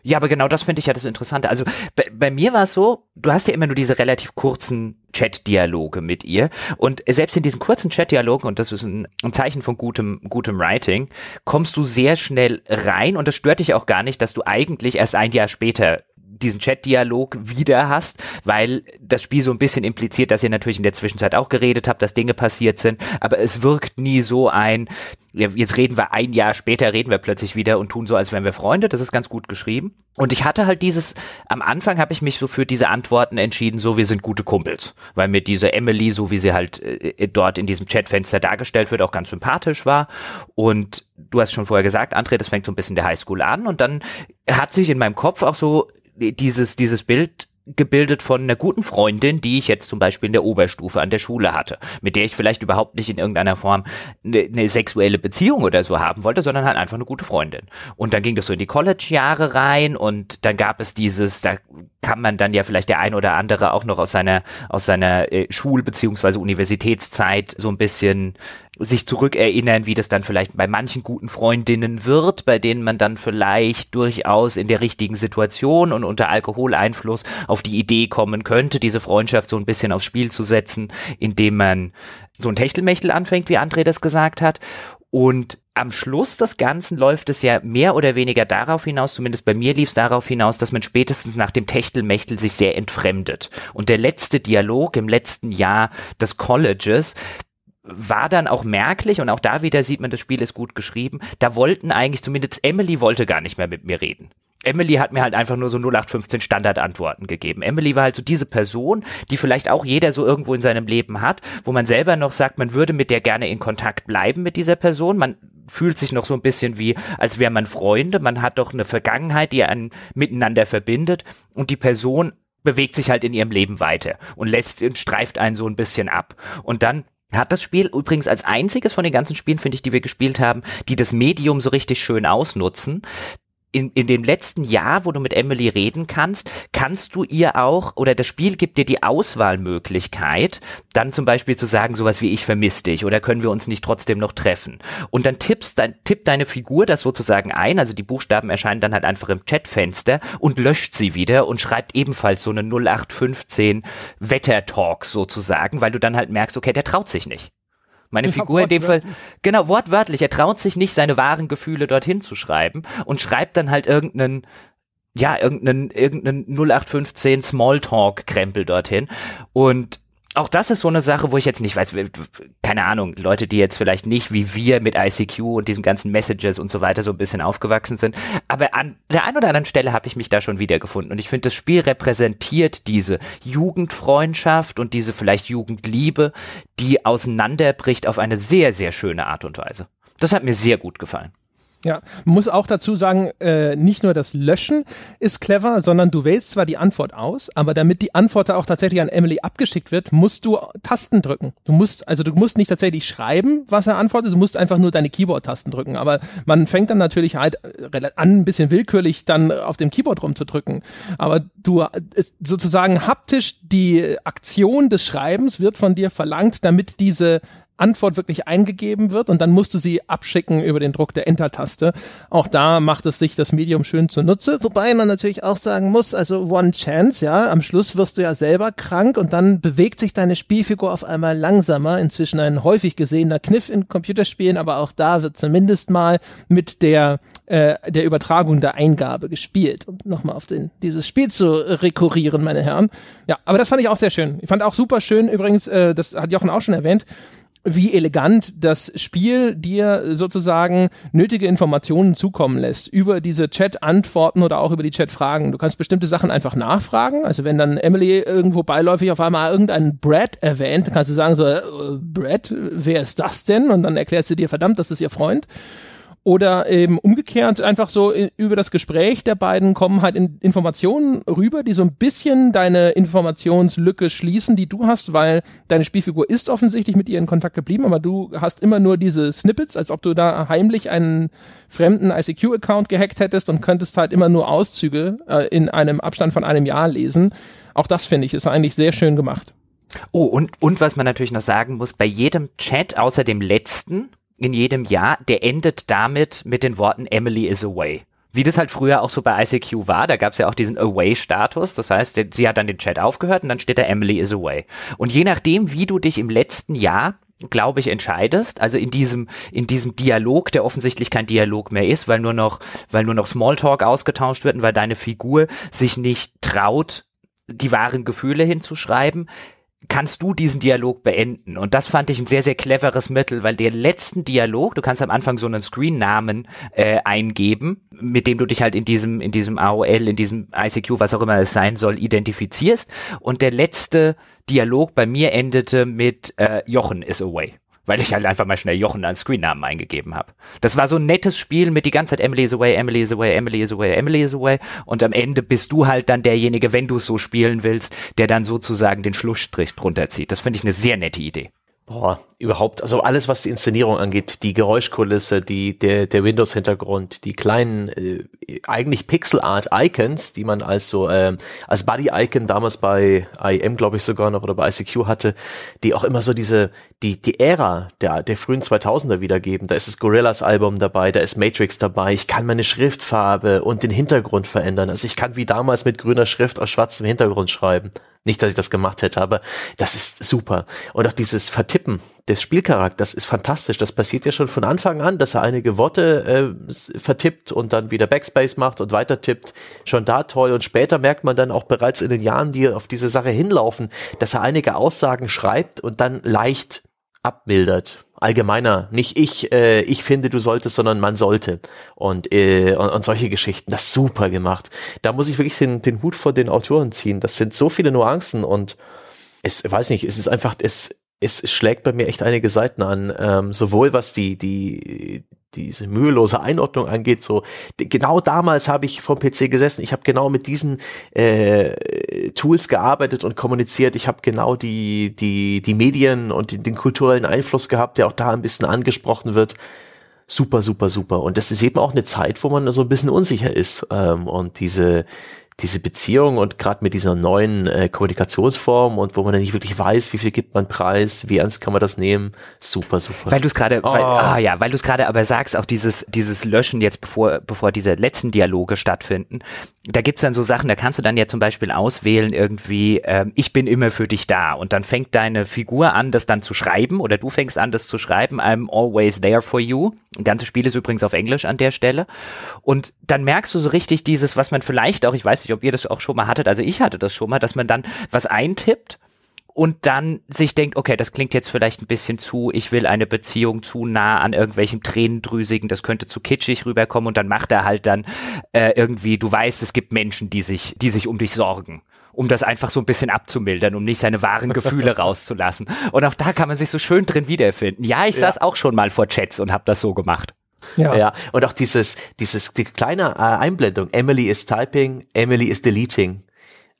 Ja, aber genau das finde ich ja das Interessante. Also bei, bei mir war es so, du hast ja immer nur diese relativ kurzen Chat-Dialoge mit ihr. Und selbst in diesen kurzen Chat-Dialogen, und das ist ein, ein, Zeichen von gutem, gutem Writing, kommst du sehr schnell rein und das stört dich auch gar nicht, dass du eigentlich erst ein Jahr später diesen Chat-Dialog wieder hast, weil das Spiel so ein bisschen impliziert, dass ihr natürlich in der Zwischenzeit auch geredet habt, dass Dinge passiert sind, aber es wirkt nie so ein, jetzt reden wir ein Jahr später, reden wir plötzlich wieder und tun so, als wären wir Freunde. Das ist ganz gut geschrieben. Und ich hatte halt dieses, am Anfang habe ich mich so für diese Antworten entschieden, so wir sind gute Kumpels, weil mir diese Emily, so wie sie halt äh, dort in diesem Chatfenster dargestellt wird, auch ganz sympathisch war. Und du hast schon vorher gesagt, André, das fängt so ein bisschen der Highschool an und dann hat sich in meinem Kopf auch so dieses, dieses Bild gebildet von einer guten Freundin, die ich jetzt zum Beispiel in der Oberstufe an der Schule hatte, mit der ich vielleicht überhaupt nicht in irgendeiner Form eine, eine sexuelle Beziehung oder so haben wollte, sondern halt einfach eine gute Freundin. Und dann ging das so in die College-Jahre rein und dann gab es dieses, da kann man dann ja vielleicht der ein oder andere auch noch aus seiner aus seiner äh, Schul- beziehungsweise Universitätszeit so ein bisschen sich zurückerinnern, wie das dann vielleicht bei manchen guten Freundinnen wird, bei denen man dann vielleicht durchaus in der richtigen Situation und unter Alkoholeinfluss auf die Idee kommen könnte, diese Freundschaft so ein bisschen aufs Spiel zu setzen, indem man so ein Techtelmechtel anfängt, wie André das gesagt hat. Und am Schluss des Ganzen läuft es ja mehr oder weniger darauf hinaus, zumindest bei mir lief es darauf hinaus, dass man spätestens nach dem Techtelmechtel sich sehr entfremdet. Und der letzte Dialog im letzten Jahr des Colleges, war dann auch merklich und auch da wieder sieht man, das Spiel ist gut geschrieben. Da wollten eigentlich, zumindest Emily wollte gar nicht mehr mit mir reden. Emily hat mir halt einfach nur so 0815 Standardantworten gegeben. Emily war halt so diese Person, die vielleicht auch jeder so irgendwo in seinem Leben hat, wo man selber noch sagt, man würde mit der gerne in Kontakt bleiben mit dieser Person. Man fühlt sich noch so ein bisschen wie, als wäre man Freunde. Man hat doch eine Vergangenheit, die einen miteinander verbindet und die Person bewegt sich halt in ihrem Leben weiter und lässt, streift einen so ein bisschen ab. Und dann hat das Spiel übrigens als einziges von den ganzen Spielen, finde ich, die wir gespielt haben, die das Medium so richtig schön ausnutzen, in, in dem letzten Jahr, wo du mit Emily reden kannst, kannst du ihr auch, oder das Spiel gibt dir die Auswahlmöglichkeit, dann zum Beispiel zu sagen, sowas wie ich vermisse dich oder können wir uns nicht trotzdem noch treffen. Und dann tippst dein, tippt deine Figur das sozusagen ein, also die Buchstaben erscheinen dann halt einfach im Chatfenster und löscht sie wieder und schreibt ebenfalls so eine 0815 Wettertalk sozusagen, weil du dann halt merkst, okay, der traut sich nicht. Meine ja, Figur in dem Fall, genau, wortwörtlich, er traut sich nicht, seine wahren Gefühle dorthin zu schreiben und schreibt dann halt irgendeinen, ja, irgendeinen, irgendeinen 0815 Smalltalk-Krempel dorthin. Und auch das ist so eine Sache, wo ich jetzt nicht weiß, keine Ahnung, Leute, die jetzt vielleicht nicht wie wir mit ICQ und diesen ganzen Messages und so weiter so ein bisschen aufgewachsen sind, aber an der einen oder anderen Stelle habe ich mich da schon wiedergefunden und ich finde, das Spiel repräsentiert diese Jugendfreundschaft und diese vielleicht Jugendliebe, die auseinanderbricht auf eine sehr, sehr schöne Art und Weise. Das hat mir sehr gut gefallen. Ja, muss auch dazu sagen, äh, nicht nur das Löschen ist clever, sondern du wählst zwar die Antwort aus, aber damit die Antwort auch tatsächlich an Emily abgeschickt wird, musst du Tasten drücken. Du musst, also du musst nicht tatsächlich schreiben, was er antwortet, du musst einfach nur deine Keyboard-Tasten drücken. Aber man fängt dann natürlich halt äh, an, ein bisschen willkürlich dann auf dem Keyboard rumzudrücken. Aber du ist sozusagen haptisch die Aktion des Schreibens wird von dir verlangt, damit diese Antwort wirklich eingegeben wird und dann musst du sie abschicken über den Druck der Enter-Taste. Auch da macht es sich das Medium schön zunutze, wobei man natürlich auch sagen muss, also One Chance, ja, am Schluss wirst du ja selber krank und dann bewegt sich deine Spielfigur auf einmal langsamer. Inzwischen ein häufig gesehener Kniff in Computerspielen, aber auch da wird zumindest mal mit der äh, der Übertragung der Eingabe gespielt. Um nochmal auf den, dieses Spiel zu rekurrieren, meine Herren. Ja, aber das fand ich auch sehr schön. Ich fand auch super schön, übrigens, äh, das hat Jochen auch schon erwähnt, wie elegant das Spiel dir sozusagen nötige Informationen zukommen lässt über diese Chat-Antworten oder auch über die Chat-Fragen. Du kannst bestimmte Sachen einfach nachfragen. Also wenn dann Emily irgendwo beiläufig auf einmal irgendeinen Brad erwähnt, kannst du sagen so, äh, Brad, wer ist das denn? Und dann erklärt sie dir, verdammt, das ist ihr Freund. Oder eben umgekehrt, einfach so über das Gespräch der beiden kommen halt in Informationen rüber, die so ein bisschen deine Informationslücke schließen, die du hast, weil deine Spielfigur ist offensichtlich mit ihr in Kontakt geblieben, aber du hast immer nur diese Snippets, als ob du da heimlich einen fremden ICQ-Account gehackt hättest und könntest halt immer nur Auszüge äh, in einem Abstand von einem Jahr lesen. Auch das finde ich ist eigentlich sehr schön gemacht. Oh, und, und was man natürlich noch sagen muss, bei jedem Chat außer dem letzten, in jedem Jahr, der endet damit mit den Worten Emily is away. Wie das halt früher auch so bei ICQ war, da gab es ja auch diesen Away-Status. Das heißt, sie hat dann den Chat aufgehört und dann steht da Emily is away. Und je nachdem, wie du dich im letzten Jahr glaube ich, entscheidest, also in diesem, in diesem Dialog, der offensichtlich kein Dialog mehr ist, weil nur noch, weil nur noch Smalltalk ausgetauscht wird und weil deine Figur sich nicht traut, die wahren Gefühle hinzuschreiben, kannst du diesen Dialog beenden. Und das fand ich ein sehr, sehr cleveres Mittel, weil der letzten Dialog, du kannst am Anfang so einen Screen-Namen äh, eingeben, mit dem du dich halt in diesem, in diesem AOL, in diesem ICQ, was auch immer es sein soll, identifizierst. Und der letzte Dialog bei mir endete mit äh, Jochen is away weil ich halt einfach mal schnell Jochen als Screennamen eingegeben habe. Das war so ein nettes Spiel mit die ganze Zeit Emily is away, Emily is away, Emily is away, Emily is away und am Ende bist du halt dann derjenige, wenn du es so spielen willst, der dann sozusagen den Schlussstrich drunter zieht. Das finde ich eine sehr nette Idee. Boah, überhaupt, also alles, was die Inszenierung angeht, die Geräuschkulisse, die, der, der Windows-Hintergrund, die kleinen, äh, eigentlich Pixel-Art-Icons, die man als so, äh, als Buddy-Icon damals bei IM, glaube ich sogar noch, oder bei ICQ hatte, die auch immer so diese, die, die Ära der, der frühen 2000er wiedergeben. Da ist das Gorillas-Album dabei, da ist Matrix dabei, ich kann meine Schriftfarbe und den Hintergrund verändern. Also ich kann wie damals mit grüner Schrift aus schwarzem Hintergrund schreiben. Nicht, dass ich das gemacht hätte, aber das ist super. Und auch dieses Vertippen des Spielcharakters ist fantastisch. Das passiert ja schon von Anfang an, dass er einige Worte äh, vertippt und dann wieder Backspace macht und weiter tippt. Schon da toll. Und später merkt man dann auch bereits in den Jahren, die auf diese Sache hinlaufen, dass er einige Aussagen schreibt und dann leicht abmildert allgemeiner, nicht ich, äh, ich finde, du solltest, sondern man sollte. Und, äh, und, und solche Geschichten, das super gemacht. Da muss ich wirklich den, den Hut vor den Autoren ziehen. Das sind so viele Nuancen und es, weiß nicht, es ist einfach, es, es schlägt bei mir echt einige Seiten an, ähm, sowohl was die, die, diese mühelose Einordnung angeht, so genau damals habe ich vom PC gesessen, ich habe genau mit diesen äh, Tools gearbeitet und kommuniziert, ich habe genau die, die, die Medien und den, den kulturellen Einfluss gehabt, der auch da ein bisschen angesprochen wird. Super, super, super. Und das ist eben auch eine Zeit, wo man so ein bisschen unsicher ist. Ähm, und diese, diese Beziehung und gerade mit dieser neuen äh, Kommunikationsform und wo man dann nicht wirklich weiß, wie viel gibt man preis, wie ernst kann man das nehmen, super, super. Weil du es gerade, oh. ah ja, weil du es gerade aber sagst, auch dieses, dieses Löschen jetzt, bevor, bevor diese letzten Dialoge stattfinden, da gibt's dann so Sachen, da kannst du dann ja zum Beispiel auswählen, irgendwie, ähm, ich bin immer für dich da und dann fängt deine Figur an, das dann zu schreiben oder du fängst an, das zu schreiben, I'm always there for you. Das ganze Spiel ist übrigens auf Englisch an der Stelle. Und dann merkst du so richtig dieses, was man vielleicht auch, ich weiß nicht, ob ihr das auch schon mal hattet, also ich hatte das schon mal, dass man dann was eintippt und dann sich denkt, okay, das klingt jetzt vielleicht ein bisschen zu, ich will eine Beziehung zu nah an irgendwelchem Tränendrüsigen, das könnte zu kitschig rüberkommen und dann macht er halt dann äh, irgendwie, du weißt, es gibt Menschen, die sich, die sich um dich sorgen um das einfach so ein bisschen abzumildern, um nicht seine wahren Gefühle rauszulassen. Und auch da kann man sich so schön drin wiederfinden. Ja, ich ja. saß auch schon mal vor Chats und habe das so gemacht. Ja. ja. Und auch dieses, dieses, die kleine äh, Einblendung. Emily is typing, Emily is deleting.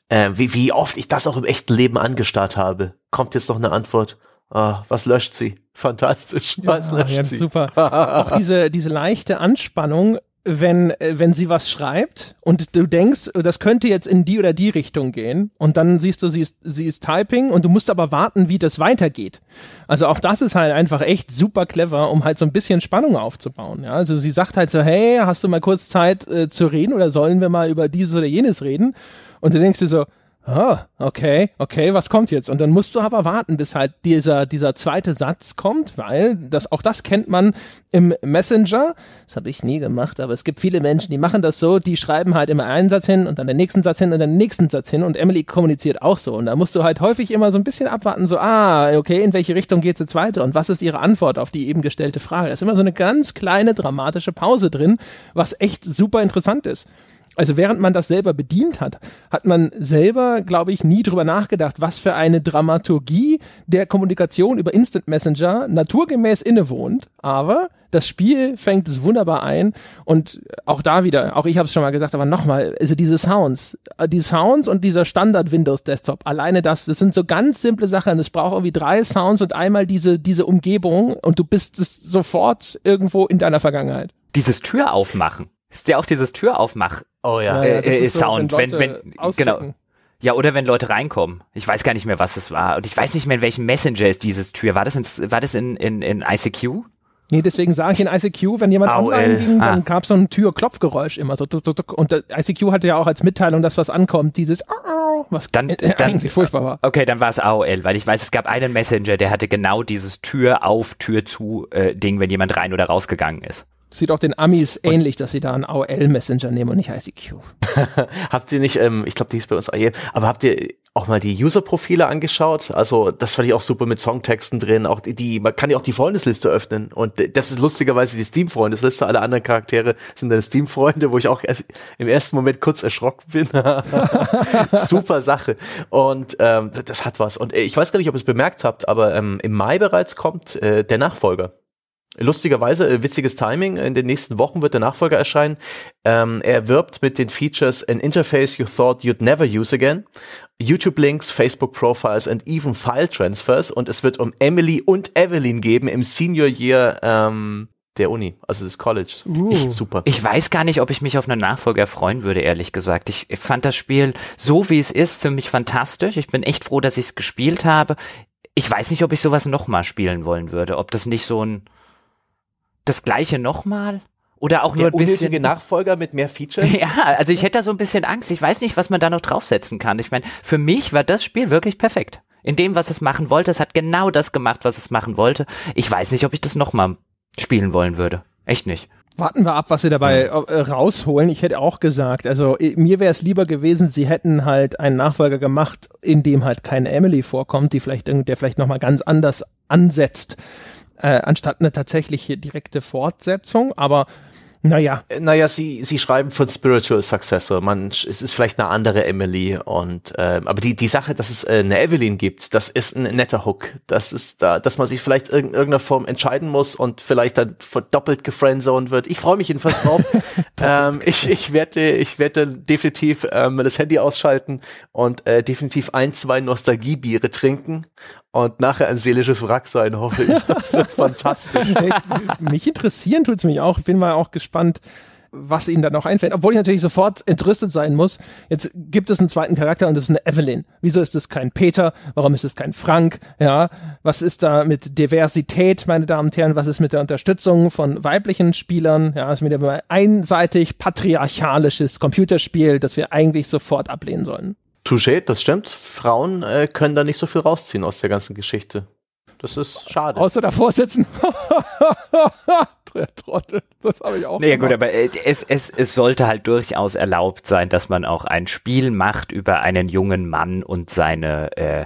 Äh, wie, wie oft ich das auch im echten Leben angestarrt habe. Kommt jetzt noch eine Antwort. Ah, was löscht sie? Fantastisch. Was ja, löscht ja, sie? Super. auch diese, diese leichte Anspannung wenn, äh, wenn sie was schreibt und du denkst, das könnte jetzt in die oder die Richtung gehen und dann siehst du, sie ist, sie ist Typing und du musst aber warten, wie das weitergeht. Also auch das ist halt einfach echt super clever, um halt so ein bisschen Spannung aufzubauen. Ja? Also sie sagt halt so, hey, hast du mal kurz Zeit äh, zu reden oder sollen wir mal über dieses oder jenes reden? Und du denkst dir so, ah, okay, okay, was kommt jetzt? Und dann musst du aber warten, bis halt dieser, dieser zweite Satz kommt, weil das, auch das kennt man im Messenger. Das habe ich nie gemacht, aber es gibt viele Menschen, die machen das so, die schreiben halt immer einen Satz hin und dann den nächsten Satz hin und dann den nächsten Satz hin und Emily kommuniziert auch so. Und da musst du halt häufig immer so ein bisschen abwarten, so, ah, okay, in welche Richtung geht es jetzt weiter und was ist ihre Antwort auf die eben gestellte Frage? Da ist immer so eine ganz kleine dramatische Pause drin, was echt super interessant ist. Also während man das selber bedient hat, hat man selber, glaube ich, nie drüber nachgedacht, was für eine Dramaturgie der Kommunikation über Instant Messenger naturgemäß innewohnt. Aber das Spiel fängt es wunderbar ein und auch da wieder, auch ich habe es schon mal gesagt, aber nochmal, also diese Sounds, die Sounds und dieser Standard Windows Desktop, alleine das, das sind so ganz simple Sachen. Es braucht irgendwie drei Sounds und einmal diese, diese Umgebung und du bist sofort irgendwo in deiner Vergangenheit. Dieses Tür aufmachen. Ist ja auch dieses Tür aufmach Oh ja. ja, ja äh, Sound, so, wenn, wenn, wenn genau. Ja, oder wenn Leute reinkommen. Ich weiß gar nicht mehr, was das war. Und ich weiß nicht mehr, in welchem Messenger ist dieses Tür. War das in, war das in, in, in ICQ? Nee, deswegen sage ich in ICQ, wenn jemand AOL. online ging, dann ah. gab es so ein Tür-Klopfgeräusch immer so. Und ICQ hatte ja auch als Mitteilung, dass was ankommt, dieses was dann, äh, dann, eigentlich furchtbar war. Okay, dann war es AOL, weil ich weiß, es gab einen Messenger, der hatte genau dieses Tür auf, Tür zu äh, Ding, wenn jemand rein oder rausgegangen ist. Sieht auch den Amis und ähnlich, dass sie da einen AOL-Messenger nehmen und nicht ICQ. habt ihr nicht, ähm, ich glaube, die ist bei uns AOL, aber habt ihr auch mal die User-Profile angeschaut? Also, das fand ich auch super mit Songtexten drin. Auch die, die, man kann ja auch die Freundesliste öffnen. Und das ist lustigerweise die Steam-Freundesliste. Alle anderen Charaktere sind deine Steam-Freunde, wo ich auch erst, im ersten Moment kurz erschrocken bin. super Sache. Und ähm, das hat was. Und äh, ich weiß gar nicht, ob ihr es bemerkt habt, aber ähm, im Mai bereits kommt äh, der Nachfolger. Lustigerweise, äh, witziges Timing, in den nächsten Wochen wird der Nachfolger erscheinen. Ähm, er wirbt mit den Features An Interface You Thought You'd Never Use Again, YouTube-Links, Facebook-Profiles and even File-Transfers und es wird um Emily und Evelyn geben im Senior Year ähm, der Uni, also des Colleges. Uh. Ich, super. Ich weiß gar nicht, ob ich mich auf einen Nachfolger freuen würde, ehrlich gesagt. Ich fand das Spiel so, wie es ist, ziemlich fantastisch. Ich bin echt froh, dass ich es gespielt habe. Ich weiß nicht, ob ich sowas nochmal spielen wollen würde, ob das nicht so ein das gleiche nochmal? Oder auch Der nur ein bisschen. Nachfolger mit mehr Features? Ja, also ich hätte da so ein bisschen Angst. Ich weiß nicht, was man da noch draufsetzen kann. Ich meine, für mich war das Spiel wirklich perfekt. In dem, was es machen wollte, es hat genau das gemacht, was es machen wollte. Ich weiß nicht, ob ich das nochmal spielen wollen würde. Echt nicht. Warten wir ab, was sie dabei. Äh, rausholen. Ich hätte auch gesagt, also mir wäre es lieber gewesen, sie hätten halt einen Nachfolger gemacht, in dem halt keine Emily vorkommt, die vielleicht der vielleicht nochmal ganz anders ansetzt äh, anstatt eine tatsächliche direkte Fortsetzung. Aber naja. Äh, naja, sie, sie schreiben von Spiritual Successor. Man, es ist vielleicht eine andere Emily und ähm, aber die, die Sache, dass es äh, eine Evelyn gibt, das ist ein netter Hook. Das ist da, dass man sich vielleicht in irgendeiner Form entscheiden muss und vielleicht dann doppelt gefriendzoned wird. Ich freue mich jedenfalls drauf. ähm, ich, ich werde ich werde definitiv ähm, das Handy ausschalten und äh, definitiv ein, zwei Nostalgiebiere trinken und nachher ein seelisches Wrack sein, hoffe ich. Das wird fantastisch. mich interessieren tut es mich auch. Ich bin mal auch gespannt, was ihnen dann noch einfällt. Obwohl ich natürlich sofort entrüstet sein muss. Jetzt gibt es einen zweiten Charakter und das ist eine Evelyn. Wieso ist es kein Peter? Warum ist es kein Frank? Ja, was ist da mit Diversität, meine Damen und Herren? Was ist mit der Unterstützung von weiblichen Spielern? Ja, ist wieder ein einseitig patriarchalisches Computerspiel, das wir eigentlich sofort ablehnen sollen. Touché, das stimmt. Frauen äh, können da nicht so viel rausziehen aus der ganzen Geschichte. Das ist schade. Außer davor sitzen. Trottel, das habe ich auch. Nee, gut, aber äh, es, es, es sollte halt durchaus erlaubt sein, dass man auch ein Spiel macht über einen jungen Mann und seine äh,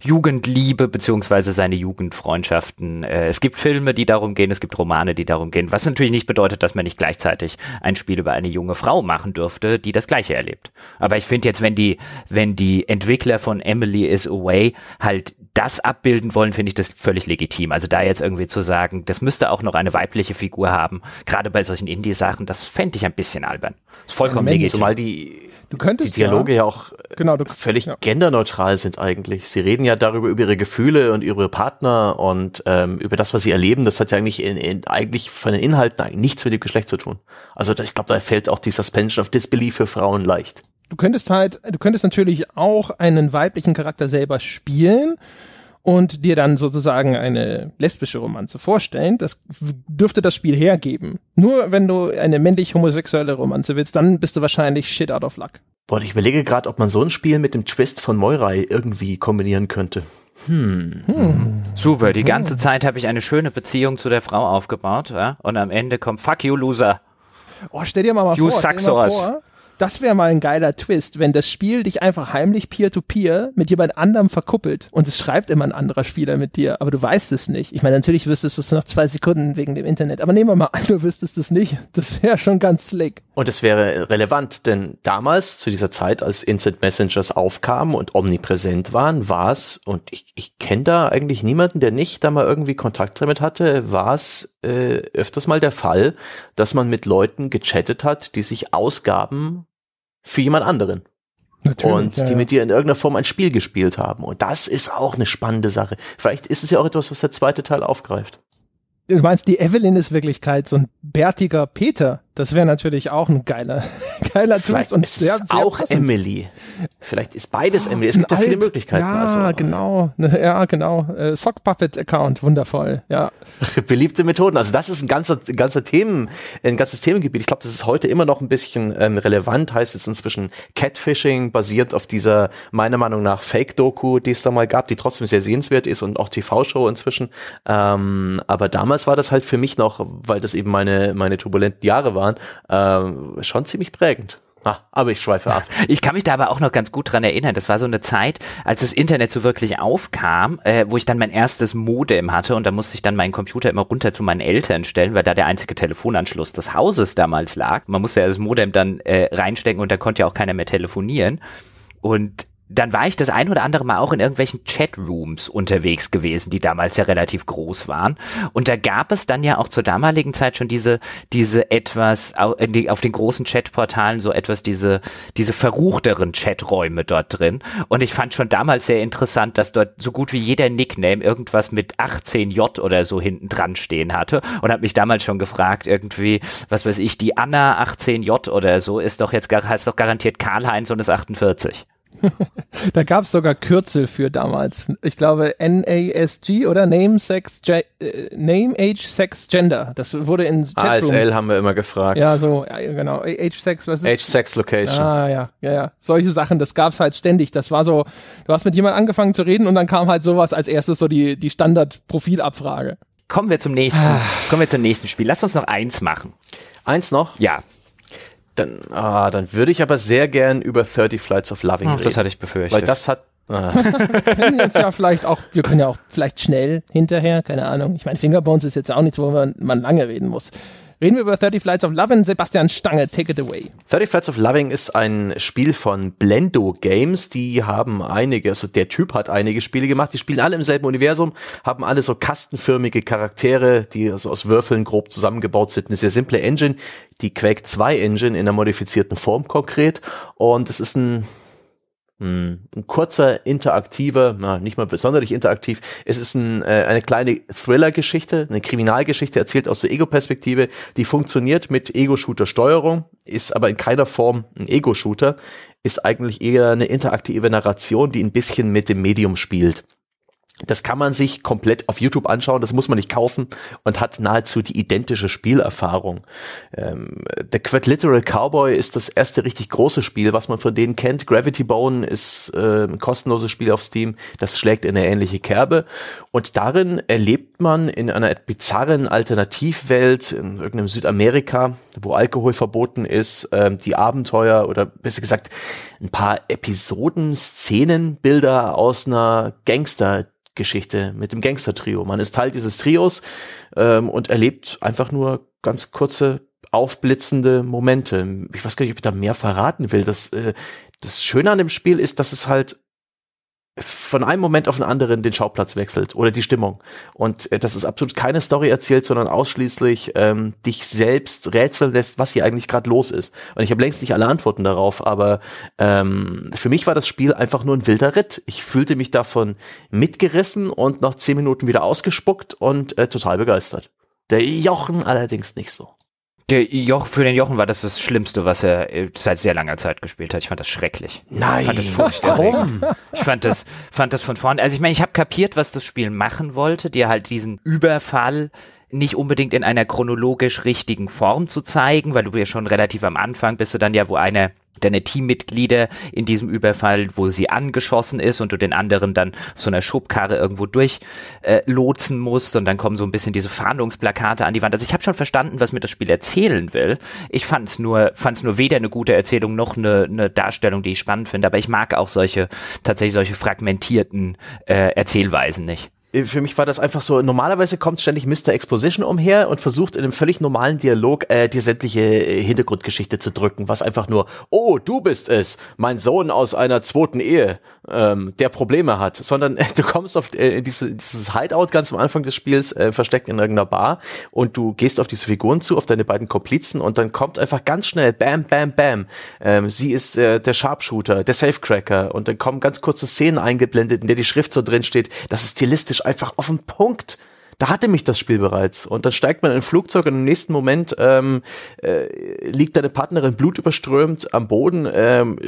Jugendliebe beziehungsweise seine Jugendfreundschaften. Äh, es gibt Filme, die darum gehen, es gibt Romane, die darum gehen, was natürlich nicht bedeutet, dass man nicht gleichzeitig ein Spiel über eine junge Frau machen dürfte, die das gleiche erlebt. Aber ich finde jetzt, wenn die, wenn die Entwickler von Emily is Away halt das abbilden wollen, finde ich das völlig legitim. Also da jetzt irgendwie zu sagen, das müsste auch noch eine weibliche Figur haben, gerade bei solchen Indie-Sachen, das fände ich ein bisschen albern. Ist vollkommen Moment, legitim. Zumal die, Du könntest die Dialoge ja, ja auch Genau, du- völlig ja. genderneutral sind eigentlich. Sie reden ja darüber, über ihre Gefühle und ihre Partner und ähm, über das, was sie erleben. Das hat ja eigentlich, in, in, eigentlich von den Inhalten eigentlich nichts mit dem Geschlecht zu tun. Also da, ich glaube, da fällt auch die Suspension of Disbelief für Frauen leicht. Du könntest halt, du könntest natürlich auch einen weiblichen Charakter selber spielen und dir dann sozusagen eine lesbische Romanze vorstellen. Das dürfte das Spiel hergeben. Nur wenn du eine männlich-homosexuelle Romanze willst, dann bist du wahrscheinlich shit out of luck. Boah, ich überlege gerade, ob man so ein Spiel mit dem Twist von Moirai irgendwie kombinieren könnte. Super, die ganze Zeit habe ich eine schöne Beziehung zu der Frau aufgebaut ja? und am Ende kommt Fuck you, Loser. Oh, stell dir mal, mal You vor, stell dir mal Saxors. vor, das wäre mal ein geiler Twist, wenn das Spiel dich einfach heimlich peer-to-peer mit jemand anderem verkuppelt und es schreibt immer ein anderer Spieler mit dir, aber du weißt es nicht. Ich meine, natürlich wüsstest du es nach zwei Sekunden wegen dem Internet, aber nehmen wir mal an, du wüsstest es nicht. Das wäre schon ganz slick. Und es wäre relevant, denn damals, zu dieser Zeit, als Instant Messengers aufkamen und omnipräsent waren, war es, und ich, ich kenne da eigentlich niemanden, der nicht da mal irgendwie Kontakt damit hatte, war es äh, öfters mal der Fall, dass man mit Leuten gechattet hat, die sich ausgaben für jemand anderen. und ja, die ja. mit dir in irgendeiner Form ein Spiel gespielt haben. Und das ist auch eine spannende Sache. Vielleicht ist es ja auch etwas, was der zweite Teil aufgreift. Du meinst, die Evelyn ist Wirklichkeit so ein bärtiger Peter. Das wäre natürlich auch ein geiler, geiler Twist und ist sehr, es sehr auch passend. Emily. Vielleicht ist beides Emily. Es gibt Ein viele Möglichkeiten. Ja, also, genau. Ne, Ja, genau. Äh, Sock Puppet Account, wundervoll. Ja. Beliebte Methoden. Also das ist ein ganzer, ganzer Themen, ein ganzes Themengebiet. Ich glaube, das ist heute immer noch ein bisschen ähm, relevant. Heißt jetzt inzwischen Catfishing, basiert auf dieser meiner Meinung nach Fake-Doku, die es da mal gab, die trotzdem sehr sehenswert ist und auch TV-Show inzwischen. Ähm, aber damals war das halt für mich noch, weil das eben meine meine turbulenten Jahre waren, ähm, schon ziemlich prägend. Ah, aber ich schweife ab. Ich kann mich da aber auch noch ganz gut dran erinnern. Das war so eine Zeit, als das Internet so wirklich aufkam, äh, wo ich dann mein erstes Modem hatte und da musste ich dann meinen Computer immer runter zu meinen Eltern stellen, weil da der einzige Telefonanschluss des Hauses damals lag. Man musste ja das Modem dann äh, reinstecken und da konnte ja auch keiner mehr telefonieren. Und dann war ich das ein oder andere Mal auch in irgendwelchen Chatrooms unterwegs gewesen, die damals ja relativ groß waren. Und da gab es dann ja auch zur damaligen Zeit schon diese, diese etwas, auf den großen Chatportalen so etwas diese, diese verruchteren Chaträume dort drin. Und ich fand schon damals sehr interessant, dass dort so gut wie jeder Nickname irgendwas mit 18J oder so hinten dran stehen hatte. Und habe mich damals schon gefragt, irgendwie, was weiß ich, die Anna 18J oder so ist doch jetzt, heißt doch garantiert Karl-Heinz und ist 48. Da gab es sogar Kürzel für damals. Ich glaube NASG oder Name, Sex, Ge äh, Name, Age, Sex, Gender. Das wurde in Chatrooms. ASL haben wir immer gefragt. Ja, so, ja, genau. Age, Sex, was ist Age, Sex, Location. Ah, ja, ja, ja. Solche Sachen, das gab's halt ständig. Das war so, du hast mit jemandem angefangen zu reden und dann kam halt sowas als erstes so die, die Standard-Profilabfrage. Kommen wir zum nächsten, kommen wir zum nächsten Spiel. Lass uns noch eins machen. Eins noch. Ja, Dann, ah, dann würde ich aber sehr gern über 30 Flights of Loving Ach, reden. das hatte ich befürchtet. Weil das hat. Ah, können jetzt ja vielleicht auch, wir können ja auch vielleicht schnell hinterher, keine Ahnung. Ich meine, Fingerbones ist jetzt auch nichts, wo man, man lange reden muss. Reden wir über 30 Flights of Love Sebastian Stange, take it away. 30 Flights of Loving ist ein Spiel von Blendo Games. Die haben einige, also der Typ hat einige Spiele gemacht. Die spielen alle im selben Universum, haben alle so kastenförmige Charaktere, die also aus Würfeln grob zusammengebaut sind. Eine sehr simple Engine, die Quake 2 Engine in einer modifizierten Form konkret. Und es ist ein ein kurzer, interaktiver, na, nicht mal sonderlich interaktiv. Es ist ein, äh, eine kleine Thriller-Geschichte, eine Kriminalgeschichte, erzählt aus der Ego-Perspektive, die funktioniert mit Ego-Shooter-Steuerung, ist aber in keiner Form ein Ego-Shooter, ist eigentlich eher eine interaktive Narration, die ein bisschen mit dem Medium spielt. Das kann man sich komplett auf YouTube anschauen, das muss man nicht kaufen und hat nahezu die identische Spielerfahrung. Ähm, der Quadliteral Cowboy ist das erste richtig große Spiel, was man von denen kennt. Gravity Bone ist äh, ein kostenloses Spiel auf Steam, das schlägt in eine ähnliche Kerbe. Und darin erlebt man in einer bizarren Alternativwelt in irgendeinem Südamerika, wo Alkohol verboten ist, ähm, die Abenteuer oder besser gesagt ein paar Episoden, Szenen, Bilder aus einer Gangster Geschichte mit dem Gangster-Trio. Man ist Teil dieses Trios ähm, und erlebt einfach nur ganz kurze, aufblitzende Momente. Ich weiß gar nicht, ob ich da mehr verraten will. Das, äh, das Schöne an dem Spiel ist, dass es halt von einem Moment auf den anderen den Schauplatz wechselt oder die Stimmung. Und äh, das ist absolut keine Story erzählt, sondern ausschließlich ähm, dich selbst rätseln lässt, was hier eigentlich gerade los ist. Und ich habe längst nicht alle Antworten darauf, aber ähm, für mich war das Spiel einfach nur ein wilder Ritt. Ich fühlte mich davon mitgerissen und nach zehn Minuten wieder ausgespuckt und äh, total begeistert. Der Jochen allerdings nicht so. Der Joch, für den Jochen war das das Schlimmste, was er äh, seit sehr langer Zeit gespielt hat. Ich fand das schrecklich. Nein. Ich fand das furchtbar. Ich fand das, fand das von vorne. Also ich meine, ich habe kapiert, was das Spiel machen wollte, dir halt diesen Überfall nicht unbedingt in einer chronologisch richtigen Form zu zeigen, weil du ja schon relativ am Anfang bist du dann ja, wo einer deine Teammitglieder in diesem Überfall, wo sie angeschossen ist und du den anderen dann auf so einer Schubkarre irgendwo durch äh, lotsen musst und dann kommen so ein bisschen diese Fahndungsplakate an die Wand. Also ich habe schon verstanden, was mir das Spiel erzählen will. Ich fand es nur, fand's nur weder eine gute Erzählung noch eine, eine Darstellung, die ich spannend finde, aber ich mag auch solche, tatsächlich solche fragmentierten äh, Erzählweisen nicht. Äh, für mich war das einfach so, normalerweise kommt ständig Mr. Exposition umher und versucht in einem völlig normalen Dialog äh, die sämtliche äh, Hintergrundgeschichte zu drücken, was einfach nur, oh, du bist es, mein Sohn aus einer zweiten Ehe, ähm, der Probleme hat, sondern äh, du kommst auf äh, diese, dieses Hideout ganz am Anfang des Spiels, äh, versteckt in irgendeiner Bar und du gehst auf diese Figuren zu, auf deine beiden Komplizen und dann kommt einfach ganz schnell, bam, bam, bam, ähm, sie ist äh, der Sharpshooter, der Safecracker und dann kommen ganz kurze Szenen eingeblendet, in der die Schrift so drin steht, das ist stilistisch einfach auf den Punkt. Da hatte mich das Spiel bereits. Und dann steigt man in ein Flugzeug und im nächsten Moment ähm, äh, liegt deine Partnerin blutüberströmt am Boden, ähm,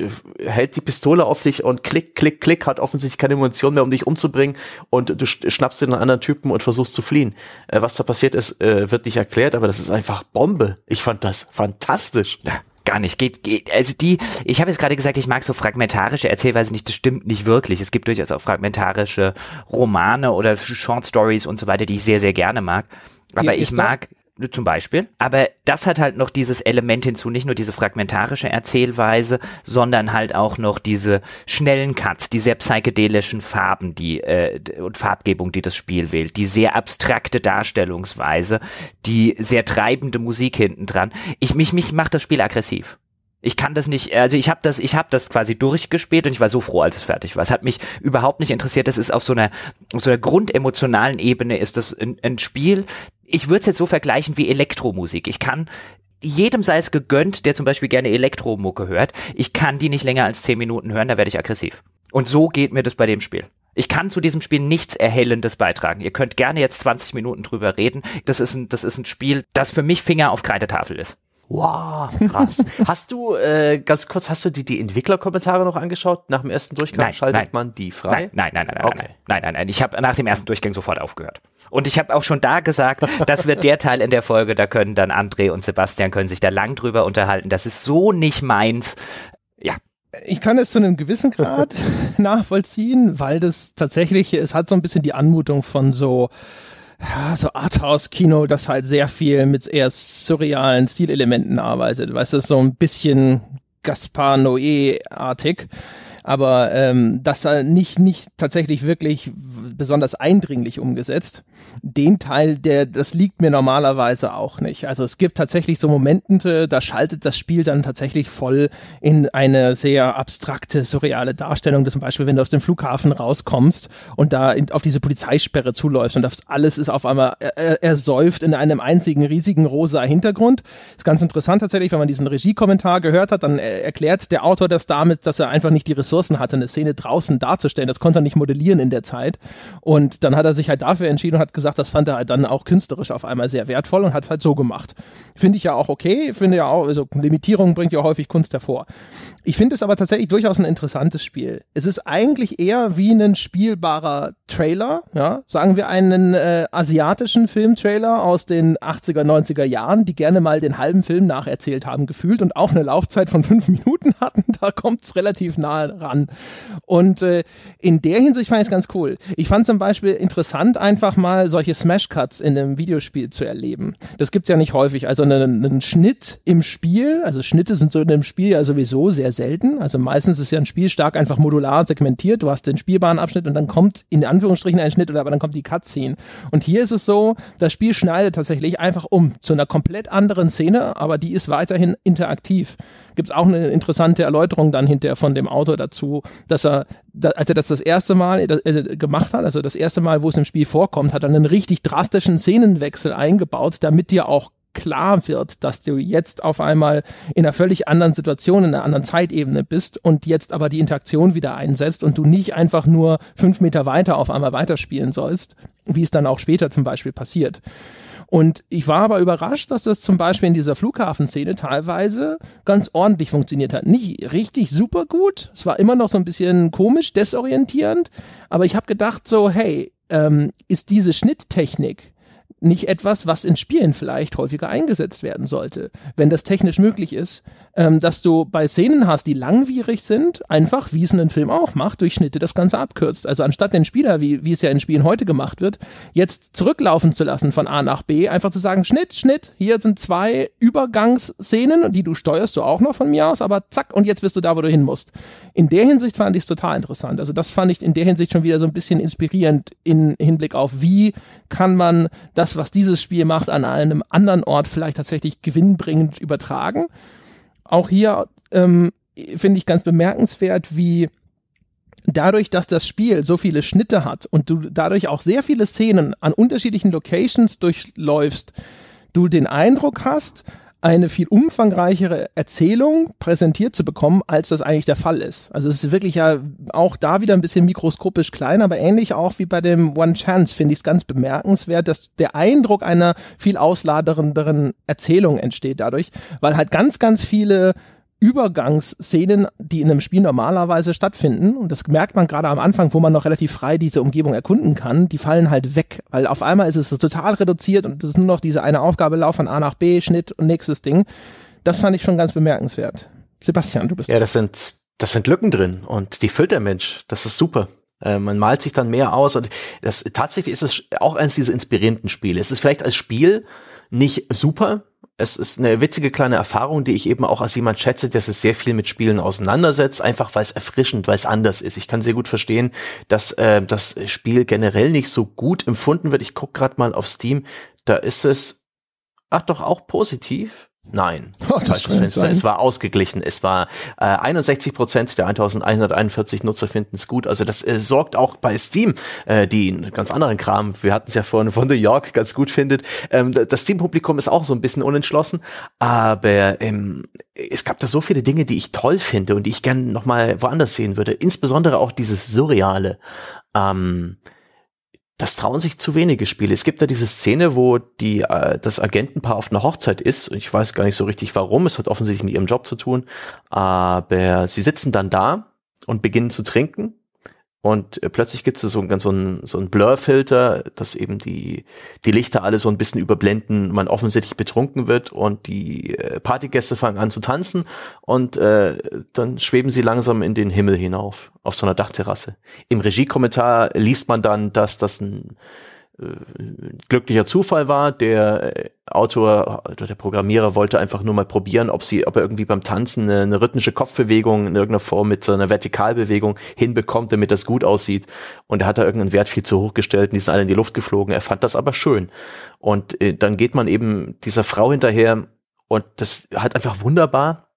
hält die Pistole auf dich und klick, klick, klick, hat offensichtlich keine Munition mehr, um dich umzubringen und du schnappst dir anderen Typen und versuchst zu fliehen. Äh, was da passiert ist, äh, wird nicht erklärt, aber das ist einfach Bombe. Ich fand das fantastisch. Ja gar nicht. Geht, geht, also die, ich habe jetzt gerade gesagt, ich mag so fragmentarische Erzählweise nicht, das stimmt nicht wirklich. Es gibt durchaus auch fragmentarische Romane oder Short Stories und so weiter, die ich sehr, sehr gerne mag. Aber ich mag, zum Beispiel. Aber das hat halt noch dieses Element hinzu, nicht nur diese fragmentarische Erzählweise, sondern halt auch noch diese schnellen Cuts, die sehr psychedelischen Farben, die äh, und Farbgebung, die das Spiel wählt, die sehr abstrakte Darstellungsweise, die sehr treibende Musik hinten dran. Ich mich mich macht das Spiel aggressiv. Ich kann das nicht, also ich habe das, ich habe das quasi durchgespielt und ich war so froh, als es fertig war. Es hat mich überhaupt nicht interessiert. Das ist auf so einer, auf so einer grundemotionalen Ebene ist das ein, ein Spiel, ich würde es jetzt so vergleichen wie Elektromusik. Ich kann jedem sei es gegönnt, der zum Beispiel gerne Elektromucke hört. Ich kann die nicht länger als 10 Minuten hören, da werde ich aggressiv. Und so geht mir das bei dem Spiel. Ich kann zu diesem Spiel nichts Erhellendes beitragen. Ihr könnt gerne jetzt 20 Minuten drüber reden. Das ist ein, das ist ein Spiel, das für mich Finger auf Kreidetafel ist. Wow, krass. hast du, äh, ganz kurz, hast du die, die Entwicklerkommentare noch angeschaut? Nach dem ersten Durchgang nein, schaltet nein. man die frei? Nein, nein, nein, nein, okay. nein, nein, nein, nein. Ich habe nach dem ersten Durchgang sofort aufgehört. Und ich habe auch schon da gesagt, das wird der Teil in der Folge, da können dann André und Sebastian können sich da lang drüber unterhalten. Das ist so nicht meins. Ja, ich kann es zu einem gewissen Grad nachvollziehen, weil das tatsächlich, es hat so ein bisschen die Anmutung von so so Arthouse-Kino, das halt sehr viel mit eher surrealen Stilelementen arbeitet. Weißt du, so ein bisschen Gaspar Noé-artig aber ähm, das nicht, nicht tatsächlich wirklich besonders eindringlich umgesetzt. Den Teil, der, das liegt mir normalerweise auch nicht. Also es gibt tatsächlich so Momente, da schaltet das Spiel dann tatsächlich voll in eine sehr abstrakte, surreale Darstellung. Zum Beispiel, wenn du aus dem Flughafen rauskommst und da in, auf diese Polizeisperre zuläufst und das alles ist auf einmal ersäuft in einem einzigen riesigen rosa Hintergrund. Ist ganz interessant tatsächlich, wenn man diesen Regiekommentar gehört hat, dann erklärt der Autor das damit, dass er einfach nicht die Ressourcen hatte, eine Szene draußen darzustellen. Das konnte er nicht modellieren in der Zeit. Und dann hat er sich halt dafür entschieden und hat gesagt, das fand er halt dann auch künstlerisch auf einmal sehr wertvoll und hat es halt so gemacht. Finde ich ja auch okay, finde ja auch, also Limitierung bringt ja häufig Kunst hervor. Ich finde es aber tatsächlich durchaus ein interessantes Spiel. Es ist eigentlich eher wie ein spielbarer Trailer, ja, sagen wir einen äh, asiatischen Filmtrailer aus den 80er, 90er Jahren, die gerne mal den halben Film nacherzählt haben, gefühlt und auch eine Laufzeit von fünf Minuten hatten. Da kommt es relativ nahe ran. Und äh, in der Hinsicht fand ich es ganz cool. Ich fand zum Beispiel interessant, einfach mal solche Smash-Cuts in einem Videospiel zu erleben. Das gibt's ja nicht häufig. Also einen, einen Schnitt im Spiel, also Schnitte sind so in einem Spiel ja sowieso sehr selten. Also meistens ist ja ein Spiel stark einfach modular segmentiert. Du hast den spielbaren Abschnitt und dann kommt in Anführungsstrichen ein Schnitt oder aber dann kommt die Cutscene. Und hier ist es so, das Spiel schneidet tatsächlich einfach um zu einer komplett anderen Szene, aber die ist weiterhin interaktiv. Gibt es auch eine interessante Erläuterung dann hinterher von dem Autor dazu dass er, als er das das erste Mal äh, gemacht hat, also das erste Mal, wo es im Spiel vorkommt, hat er einen richtig drastischen Szenenwechsel eingebaut, damit dir auch klar wird, dass du jetzt auf einmal in einer völlig anderen Situation, in einer anderen Zeitebene bist und jetzt aber die Interaktion wieder einsetzt und du nicht einfach nur fünf Meter weiter auf einmal weiterspielen sollst, wie es dann auch später zum Beispiel passiert. Und ich war aber überrascht, dass das zum Beispiel in dieser Flughafenszene teilweise ganz ordentlich funktioniert hat. Nicht richtig super gut, es war immer noch so ein bisschen komisch, desorientierend, aber ich habe gedacht so, hey, ähm, ist diese Schnitttechnik nicht etwas, was in Spielen vielleicht häufiger eingesetzt werden sollte, wenn das technisch möglich ist, ähm, dass du bei Szenen hast, die langwierig sind, einfach, wie es ein Film auch macht, durch Schnitte das Ganze abkürzt. Also anstatt den Spieler, wie, wie es ja in Spielen heute gemacht wird, jetzt zurücklaufen zu lassen von A nach B, einfach zu sagen, Schnitt, Schnitt, hier sind zwei Übergangsszenen, die du steuerst du auch noch von mir aus, aber zack, und jetzt bist du da, wo du hin musst. In der Hinsicht fand ich es total interessant. Also das fand ich in der Hinsicht schon wieder so ein bisschen inspirierend in Hinblick auf, wie kann man das, was dieses Spiel macht, an einem anderen Ort vielleicht tatsächlich gewinnbringend übertragen. Auch hier ähm, finde ich ganz bemerkenswert, wie dadurch, dass das Spiel so viele Schnitte hat und du dadurch auch sehr viele Szenen an unterschiedlichen Locations durchläufst, du den Eindruck hast, eine viel umfangreichere Erzählung präsentiert zu bekommen, als das eigentlich der Fall ist. Also es ist wirklich ja auch da wieder ein bisschen mikroskopisch klein, aber ähnlich auch wie bei dem One Chance finde ich es ganz bemerkenswert, dass der Eindruck einer viel ausladernderen Erzählung entsteht dadurch, weil halt ganz, ganz viele Übergangsszenen, die in einem Spiel normalerweise stattfinden, und das merkt man gerade am Anfang, wo man noch relativ frei diese Umgebung erkunden kann, die fallen halt weg, weil auf einmal ist es total reduziert und es ist nur noch diese eine Aufgabe, Lauf von A nach B, Schnitt und nächstes Ding. Das fand ich schon ganz bemerkenswert. Sebastian, du bist. Ja, das sind, das sind Lücken drin und die füllt der Mensch. Das ist super. Äh, man malt sich dann mehr aus und das, tatsächlich ist es auch eines dieser inspirierenden Spiele. Es ist vielleicht als Spiel nicht super, es ist eine witzige kleine Erfahrung, die ich eben auch als jemand schätze, der sich sehr viel mit Spielen auseinandersetzt, einfach weil es erfrischend, weil es anders ist. Ich kann sehr gut verstehen, dass äh, das Spiel generell nicht so gut empfunden wird. Ich gucke gerade mal auf Steam, da ist es, ach doch, auch positiv. Nein, oh, falsches Fenster. Sein. Es war ausgeglichen. Es war äh, 61 Prozent der 1141 Nutzer finden es gut. Also das äh, sorgt auch bei Steam, äh, die einen ganz anderen Kram, wir hatten es ja vorhin von New York, ganz gut findet. Ähm, das Steam-Publikum ist auch so ein bisschen unentschlossen, aber ähm, es gab da so viele Dinge, die ich toll finde und die ich gerne nochmal woanders sehen würde. Insbesondere auch dieses Surreale. Ähm, das trauen sich zu wenige Spiele. Es gibt da diese Szene, wo die, äh, das Agentenpaar auf einer Hochzeit ist. Ich weiß gar nicht so richtig warum. Es hat offensichtlich mit ihrem Job zu tun. Aber sie sitzen dann da und beginnen zu trinken. Und äh, plötzlich gibt es so, ganz so ein, so ein Blur-Filter, dass eben die, die Lichter alle so ein bisschen überblenden, man offensichtlich betrunken wird und die äh, Partygäste fangen an zu tanzen und äh, dann schweben sie langsam in den Himmel hinauf, auf so einer Dachterrasse. Im Regiekommentar liest man dann, dass das ein glücklicher Zufall war. Der äh, Autor oder der Programmierer wollte einfach nur mal probieren, ob sie, ob er irgendwie beim Tanzen eine, eine rhythmische Kopfbewegung in irgendeiner Form mit so einer Vertikalbewegung hinbekommt, damit das gut aussieht. Und er hat da irgendeinen Wert viel zu hoch gestellt und die sind alle in die Luft geflogen. Er fand das aber schön. Und äh, dann geht man eben dieser Frau hinterher und das hat einfach wunderbar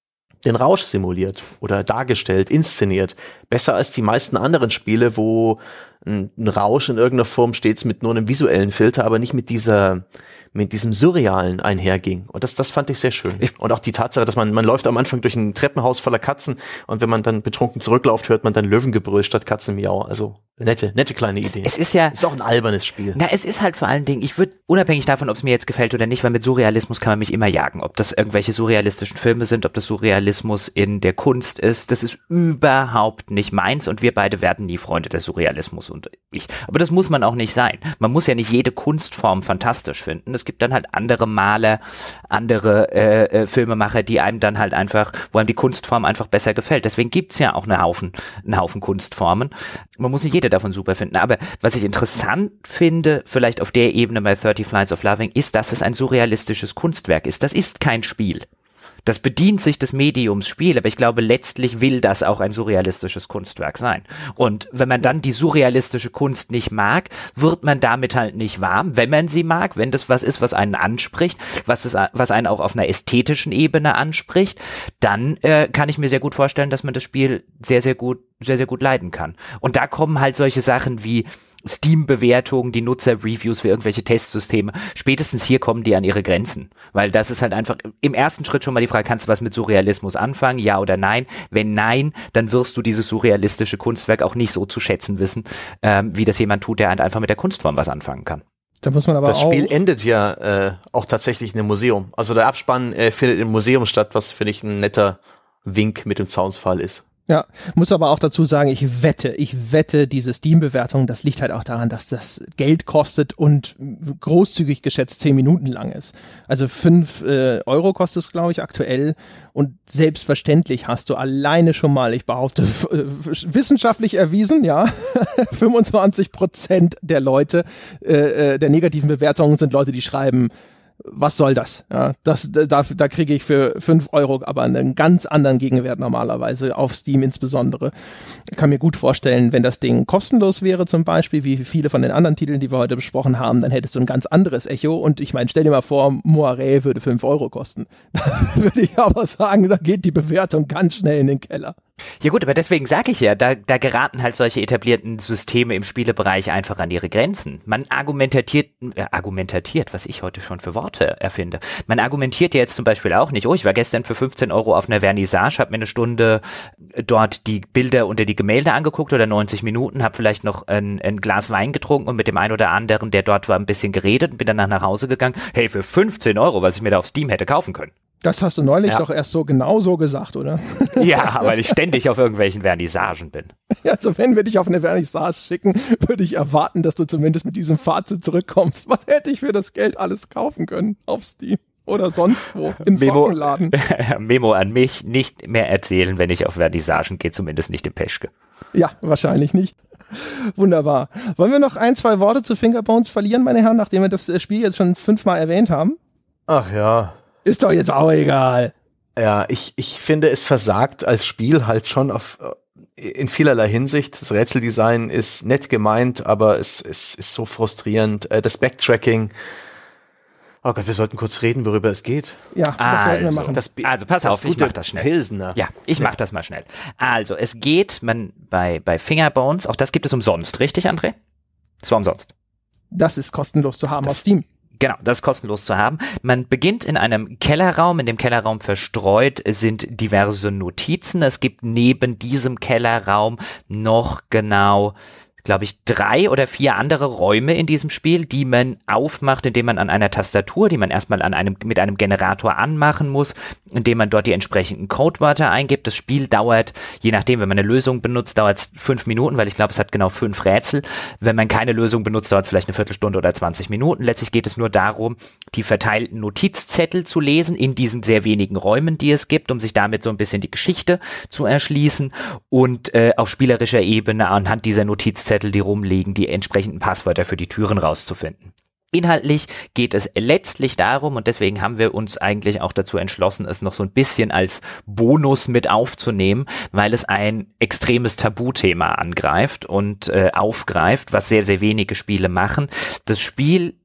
den Rausch simuliert oder dargestellt, inszeniert. Besser als die meisten anderen Spiele, wo ein, ein Rausch in irgendeiner Form stets mit nur einem visuellen Filter, aber nicht mit dieser, mit diesem Surrealen einherging. Und das, das fand ich sehr schön. Und auch die Tatsache, dass man, man läuft am Anfang durch ein Treppenhaus voller Katzen und wenn man dann betrunken zurückläuft, hört man dann Löwengebrüll statt Katzenmiau. Also nette, nette kleine Idee. Es ist ja. Es ist auch ein albernes Spiel. Na, es ist halt vor allen Dingen, ich würde, unabhängig davon, ob es mir jetzt gefällt oder nicht, weil mit Surrealismus kann man mich immer jagen. Ob das irgendwelche surrealistischen Filme sind, ob das Surrealismus in der Kunst ist, das ist überhaupt nicht meins und wir beide werden nie Freunde des Surrealismus und ich. Aber das muss man auch nicht sein. Man muss ja nicht jede Kunstform fantastisch finden. Es gibt dann halt andere Maler, andere äh, äh, Filmemacher, die einem dann halt einfach, wo einem die Kunstform einfach besser gefällt. Deswegen gibt's ja auch einen Haufen, einen Haufen Kunstformen. Man muss nicht jede davon super finden. Aber was ich interessant finde, vielleicht auf der Ebene bei 30 Flights of Loving, ist, dass es ein surrealistisches Kunstwerk ist. Das ist kein Spiel. Das bedient sich des Mediums Spiel, aber ich glaube, letztlich will das auch ein surrealistisches Kunstwerk sein. Und wenn man dann die surrealistische Kunst nicht mag, wird man damit halt nicht warm. Wenn man sie mag, wenn das was ist, was einen anspricht, was, es, was einen auch auf einer ästhetischen Ebene anspricht, dann äh, kann ich mir sehr gut vorstellen, dass man das Spiel sehr, sehr gut, sehr, sehr gut leiden kann. Und da kommen halt solche Sachen wie Steam-Bewertungen, die Nutzer-Reviews für irgendwelche Testsysteme. Spätestens hier kommen die an ihre Grenzen. Weil das ist halt einfach im ersten Schritt schon mal die Frage, kannst du was mit Surrealismus anfangen? Ja oder nein? Wenn nein, dann wirst du dieses surrealistische Kunstwerk auch nicht so zu schätzen wissen, ähm, wie das jemand tut, der halt einfach mit der Kunstform was anfangen kann. Da muss man aber das Spiel endet ja äh, auch tatsächlich in einem Museum. Also der Abspann äh, findet im Museum statt, was finde ich ein netter Wink mit dem Zaunsfall ist. Ja, muss aber auch dazu sagen, ich wette, ich wette, diese Steam-Bewertung, das liegt halt auch daran, dass das Geld kostet und großzügig geschätzt zehn Minuten lang ist. Also fünf äh, Euro kostet es, glaube ich, aktuell. Und selbstverständlich hast du alleine schon mal, ich behaupte, äh, wissenschaftlich erwiesen, ja, 25 Prozent der Leute, äh, äh, der negativen Bewertungen sind Leute, die schreiben, was soll das? Ja, das da, da kriege ich für fünf Euro aber einen ganz anderen Gegenwert normalerweise, auf Steam insbesondere. Ich kann mir gut vorstellen, wenn das Ding kostenlos wäre zum Beispiel, wie viele von den anderen Titeln, die wir heute besprochen haben, dann hättest du ein ganz anderes Echo. Und ich meine, stell dir mal vor, Moiré würde fünf Euro kosten. Da würde ich aber sagen, da geht die Bewertung ganz schnell in den Keller. Ja gut, aber deswegen sage ich ja, da, da geraten halt solche etablierten Systeme im Spielebereich einfach an ihre Grenzen. Man argumentiert, äh, argumentiert, was ich heute schon für Worte erfinde. Man argumentiert ja jetzt zum Beispiel auch nicht, oh, ich war gestern für 15 Euro auf einer Vernissage, habe mir eine Stunde dort die Bilder unter die Gemälde angeguckt oder 90 Minuten, habe vielleicht noch ein, ein Glas Wein getrunken und mit dem einen oder anderen, der dort war, ein bisschen geredet und bin danach nach Hause gegangen. Hey, für 15 Euro, was ich mir da auf Steam hätte kaufen können. Das hast du neulich ja. doch erst so genau so gesagt, oder? Ja, weil ich ständig auf irgendwelchen Vernissagen bin. Also wenn wir dich auf eine Vernissage schicken, würde ich erwarten, dass du zumindest mit diesem Fazit zurückkommst. Was hätte ich für das Geld alles kaufen können auf Steam? Oder sonst wo, im Memo, Sockenladen. Memo an mich, nicht mehr erzählen, wenn ich auf Vernissagen gehe, zumindest nicht im Peschke. Ja, wahrscheinlich nicht. Wunderbar. Wollen wir noch ein, zwei Worte zu Fingerbones verlieren, meine Herren, nachdem wir das Spiel jetzt schon fünfmal erwähnt haben? Ach ja. Ist doch jetzt auch egal. Ja, ich, ich finde, es versagt als Spiel halt schon auf, äh, in vielerlei Hinsicht. Das Rätseldesign ist nett gemeint, aber es, es ist so frustrierend. Äh, das Backtracking, Oh Gott, wir sollten kurz reden, worüber es geht. Ja, das also, sollten wir machen. Das, also pass auf, ich mach das schnell. Pilsner. Ja, ich mach das mal schnell. Also, es geht man bei, bei Fingerbones, auch das gibt es umsonst, richtig, André? Das war umsonst. Das ist kostenlos zu haben das, auf Steam. Genau, das ist kostenlos zu haben. Man beginnt in einem Kellerraum. In dem Kellerraum verstreut sind diverse Notizen. Es gibt neben diesem Kellerraum noch genau glaube ich, drei oder vier andere Räume in diesem Spiel, die man aufmacht, indem man an einer Tastatur, die man erstmal an einem, mit einem Generator anmachen muss, indem man dort die entsprechenden Codewörter eingibt. Das Spiel dauert, je nachdem, wenn man eine Lösung benutzt, dauert es fünf Minuten, weil ich glaube, es hat genau fünf Rätsel. Wenn man keine Lösung benutzt, dauert es vielleicht eine Viertelstunde oder 20 Minuten. Letztlich geht es nur darum, die verteilten Notizzettel zu lesen in diesen sehr wenigen Räumen, die es gibt, um sich damit so ein bisschen die Geschichte zu erschließen und äh, auf spielerischer Ebene anhand dieser Notizzettel Zettel, die rumliegen, die entsprechenden Passwörter für die Türen rauszufinden. Inhaltlich geht es letztlich darum, und deswegen haben wir uns eigentlich auch dazu entschlossen, es noch so ein bisschen als Bonus mit aufzunehmen, weil es ein extremes Tabuthema angreift und äh, aufgreift, was sehr, sehr wenige Spiele machen. Das Spiel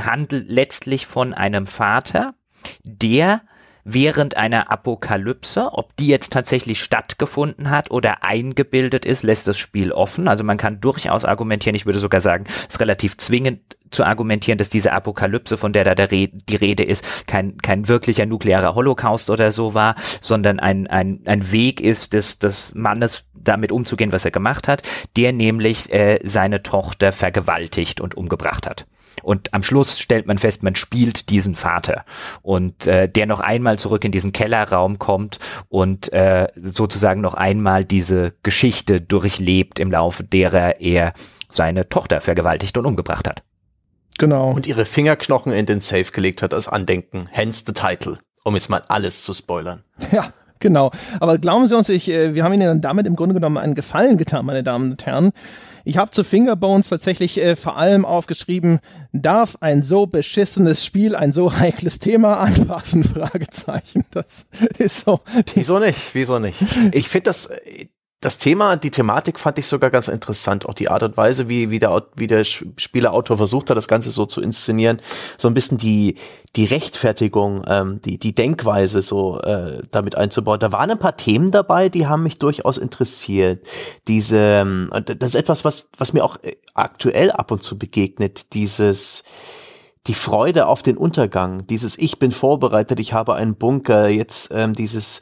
handelt letztlich von einem Vater, der während einer Apokalypse. Ob die jetzt tatsächlich stattgefunden hat oder eingebildet ist, lässt das Spiel offen. Also man kann durchaus argumentieren, ich würde sogar sagen, es ist relativ zwingend zu argumentieren, dass diese Apokalypse, von der da der Re die Rede ist, kein, kein wirklicher nuklearer Holocaust oder so war, sondern ein, ein, ein Weg ist des, des Mannes, damit umzugehen, was er gemacht hat, der nämlich äh, seine Tochter vergewaltigt und umgebracht hat. Und am Schluss stellt man fest, man spielt diesen Vater und äh, der noch einmal zurück in diesen Kellerraum kommt und äh, sozusagen noch einmal diese Geschichte durchlebt, im Laufe derer er seine Tochter vergewaltigt und umgebracht hat. Genau. Und ihre Fingerknochen in den Safe gelegt hat als Andenken. Hence the title. Um jetzt mal alles zu spoilern. Ja, genau. Aber glauben Sie uns, ich, äh, wir haben Ihnen dann damit im Grunde genommen einen Gefallen getan, meine Damen und Herren. Ich habe zu Fingerbones tatsächlich äh, vor allem aufgeschrieben, darf ein so beschissenes Spiel ein so heikles Thema anfassen? Fragezeichen. Das ist so. Wieso nicht? Wieso nicht? Ich finde das, äh, das Thema, die Thematik fand ich sogar ganz interessant. Auch die Art und Weise, wie, wie, der, wie der Spielerautor versucht hat, das Ganze so zu inszenieren. So ein bisschen die, die Rechtfertigung, ähm, die, die Denkweise so äh, damit einzubauen. Da waren ein paar Themen dabei, die haben mich durchaus interessiert. Diese, ähm, das ist etwas, was, was mir auch äh, aktuell ab und zu begegnet. Dieses, die Freude auf den Untergang, dieses Ich bin vorbereitet, ich habe einen Bunker, jetzt ähm, dieses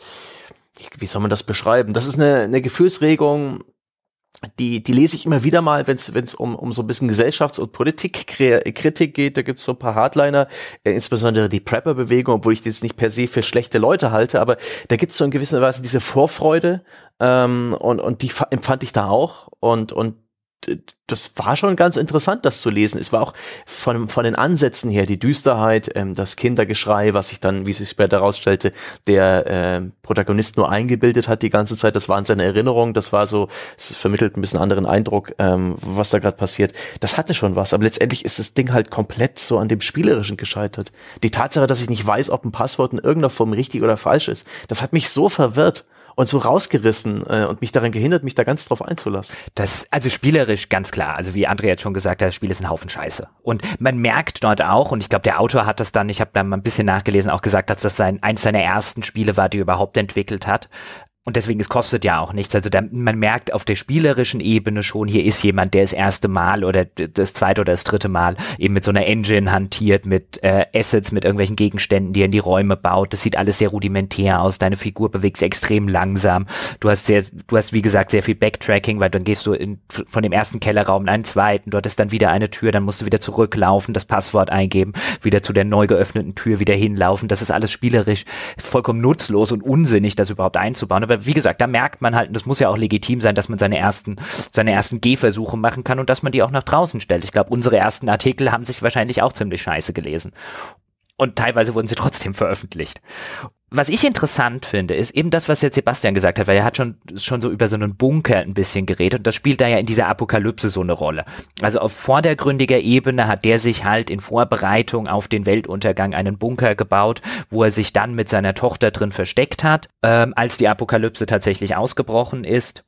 wie soll man das beschreiben? Das ist eine, eine Gefühlsregung, die, die lese ich immer wieder mal, wenn es um, um so ein bisschen Gesellschafts- und Politikkritik geht. Da gibt es so ein paar Hardliner, äh, insbesondere die Prepper-Bewegung, obwohl ich das nicht per se für schlechte Leute halte, aber da gibt es so in gewisser Weise diese Vorfreude ähm, und, und die empfand ich da auch. Und, und das war schon ganz interessant, das zu lesen. Es war auch von, von den Ansätzen her, die Düsterheit, ähm, das Kindergeschrei, was sich dann, wie sich später herausstellte, der äh, Protagonist nur eingebildet hat die ganze Zeit. Das waren seine Erinnerungen, das war so, es vermittelt ein bisschen anderen Eindruck, ähm, was da gerade passiert. Das hatte schon was, aber letztendlich ist das Ding halt komplett so an dem Spielerischen gescheitert. Die Tatsache, dass ich nicht weiß, ob ein Passwort in irgendeiner Form richtig oder falsch ist, das hat mich so verwirrt und so rausgerissen äh, und mich daran gehindert, mich da ganz drauf einzulassen. Das, also spielerisch ganz klar. Also wie Andrea jetzt schon gesagt hat, das Spiel ist ein Haufen Scheiße. Und man merkt dort auch, und ich glaube, der Autor hat das dann, ich habe da mal ein bisschen nachgelesen, auch gesagt, dass das sein, eins seiner ersten Spiele war, die er überhaupt entwickelt hat. Und deswegen, es kostet ja auch nichts. Also da, man merkt auf der spielerischen Ebene schon, hier ist jemand, der das erste Mal oder das zweite oder das dritte Mal eben mit so einer Engine hantiert, mit äh, Assets, mit irgendwelchen Gegenständen, die er in die Räume baut. Das sieht alles sehr rudimentär aus. Deine Figur bewegt sich extrem langsam. Du hast sehr, du hast wie gesagt sehr viel Backtracking, weil dann gehst du in, von dem ersten Kellerraum in einen zweiten. Dort ist dann wieder eine Tür, dann musst du wieder zurücklaufen, das Passwort eingeben, wieder zu der neu geöffneten Tür wieder hinlaufen. Das ist alles spielerisch vollkommen nutzlos und unsinnig, das überhaupt einzubauen. Aber aber wie gesagt, da merkt man halt, und das muss ja auch legitim sein, dass man seine ersten, seine ersten Gehversuche machen kann und dass man die auch nach draußen stellt. Ich glaube, unsere ersten Artikel haben sich wahrscheinlich auch ziemlich scheiße gelesen. Und teilweise wurden sie trotzdem veröffentlicht. Was ich interessant finde, ist eben das, was jetzt Sebastian gesagt hat, weil er hat schon, schon so über so einen Bunker ein bisschen geredet und das spielt da ja in dieser Apokalypse so eine Rolle. Also auf vordergründiger Ebene hat der sich halt in Vorbereitung auf den Weltuntergang einen Bunker gebaut, wo er sich dann mit seiner Tochter drin versteckt hat, ähm, als die Apokalypse tatsächlich ausgebrochen ist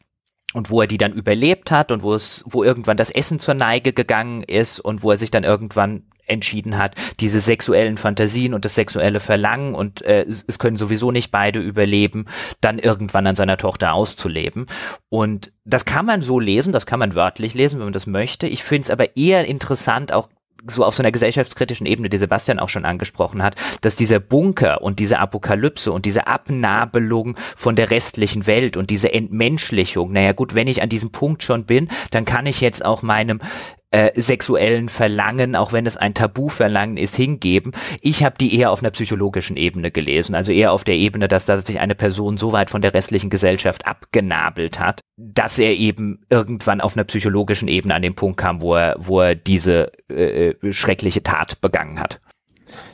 und wo er die dann überlebt hat und wo es, wo irgendwann das Essen zur Neige gegangen ist und wo er sich dann irgendwann entschieden hat, diese sexuellen Fantasien und das sexuelle Verlangen und äh, es können sowieso nicht beide überleben, dann irgendwann an seiner Tochter auszuleben. Und das kann man so lesen, das kann man wörtlich lesen, wenn man das möchte. Ich finde es aber eher interessant, auch so auf so einer gesellschaftskritischen Ebene, die Sebastian auch schon angesprochen hat, dass dieser Bunker und diese Apokalypse und diese Abnabelung von der restlichen Welt und diese Entmenschlichung, naja gut, wenn ich an diesem Punkt schon bin, dann kann ich jetzt auch meinem äh, sexuellen Verlangen, auch wenn es ein Tabuverlangen ist, hingeben. Ich habe die eher auf einer psychologischen Ebene gelesen, also eher auf der Ebene, dass, dass sich eine Person so weit von der restlichen Gesellschaft abgenabelt hat, dass er eben irgendwann auf einer psychologischen Ebene an den Punkt kam, wo er, wo er diese äh, schreckliche Tat begangen hat.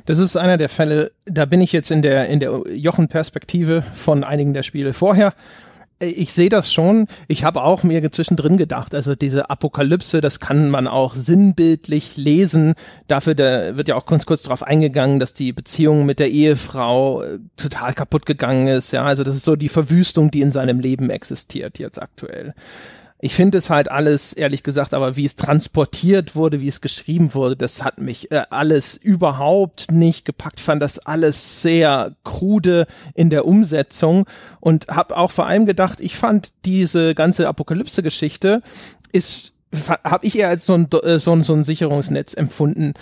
Das ist einer der Fälle, da bin ich jetzt in der, in der Jochen-Perspektive von einigen der Spiele vorher ich sehe das schon. Ich habe auch mir zwischendrin gedacht, also diese Apokalypse, das kann man auch sinnbildlich lesen. Dafür da wird ja auch kurz kurz darauf eingegangen, dass die Beziehung mit der Ehefrau äh, total kaputt gegangen ist. Ja, also das ist so die Verwüstung, die in seinem Leben existiert jetzt aktuell. Ich finde es halt alles, ehrlich gesagt, aber wie es transportiert wurde, wie es geschrieben wurde, das hat mich äh, alles überhaupt nicht gepackt. Fand das alles sehr krude in der Umsetzung und habe auch vor allem gedacht, ich fand diese ganze Apokalypse-Geschichte ist habe ich eher als so ein, äh, so, ein, so ein Sicherungsnetz empfunden,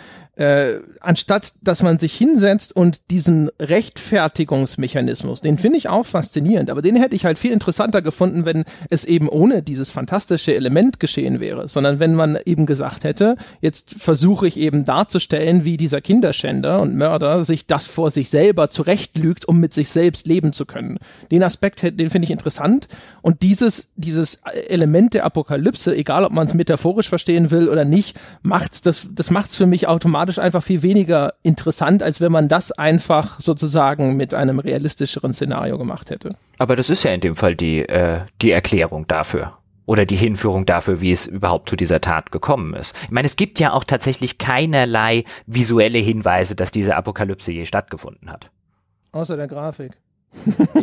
äh, anstatt dass man sich hinsetzt und diesen Rechtfertigungsmechanismus, den finde ich auch faszinierend, aber den hätte ich halt viel interessanter gefunden, wenn es eben ohne dieses fantastische Element geschehen wäre, sondern wenn man eben gesagt hätte, jetzt versuche ich eben darzustellen, wie dieser Kinderschänder und Mörder sich das vor sich selber zurechtlügt, um mit sich selbst leben zu können. Den Aspekt, den finde ich interessant und dieses, dieses Element der Apokalypse, egal ob man es metaphorisch verstehen will oder nicht, macht das, das macht es für mich automatisch thematisch einfach viel weniger interessant, als wenn man das einfach sozusagen mit einem realistischeren Szenario gemacht hätte. Aber das ist ja in dem Fall die, äh, die Erklärung dafür oder die Hinführung dafür, wie es überhaupt zu dieser Tat gekommen ist. Ich meine, es gibt ja auch tatsächlich keinerlei visuelle Hinweise, dass diese Apokalypse je stattgefunden hat. Außer der Grafik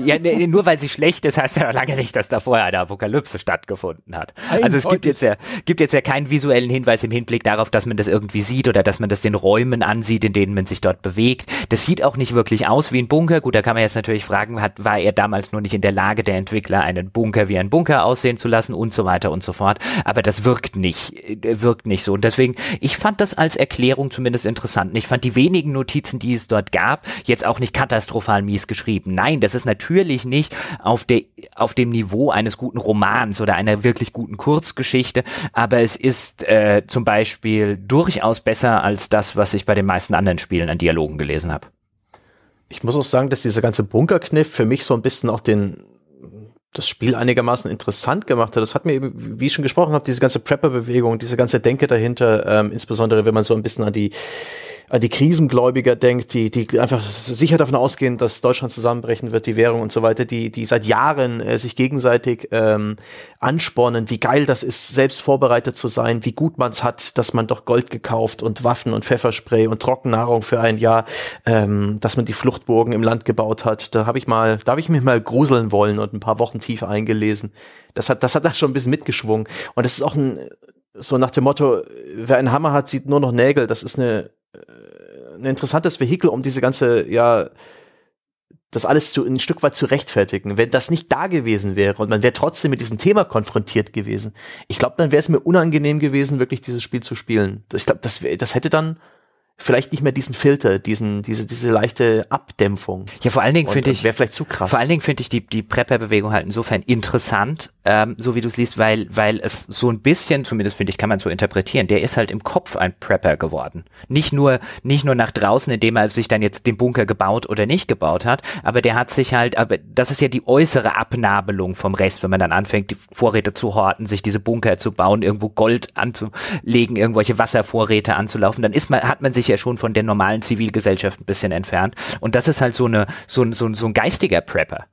ja, ne, nur weil sie schlecht ist, heißt ja noch lange nicht, dass da vorher eine Apokalypse stattgefunden hat. Also es gibt jetzt ja, gibt jetzt ja keinen visuellen Hinweis im Hinblick darauf, dass man das irgendwie sieht oder dass man das den Räumen ansieht, in denen man sich dort bewegt. Das sieht auch nicht wirklich aus wie ein Bunker. Gut, da kann man jetzt natürlich fragen, hat, war er damals nur nicht in der Lage, der Entwickler, einen Bunker wie ein Bunker aussehen zu lassen und so weiter und so fort. Aber das wirkt nicht, äh, wirkt nicht so. Und deswegen, ich fand das als Erklärung zumindest interessant. Ich fand die wenigen Notizen, die es dort gab, jetzt auch nicht katastrophal mies geschrieben. Nein, Nein, das ist natürlich nicht auf, der, auf dem Niveau eines guten Romans oder einer wirklich guten Kurzgeschichte, aber es ist äh, zum Beispiel durchaus besser als das, was ich bei den meisten anderen Spielen an Dialogen gelesen habe. Ich muss auch sagen, dass dieser ganze Bunkerkniff für mich so ein bisschen auch den das Spiel einigermaßen interessant gemacht hat. Das hat mir eben, wie ich schon gesprochen habe, diese ganze Prepper-Bewegung, diese ganze Denke dahinter, ähm, insbesondere wenn man so ein bisschen an die an die Krisengläubiger denkt, die, die einfach sicher davon ausgehen, dass Deutschland zusammenbrechen wird, die Währung und so weiter, die, die seit Jahren äh, sich gegenseitig ähm, anspornen, wie geil das ist, selbst vorbereitet zu sein, wie gut man es hat, dass man doch Gold gekauft und Waffen und Pfefferspray und Trockennahrung für ein Jahr, ähm, dass man die Fluchtburgen im Land gebaut hat. Da habe ich mal, da habe ich mich mal gruseln wollen und ein paar Wochen tief eingelesen. Das hat, das hat da schon ein bisschen mitgeschwungen. Und das ist auch ein, so nach dem Motto, wer einen Hammer hat, sieht nur noch Nägel. Das ist eine ein interessantes Vehikel, um diese ganze, ja, das alles zu, ein Stück weit zu rechtfertigen. Wenn das nicht da gewesen wäre und man wäre trotzdem mit diesem Thema konfrontiert gewesen, ich glaube, dann wäre es mir unangenehm gewesen, wirklich dieses Spiel zu spielen. Ich glaube, das, das hätte dann vielleicht nicht mehr diesen Filter, diesen, diese, diese leichte Abdämpfung. Ja, vor allen Dingen finde ich, wäre vielleicht zu krass. Vor allen Dingen finde ich die, die Prepper-Bewegung halt insofern interessant, ähm, so wie du es liest, weil, weil es so ein bisschen, zumindest finde ich, kann man so interpretieren, der ist halt im Kopf ein Prepper geworden. Nicht nur, nicht nur nach draußen, indem er sich dann jetzt den Bunker gebaut oder nicht gebaut hat, aber der hat sich halt, aber das ist ja die äußere Abnabelung vom Rest, wenn man dann anfängt, die Vorräte zu horten, sich diese Bunker zu bauen, irgendwo Gold anzulegen, irgendwelche Wasservorräte anzulaufen, dann ist man, hat man sich sich ja schon von der normalen Zivilgesellschaft ein bisschen entfernt. Und das ist halt so eine, so, so, so ein geistiger Prepper.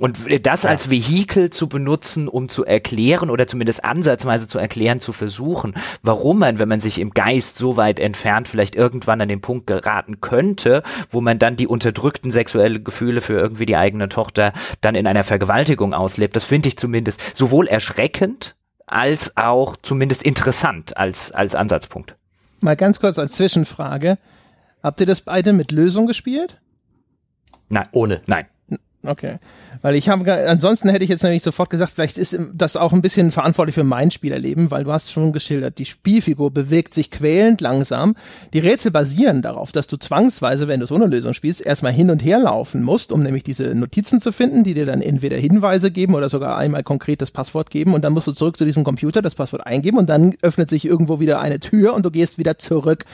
Und das ja. als Vehikel zu benutzen, um zu erklären oder zumindest ansatzweise zu erklären, zu versuchen, warum man, wenn man sich im Geist so weit entfernt, vielleicht irgendwann an den Punkt geraten könnte, wo man dann die unterdrückten sexuellen Gefühle für irgendwie die eigene Tochter dann in einer Vergewaltigung auslebt, das finde ich zumindest sowohl erschreckend als auch zumindest interessant als, als Ansatzpunkt mal ganz kurz als Zwischenfrage. Habt ihr das beide mit Lösung gespielt? Nein, ohne, nein. Okay. Weil ich habe, ansonsten hätte ich jetzt nämlich sofort gesagt, vielleicht ist das auch ein bisschen verantwortlich für mein Spielerleben, weil du hast schon geschildert, die Spielfigur bewegt sich quälend langsam. Die Rätsel basieren darauf, dass du zwangsweise, wenn du es ohne Lösung spielst, erstmal hin und her laufen musst, um nämlich diese Notizen zu finden, die dir dann entweder Hinweise geben oder sogar einmal konkret das Passwort geben und dann musst du zurück zu diesem Computer, das Passwort eingeben und dann öffnet sich irgendwo wieder eine Tür und du gehst wieder zurück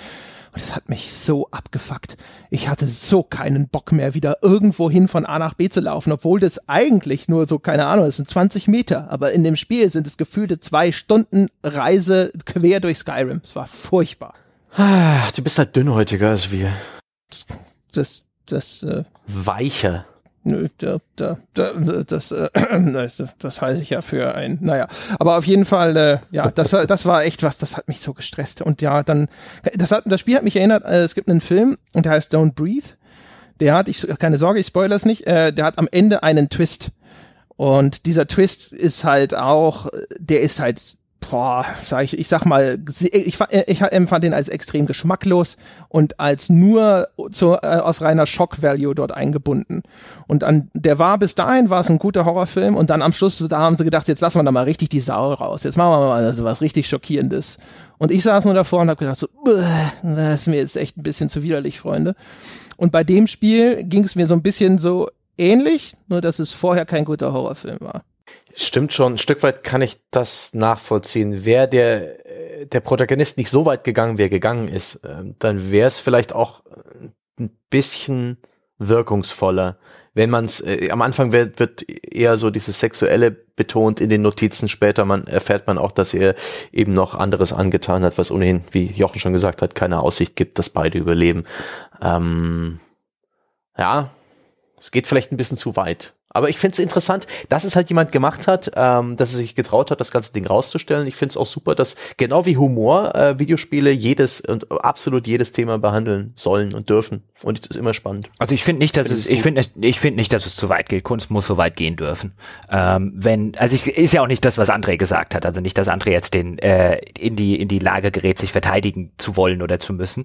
und es hat mich so abgefuckt. Ich hatte so keinen Bock mehr, wieder irgendwo hin von A nach B zu laufen, obwohl das eigentlich nur so, keine Ahnung, es sind 20 Meter. Aber in dem Spiel sind es gefühlte zwei Stunden Reise quer durch Skyrim. Es war furchtbar. Ah, du bist halt dünnhäutiger als wir. Das, das, das äh, Weicher. Nö, da, da, da, das, äh, das, das halte ich ja für ein, naja. Aber auf jeden Fall, äh, ja, das, das war echt was, das hat mich so gestresst. Und ja, dann, das, hat, das Spiel hat mich erinnert, äh, es gibt einen Film, und der heißt Don't Breathe. Der hat, ich, keine Sorge, ich spoilere es nicht, äh, der hat am Ende einen Twist. Und dieser Twist ist halt auch, der ist halt boah, sag ich, ich sag mal, ich, ich empfand den als extrem geschmacklos und als nur zu, äh, aus reiner Shock-Value dort eingebunden. Und an, der war bis dahin war es ein guter Horrorfilm und dann am Schluss, da haben sie gedacht, jetzt lassen wir da mal richtig die Sau raus. Jetzt machen wir mal also was richtig Schockierendes. Und ich saß nur davor und habe gedacht so, das ist mir jetzt echt ein bisschen zu widerlich, Freunde. Und bei dem Spiel ging es mir so ein bisschen so ähnlich, nur dass es vorher kein guter Horrorfilm war. Stimmt schon, ein Stück weit kann ich das nachvollziehen. Wäre der, der Protagonist nicht so weit gegangen, wie er gegangen ist, ähm, dann wäre es vielleicht auch ein bisschen wirkungsvoller. wenn man es, äh, am Anfang wird, wird eher so dieses Sexuelle betont in den Notizen, später man erfährt man auch, dass er eben noch anderes angetan hat, was ohnehin, wie Jochen schon gesagt hat, keine Aussicht gibt, dass beide überleben. Ähm, ja, es geht vielleicht ein bisschen zu weit. Aber ich finde es interessant, dass es halt jemand gemacht hat, ähm, dass er sich getraut hat, das ganze Ding rauszustellen. Ich finde es auch super, dass genau wie Humor äh, Videospiele jedes und absolut jedes Thema behandeln sollen und dürfen. Und das ist immer spannend. Also ich finde nicht, dass es, ich finde, ich finde nicht, dass es zu weit geht. Kunst muss so weit gehen dürfen. Ähm, wenn, also ich, ist ja auch nicht das, was André gesagt hat. Also nicht, dass André jetzt den äh, in die in die Lage gerät, sich verteidigen zu wollen oder zu müssen.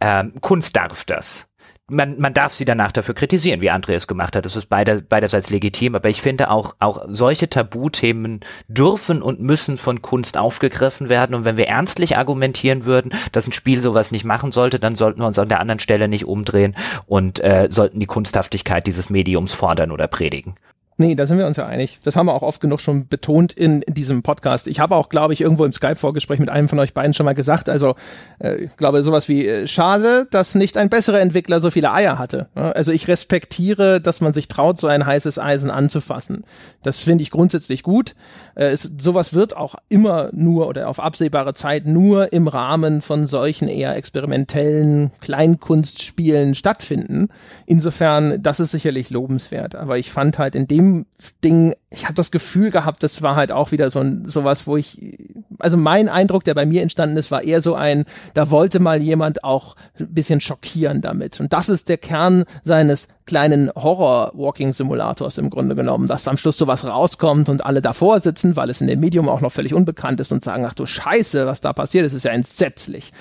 Ähm, Kunst darf das man, man darf sie danach dafür kritisieren, wie Andreas gemacht hat. Das ist beide, beiderseits legitim, aber ich finde auch, auch solche Tabuthemen dürfen und müssen von Kunst aufgegriffen werden. Und wenn wir ernstlich argumentieren würden, dass ein Spiel sowas nicht machen sollte, dann sollten wir uns an der anderen Stelle nicht umdrehen und äh, sollten die Kunsthaftigkeit dieses Mediums fordern oder predigen. Nee, da sind wir uns ja einig. Das haben wir auch oft genug schon betont in, in diesem Podcast. Ich habe auch, glaube ich, irgendwo im Skype-Vorgespräch mit einem von euch beiden schon mal gesagt, also äh, ich glaube sowas wie, äh, schade, dass nicht ein besserer Entwickler so viele Eier hatte. Also ich respektiere, dass man sich traut, so ein heißes Eisen anzufassen. Das finde ich grundsätzlich gut. Äh, es, sowas wird auch immer nur oder auf absehbare Zeit nur im Rahmen von solchen eher experimentellen Kleinkunstspielen stattfinden. Insofern, das ist sicherlich lobenswert. Aber ich fand halt in dem dem Ding, ich habe das Gefühl gehabt, das war halt auch wieder so ein sowas, wo ich, also mein Eindruck, der bei mir entstanden ist, war eher so ein, da wollte mal jemand auch ein bisschen schockieren damit. Und das ist der Kern seines kleinen Horror-Walking-Simulators im Grunde genommen, dass am Schluss sowas rauskommt und alle davor sitzen, weil es in dem Medium auch noch völlig unbekannt ist und sagen, ach du Scheiße, was da passiert, das ist ja entsetzlich.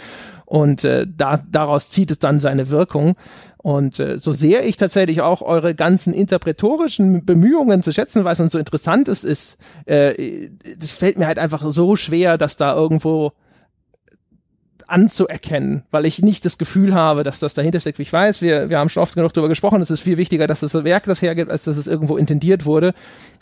Und äh, da, daraus zieht es dann seine Wirkung. Und äh, so sehr ich tatsächlich auch eure ganzen interpretorischen Bemühungen zu schätzen weiß und so interessant es ist, äh, das fällt mir halt einfach so schwer, dass da irgendwo anzuerkennen, weil ich nicht das Gefühl habe, dass das dahinter steckt. Ich weiß, wir, wir haben schon oft genug darüber gesprochen, es ist viel wichtiger, dass das Werk das hergibt, als dass es irgendwo intendiert wurde.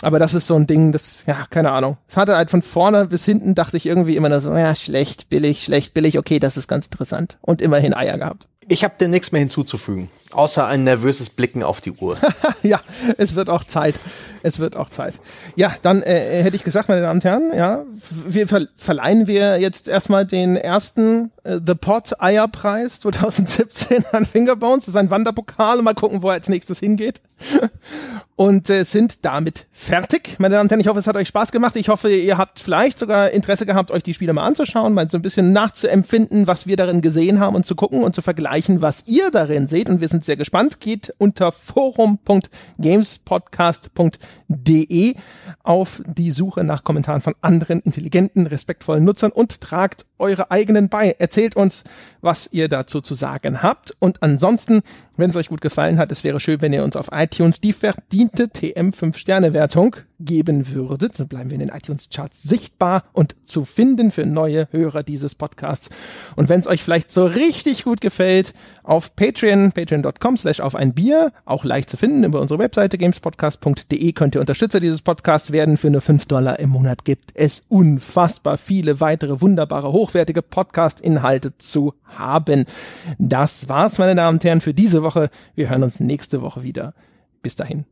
Aber das ist so ein Ding, das, ja, keine Ahnung. Es hatte halt von vorne bis hinten, dachte ich irgendwie immer nur so, ja, schlecht, billig, schlecht, billig, okay, das ist ganz interessant. Und immerhin Eier gehabt. Ich habe dir nichts mehr hinzuzufügen, außer ein nervöses Blicken auf die Uhr. ja, es wird auch Zeit. Es wird auch Zeit. Ja, dann äh, hätte ich gesagt, meine Damen und Herren, ja, wir ver verleihen wir jetzt erstmal den ersten äh, The Pot Eierpreis 2017 an Fingerbones. Das ist ein Wanderpokal mal gucken, wo er als nächstes hingeht. Und äh, sind damit fertig. Meine Damen und Herren, ich hoffe, es hat euch Spaß gemacht. Ich hoffe, ihr habt vielleicht sogar Interesse gehabt, euch die Spiele mal anzuschauen, mal so ein bisschen nachzuempfinden, was wir darin gesehen haben und zu gucken und zu vergleichen, was ihr darin seht. Und wir sind sehr gespannt. Geht unter forum.gamespodcast.de auf die Suche nach Kommentaren von anderen intelligenten, respektvollen Nutzern und tragt eure eigenen bei. Erzählt uns, was ihr dazu zu sagen habt. Und ansonsten, wenn es euch gut gefallen hat, es wäre schön, wenn ihr uns auf iTunes die verdiente TM 5-Sterne-Wertung geben würdet. So bleiben wir in den iTunes-Charts sichtbar und zu finden für neue Hörer dieses Podcasts. Und wenn es euch vielleicht so richtig gut gefällt, auf Patreon, patreon.com slash auf ein Bier, auch leicht zu finden über unsere Webseite gamespodcast.de könnt ihr Unterstützer dieses Podcasts werden. Für nur 5 Dollar im Monat gibt es unfassbar viele weitere wunderbare, hochwertige Podcast-Inhalte zu haben. Das war's, meine Damen und Herren, für diese Woche. Wir hören uns nächste Woche wieder. Bis dahin.